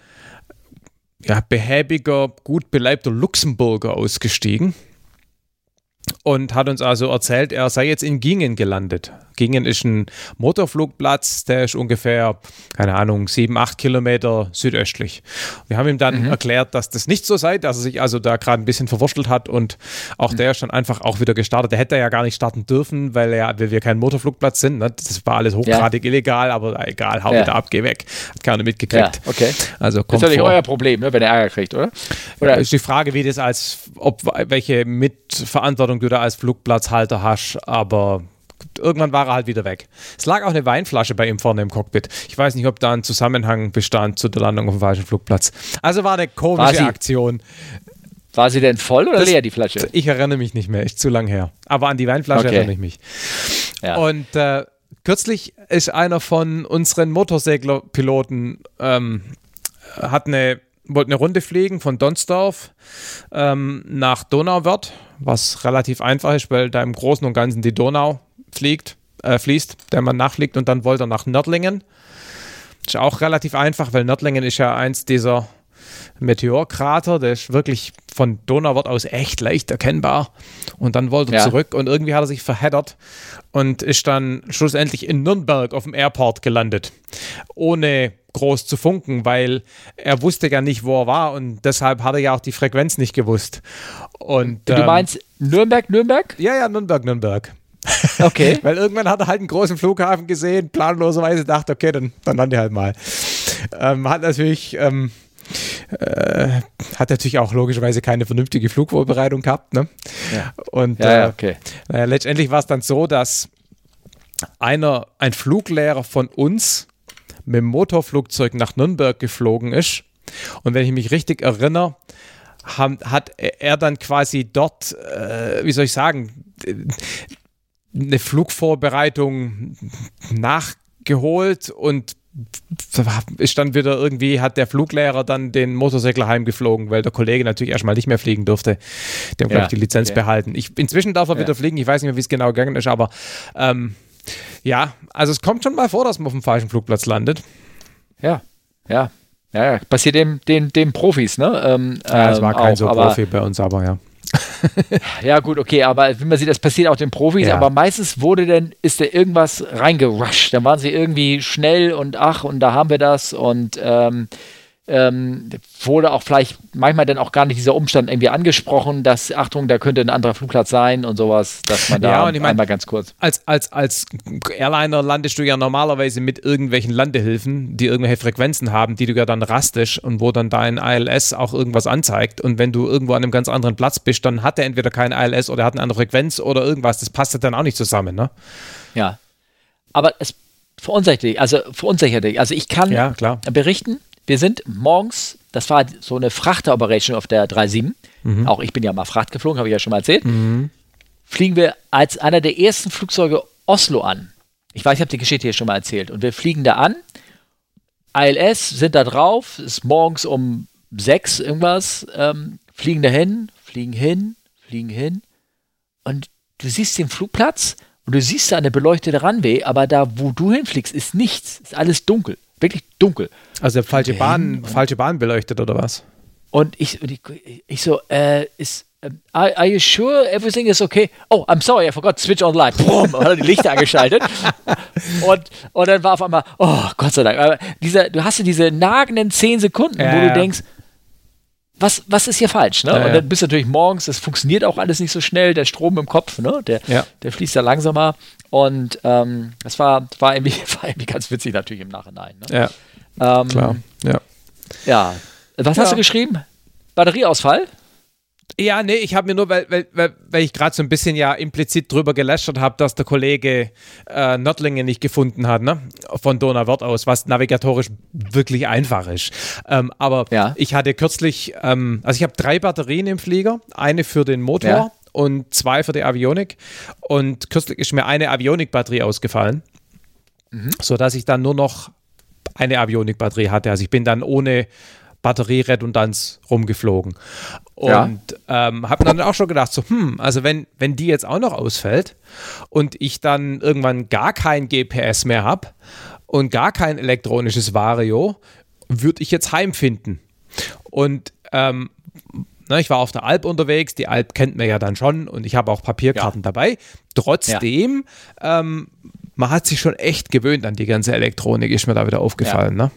ja, behäbiger, gut beleibter Luxemburger ausgestiegen und hat uns also erzählt, er sei jetzt in Gingen gelandet. Gingen ist ein Motorflugplatz, der ist ungefähr, keine Ahnung, sieben, acht Kilometer südöstlich. Wir haben ihm dann mhm. erklärt, dass das nicht so sei, dass er sich also da gerade ein bisschen verwurschtelt hat und auch mhm. der ist dann einfach auch wieder gestartet. Der hätte ja gar nicht starten dürfen, weil, er, weil wir kein Motorflugplatz sind. Ne? Das war alles hochgradig ja. illegal, aber egal, hau ja. wieder ab, geh weg. Hat keiner mitgekriegt. Ja, okay. Also kommt das ist ja nicht euer Problem, ne, wenn er Ärger kriegt, oder? Oder ja, ist die Frage, wie das als, ob welche Mitverantwortung du da als Flugplatzhalter hast, aber irgendwann war er halt wieder weg. Es lag auch eine Weinflasche bei ihm vorne im Cockpit. Ich weiß nicht, ob da ein Zusammenhang bestand zu der Landung auf dem falschen Flugplatz. Also war eine komische war Aktion. War sie denn voll oder das, leer, die Flasche? Ich erinnere mich nicht mehr, ist zu lang her. Aber an die Weinflasche okay. erinnere ich mich. Ja. Und äh, kürzlich ist einer von unseren Motorseglerpiloten, ähm, hat eine, wollte eine Runde fliegen von Donsdorf ähm, nach Donauwörth, was relativ einfach ist, weil da im Großen und Ganzen die Donau fliegt, äh, fließt, der man nachfliegt und dann wollte er nach Nördlingen. Ist auch relativ einfach, weil Nördlingen ist ja eins dieser Meteorkrater, der ist wirklich von Donauwort aus echt leicht erkennbar. Und dann wollte er ja. zurück und irgendwie hat er sich verheddert und ist dann schlussendlich in Nürnberg auf dem Airport gelandet. Ohne groß zu funken, weil er wusste ja nicht, wo er war und deshalb hat er ja auch die Frequenz nicht gewusst. Und, du ähm, meinst Nürnberg, Nürnberg? Ja, ja, Nürnberg, Nürnberg. Okay. Weil irgendwann hat er halt einen großen Flughafen gesehen, planloserweise dachte, okay, dann, dann lande halt mal. Ähm, hat natürlich. Ähm, äh, hat natürlich auch logischerweise keine vernünftige Flugvorbereitung gehabt. Ne? Ja. Und ja, äh, okay. naja, letztendlich war es dann so, dass einer, ein Fluglehrer von uns mit dem Motorflugzeug nach Nürnberg geflogen ist. Und wenn ich mich richtig erinnere, hat er dann quasi dort, äh, wie soll ich sagen, eine Flugvorbereitung nachgeholt und ist dann wieder irgendwie, hat der Fluglehrer dann den Motorsegler heimgeflogen, weil der Kollege natürlich erstmal nicht mehr fliegen durfte. Der hat, ja, glaube ich, die Lizenz okay. behalten. Ich, inzwischen darf er ja. wieder fliegen, ich weiß nicht mehr, wie es genau gegangen ist, aber ähm, ja, also es kommt schon mal vor, dass man auf dem falschen Flugplatz landet. Ja, ja. Ja, passiert dem, dem, dem Profis, ne? Ähm, ja, es war kein auch, so Profi bei uns, aber ja ja, gut, okay, aber wie man sieht, das passiert auch den Profis, ja. aber meistens wurde denn, ist da irgendwas reingerusht. Dann waren sie irgendwie schnell und ach, und da haben wir das und ähm, ähm, wurde auch vielleicht manchmal dann auch gar nicht dieser Umstand irgendwie angesprochen, dass, Achtung, da könnte ein anderer Flugplatz sein und sowas, dass man da ja, ich mein, einmal ganz kurz. Als, als, als Airliner landest du ja normalerweise mit irgendwelchen Landehilfen, die irgendwelche Frequenzen haben, die du ja dann rastest und wo dann dein ILS auch irgendwas anzeigt. Und wenn du irgendwo an einem ganz anderen Platz bist, dann hat er entweder kein ILS oder er hat eine andere Frequenz oder irgendwas. Das passt dann auch nicht zusammen, ne? Ja. Aber es verunsichert dich, also verunsichert dich. Also ich kann ja, berichten, wir sind morgens, das war so eine Frachter-Operation auf der 37, mhm. auch ich bin ja mal Fracht geflogen, habe ich ja schon mal erzählt, mhm. fliegen wir als einer der ersten Flugzeuge Oslo an. Ich weiß, ich habe die Geschichte hier schon mal erzählt. Und wir fliegen da an, ILS sind da drauf, ist morgens um sechs irgendwas, ähm, fliegen da hin, fliegen hin, fliegen hin. Und du siehst den Flugplatz und du siehst da eine beleuchtete Runway, aber da, wo du hinfliegst, ist nichts, ist alles dunkel wirklich dunkel. Also falsche Bahn, falsche Bahn beleuchtet oder was? Und ich, ich, ich so, äh, ist, um, are, are, you sure everything is okay? Oh, I'm sorry, I forgot to switch on light. Boom, hat die Lichter angeschaltet. und, und dann war auf einmal, oh, Gott sei Dank. Aber dieser, du hast ja diese nagenden zehn Sekunden, ja, wo du denkst, was, was ist hier falsch? Ne? Ja, und dann bist du natürlich morgens, das funktioniert auch alles nicht so schnell, der Strom im Kopf, ne? der, ja. der fließt ja langsamer. Und ähm, das war, war, irgendwie, war irgendwie ganz witzig natürlich im Nachhinein. Ne? Ja, ähm, klar. Ja. ja. Was hast du geschrieben? Batterieausfall? Ja, nee, ich habe mir nur, weil, weil, weil, ich gerade so ein bisschen ja implizit drüber gelästert habe, dass der Kollege äh, Nördlinge nicht gefunden hat, ne? Von Donauwörth aus, was navigatorisch wirklich einfach ist. Ähm, aber ja. ich hatte kürzlich, ähm, also ich habe drei Batterien im Flieger, eine für den Motor ja. und zwei für die Avionik. Und kürzlich ist mir eine Avionik-Batterie ausgefallen, mhm. sodass ich dann nur noch eine Avionik-Batterie hatte. Also ich bin dann ohne Batterieredundanz rumgeflogen. Und ja. ähm, habe dann auch schon gedacht, so, hm, also wenn, wenn die jetzt auch noch ausfällt und ich dann irgendwann gar kein GPS mehr habe und gar kein elektronisches Vario, würde ich jetzt heimfinden. Und ähm, na, ich war auf der Alp unterwegs, die Alp kennt man ja dann schon und ich habe auch Papierkarten ja. dabei. Trotzdem, ja. ähm, man hat sich schon echt gewöhnt an die ganze Elektronik, ist mir da wieder aufgefallen. Ne?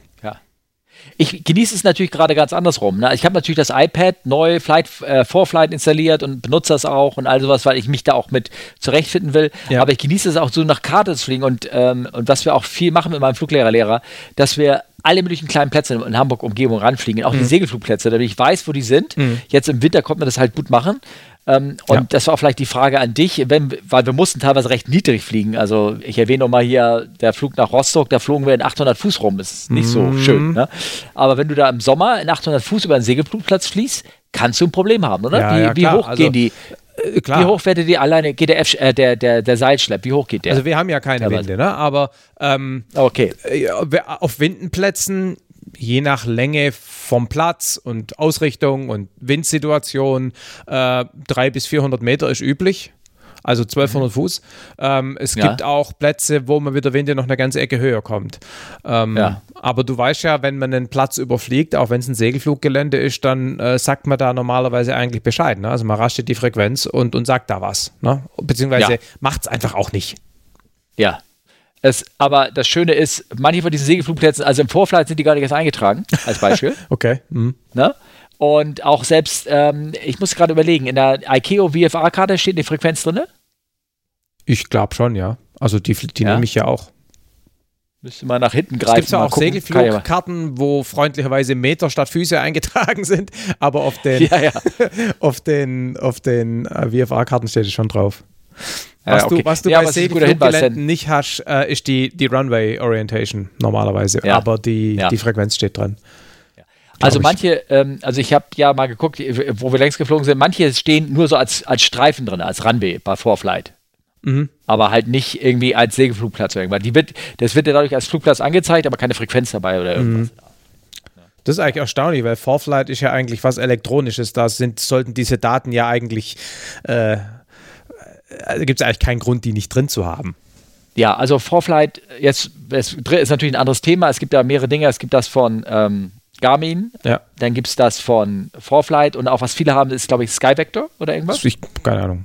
Ich genieße es natürlich gerade ganz andersrum. Ne? Ich habe natürlich das iPad neu Flight, äh, Vorflight installiert und benutze das auch und all sowas, weil ich mich da auch mit zurechtfinden will. Ja. Aber ich genieße es auch so nach Karte zu fliegen und, ähm, und was wir auch viel machen mit meinem Fluglehrerlehrer, dass wir alle möglichen kleinen Plätze in Hamburg-Umgebung ranfliegen, auch mhm. die Segelflugplätze, damit ich weiß, wo die sind. Mhm. Jetzt im Winter konnte man das halt gut machen. Ähm, und ja. das war vielleicht die Frage an dich, wenn, weil wir mussten teilweise recht niedrig fliegen. Also ich erwähne nochmal hier, der Flug nach Rostock, da flogen wir in 800 Fuß rum. Das ist nicht mhm. so schön. Ne? Aber wenn du da im Sommer in 800 Fuß über einen Segelflugplatz fließt, kannst du ein Problem haben, oder? Ja, wie, ja, wie hoch also, gehen die? Äh. Wie hoch werdet ihr alleine, geht der, F, äh, der, der, der Seilschlepp, wie hoch geht der? Also wir haben ja keine Winde, ne? aber ähm, okay. Äh, auf Windenplätzen je nach Länge vom Platz und Ausrichtung und Windsituation äh, 300 bis 400 Meter ist üblich. Also 1200 mhm. Fuß. Ähm, es ja. gibt auch Plätze, wo man mit der Winde noch eine ganze Ecke höher kommt. Ähm, ja. Aber du weißt ja, wenn man einen Platz überfliegt, auch wenn es ein Segelfluggelände ist, dann äh, sagt man da normalerweise eigentlich Bescheid. Ne? Also man rastet die Frequenz und, und sagt da was. Ne? Beziehungsweise ja. macht es einfach auch nicht. Ja, es, aber das Schöne ist, manche von diesen Segelflugplätzen, also im Vorflight sind die gar nicht erst eingetragen, als Beispiel. okay. Mhm. Ne? Und auch selbst, ähm, ich muss gerade überlegen, in der ICAO VFA-Karte steht eine Frequenz drin? Ich glaube schon, ja. Also die, die ja. nehme ich ja auch. Müsste mal nach hinten greifen. Es gibt ja auch Segelflugkarten, wo freundlicherweise Meter statt Füße eingetragen sind, aber auf den, ja, ja. auf den, auf den äh, VFA-Karten steht es schon drauf. Was, okay. du, was du ja, bei Segelfluggeländen nicht hast, äh, ist die, die Runway Orientation normalerweise, ja. aber die, ja. die Frequenz steht dran. Also manche, ähm, also ich habe ja mal geguckt, wo wir längst geflogen sind, manche stehen nur so als, als Streifen drin, als Runway bei Vorflight. Mhm. Aber halt nicht irgendwie als Segelflugplatz oder irgendwas. Die wird, das wird ja dadurch als Flugplatz angezeigt, aber keine Frequenz dabei oder irgendwas. Mhm. Das ist eigentlich erstaunlich, weil Vorflight ist ja eigentlich was Elektronisches. Da sind, sollten diese Daten ja eigentlich äh, also gibt es eigentlich keinen Grund, die nicht drin zu haben. Ja, also Vorflight, jetzt es ist natürlich ein anderes Thema. Es gibt da mehrere Dinge. Es gibt das von ähm, Garmin, ja. dann gibt es das von Vorflight und auch was viele haben, ist, glaube ich, Skyvector oder irgendwas. Ich, keine Ahnung.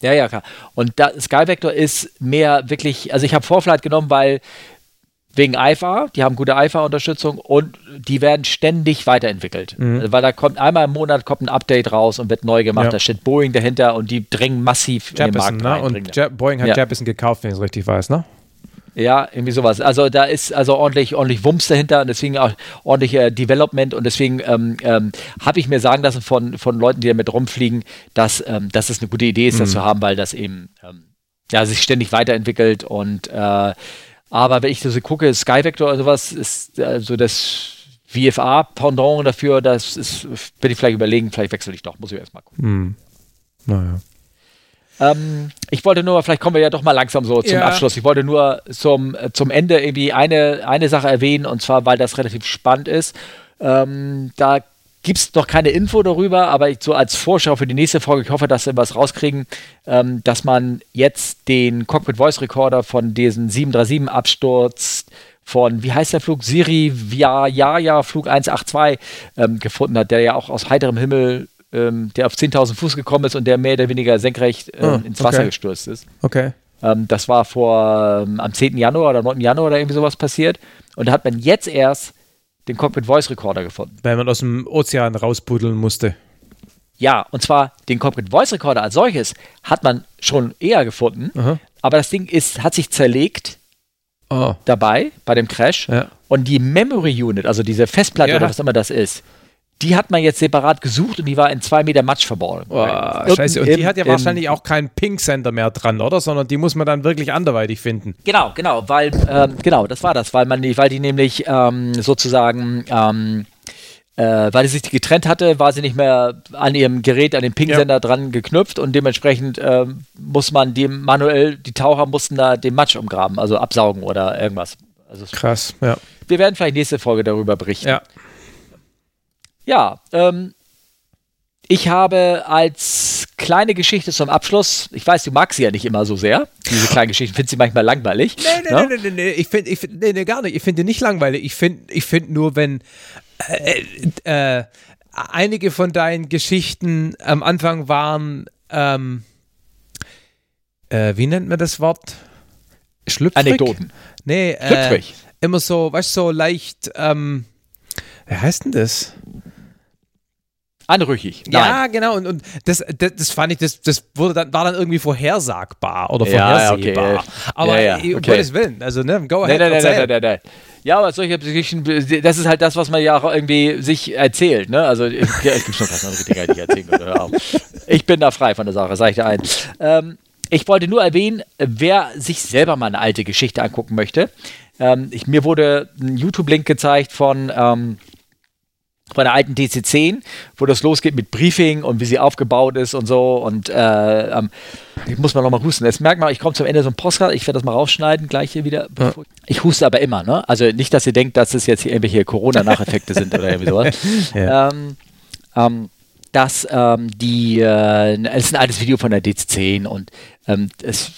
Ja, ja, klar. Und da, Skyvector ist mehr wirklich, also ich habe Vorflight genommen, weil wegen IFA, die haben gute IFA-Unterstützung und die werden ständig weiterentwickelt. Mhm. Also, weil da kommt einmal im Monat kommt ein Update raus und wird neu gemacht. Ja. Da steht Boeing dahinter und die drängen massiv Jeppesen, in den Markt rein. Ne? Und Je Boeing hat ja. Jeppesen gekauft, wenn ich es richtig weiß, ne? Ja, irgendwie sowas. Also da ist also ordentlich, ordentlich Wumms dahinter und deswegen auch ordentlich äh, Development und deswegen ähm, ähm, habe ich mir sagen lassen von, von Leuten, die damit rumfliegen, dass, ähm, dass es eine gute Idee ist, mhm. das zu haben, weil das eben ähm, ja, sich ständig weiterentwickelt und äh, aber wenn ich so gucke, Skyvector oder sowas ist also das VFA-Pendant dafür, das ist, bin ich vielleicht überlegen, vielleicht wechsle ich doch, muss ich erstmal gucken. Hm. Naja. Ähm, ich wollte nur, vielleicht kommen wir ja doch mal langsam so zum ja. Abschluss. Ich wollte nur zum, zum Ende irgendwie eine, eine Sache erwähnen, und zwar, weil das relativ spannend ist. Ähm, da gibt es noch keine Info darüber, aber ich, so als Vorschau für die nächste Folge, ich hoffe, dass wir was rauskriegen, ähm, dass man jetzt den Cockpit Voice Recorder von diesem 737 Absturz von, wie heißt der Flug? Siri Via Jaja Flug 182 ähm, gefunden hat, der ja auch aus heiterem Himmel, ähm, der auf 10.000 Fuß gekommen ist und der mehr oder weniger senkrecht ähm, oh, ins Wasser okay. gestürzt ist. Okay. Ähm, das war vor ähm, am 10. Januar oder 9. Januar oder irgendwie sowas passiert. Und da hat man jetzt erst den Cockpit Voice Recorder gefunden. Weil man aus dem Ozean rausbuddeln musste. Ja, und zwar den Cockpit Voice Recorder als solches hat man schon eher gefunden, Aha. aber das Ding ist, hat sich zerlegt oh. dabei, bei dem Crash. Ja. Und die Memory Unit, also diese Festplatte ja. oder was immer das ist, die hat man jetzt separat gesucht und die war in zwei Meter Matsch verborgen. Oh, scheiße, und die hat ja wahrscheinlich auch keinen Pink-Sender mehr dran, oder? Sondern die muss man dann wirklich anderweitig finden. Genau, genau, weil, ähm, genau, das war das, weil man die, weil die nämlich ähm, sozusagen, ähm, äh, weil sie sich getrennt hatte, war sie nicht mehr an ihrem Gerät, an den Ping-Sender ja. dran geknüpft und dementsprechend äh, muss man dem manuell, die Taucher mussten da den Matsch umgraben, also absaugen oder irgendwas. Also Krass, ja. Wir werden vielleicht nächste Folge darüber berichten. Ja. Ja, ähm, ich habe als kleine Geschichte zum Abschluss, ich weiß, du magst sie ja nicht immer so sehr, diese kleinen Geschichten, findest sie manchmal langweilig. Nee, nee, ne? nee, nee, nee, ich finde, ich find, nee, nee, gar nicht, ich finde die nicht langweilig. Ich finde ich find nur, wenn äh, äh, einige von deinen Geschichten am Anfang waren, ähm, äh, wie nennt man das Wort? Schlüpfrig? Anekdoten. Nee, äh, Schlüpfrig. immer so, weißt du, so leicht, ähm, wie heißt denn das? Anrüchig. Nein. Ja, genau. Und, und das, das, das, fand ich, das, das wurde dann, war dann irgendwie vorhersagbar oder vorhersehbar. Ja, okay. Aber ja, ja, um Gottes Willen, also ne, go ahead. Nein, nein, nein, nein, nein, nein. Ja, aber solche Geschichten, das ist halt das, was man ja auch irgendwie sich erzählt. Ne? Also, ja, es gibt schon fast andere Dinge, die ich erzählen würde. Ich bin da frei von der Sache, sage ich dir ein. Ähm, ich wollte nur erwähnen, wer sich selber mal eine alte Geschichte angucken möchte. Ähm, ich, mir wurde ein YouTube-Link gezeigt von. Ähm, von der alten DC10, wo das losgeht mit Briefing und wie sie aufgebaut ist und so. Und äh, ähm, ich muss mal nochmal husten. Jetzt merkt man, ich komme zum Ende so ein Postcard, ich werde das mal rausschneiden, gleich hier wieder. Ja. Ich huste aber immer, ne? Also nicht, dass ihr denkt, dass das jetzt hier irgendwelche Corona-Nacheffekte sind oder irgendwie sowas. Ja. Ähm, ähm, dass ähm, die, äh, es ist ein altes Video von der DC10 und ähm, es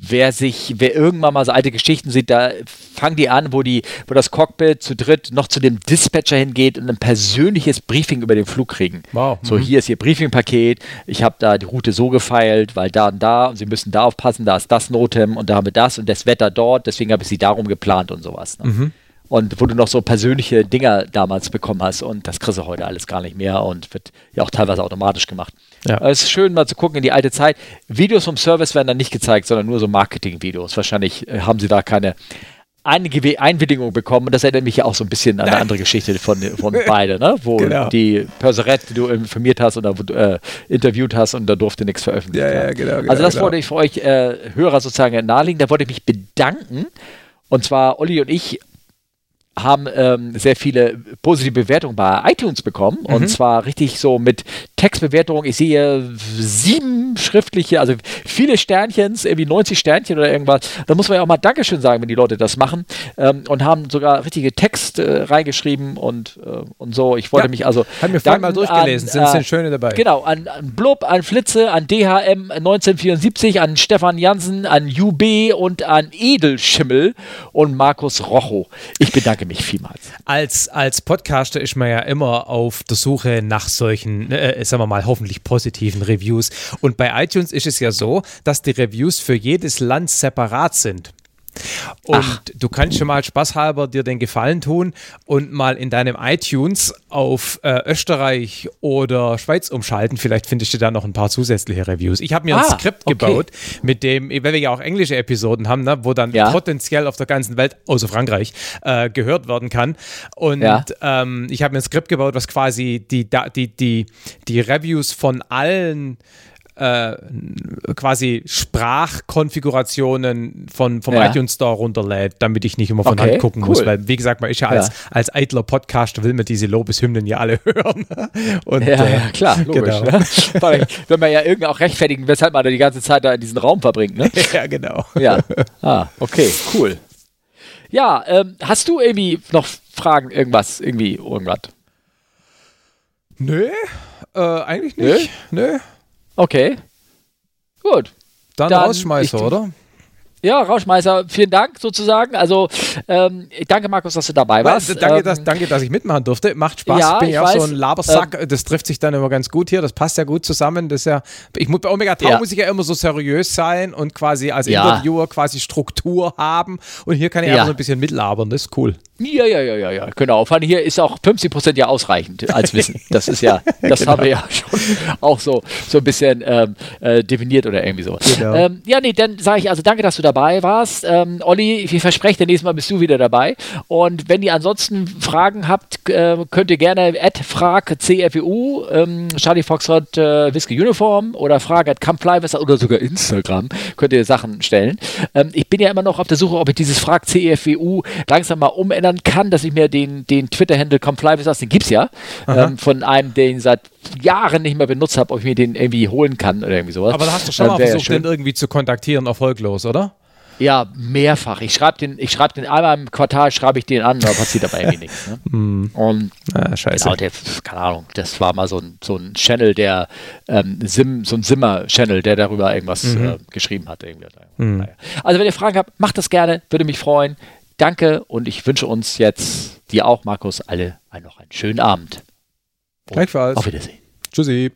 wer sich, wer irgendwann mal so alte Geschichten sieht, da fangen die an, wo die, wo das Cockpit zu dritt noch zu dem Dispatcher hingeht und ein persönliches Briefing über den Flug kriegen. Wow. So, mhm. hier ist ihr Briefingpaket, ich habe da die Route so gefeilt, weil da und da und sie müssen da aufpassen, da ist das Notem und da haben wir das und das Wetter dort, deswegen habe ich sie darum geplant und sowas. Ne? Mhm und wo du noch so persönliche Dinger damals bekommen hast und das kriegst du heute alles gar nicht mehr und wird ja auch teilweise automatisch gemacht. Ja. Es ist schön mal zu gucken in die alte Zeit. Videos vom Service werden dann nicht gezeigt, sondern nur so Marketing-Videos. Wahrscheinlich äh, haben sie da keine einige Einwilligung bekommen und das erinnert mich ja auch so ein bisschen an eine andere Geschichte von, von beide, ne? wo genau. die Perserette, die du informiert hast oder äh, interviewt hast und da durfte nichts veröffentlicht werden. Ja, ja, genau, genau, also das genau. wollte ich für euch äh, Hörer sozusagen nahelegen, da wollte ich mich bedanken und zwar Olli und ich haben ähm, sehr viele positive Bewertungen bei iTunes bekommen. Mhm. Und zwar richtig so mit Textbewertungen. Ich sehe sieben schriftliche, also viele Sternchens, irgendwie 90 Sternchen oder irgendwas. Da muss man ja auch mal Dankeschön sagen, wenn die Leute das machen. Ähm, und haben sogar richtige Text äh, reingeschrieben und, äh, und so. Ich wollte ja, mich also. Haben wir vorhin mal durchgelesen, an, sind, sind äh, schöne dabei. Genau, an, an Blub, an Flitze, an DHM 1974, an Stefan Jansen, an UB und an Edelschimmel und Markus Rocho. Ich bedanke mich vielmals. Als, als Podcaster ist man ja immer auf der Suche nach solchen, äh, sagen wir mal, hoffentlich positiven Reviews. Und bei iTunes ist es ja so, dass die Reviews für jedes Land separat sind. Und Ach. du kannst schon mal spaßhalber dir den Gefallen tun und mal in deinem iTunes auf äh, Österreich oder Schweiz umschalten. Vielleicht findest du da noch ein paar zusätzliche Reviews. Ich habe mir ah, ein Skript okay. gebaut, mit dem, weil wir ja auch englische Episoden haben, ne, wo dann ja. potenziell auf der ganzen Welt, außer Frankreich, äh, gehört werden kann. Und ja. ähm, ich habe mir ein Skript gebaut, was quasi die, die, die, die Reviews von allen äh, quasi Sprachkonfigurationen von, vom ja. iTunes Store runterlädt, damit ich nicht immer von okay, Hand gucken cool. muss. Weil, wie gesagt, man ist ja, ja. Als, als eitler Podcaster, will man diese Lobeshymnen ja alle hören. Und, ja, äh, klar, logisch. Genau. Ne? Wenn man ja irgendwie auch rechtfertigen, weshalb man da die ganze Zeit da in diesen Raum verbringt. Ne? Ja, genau. Ja, ah, okay, cool. Ja, ähm, hast du irgendwie noch Fragen, irgendwas, irgendwie, irgendwas? Nö, äh, eigentlich nicht. Nö. Nö. Okay. Gut. Dann, Dann Rausschmeißer, ich, oder? Ja, Rauschmeißer, vielen Dank sozusagen. Also, ähm, danke Markus, dass du dabei warst. Danke, ähm, dass, danke, dass ich mitmachen durfte. Macht Spaß. Ja, Bin ich auch weiß, so ein Labersack. Ähm, das trifft sich dann immer ganz gut hier. Das passt ja gut zusammen. Das ja, ich muss, bei Omega Tau ja. muss ich ja immer so seriös sein und quasi als ja. Interviewer quasi Struktur haben. Und hier kann ich ja. einfach so ein bisschen mitlabern. Das ist cool. Ja, ja, ja, ja, ja, genau. Vor allem hier ist auch 50 Prozent ja ausreichend als Wissen. Das ist ja, das genau. haben wir ja schon auch so, so ein bisschen ähm, äh, definiert oder irgendwie so. Genau. Ähm, ja, nee, dann sage ich also danke, dass du dabei warst. Ähm, Olli, ich verspreche, nächstes Mal bist du wieder dabei. Und wenn ihr ansonsten Fragen habt, äh, könnt ihr gerne at frag CFU, ähm, Charlie Foxtrot äh, Whisky Uniform oder frag at oder sogar Instagram, könnt ihr Sachen stellen. Ähm, ich bin ja immer noch auf der Suche, ob ich dieses frag CFU langsam mal umändern ändern kann, dass ich mir den, den Twitter-Handle Comply with Us, den gibt es ja, ähm, von einem, den ich seit Jahren nicht mehr benutzt habe, ob ich mir den irgendwie holen kann oder irgendwie sowas. Aber da hast du schon mal versucht, den irgendwie zu kontaktieren, erfolglos, oder? Ja, mehrfach. Ich schreibe den, ich schreibe den einmal im Quartal, schreibe ich den an, da passiert aber irgendwie nichts. Ne? Mm. Und ah, scheiße. Genau, der, keine Ahnung, das war mal so ein, so ein Channel, der ähm, Sim, so ein Simmer-Channel, der darüber irgendwas mhm. äh, geschrieben hat. Irgendwie. Mhm. Also wenn ihr Fragen habt, macht das gerne, würde mich freuen. Danke und ich wünsche uns jetzt, dir auch, Markus, alle noch einen schönen Abend. Gleichfalls. Auf Wiedersehen. Tschüssi.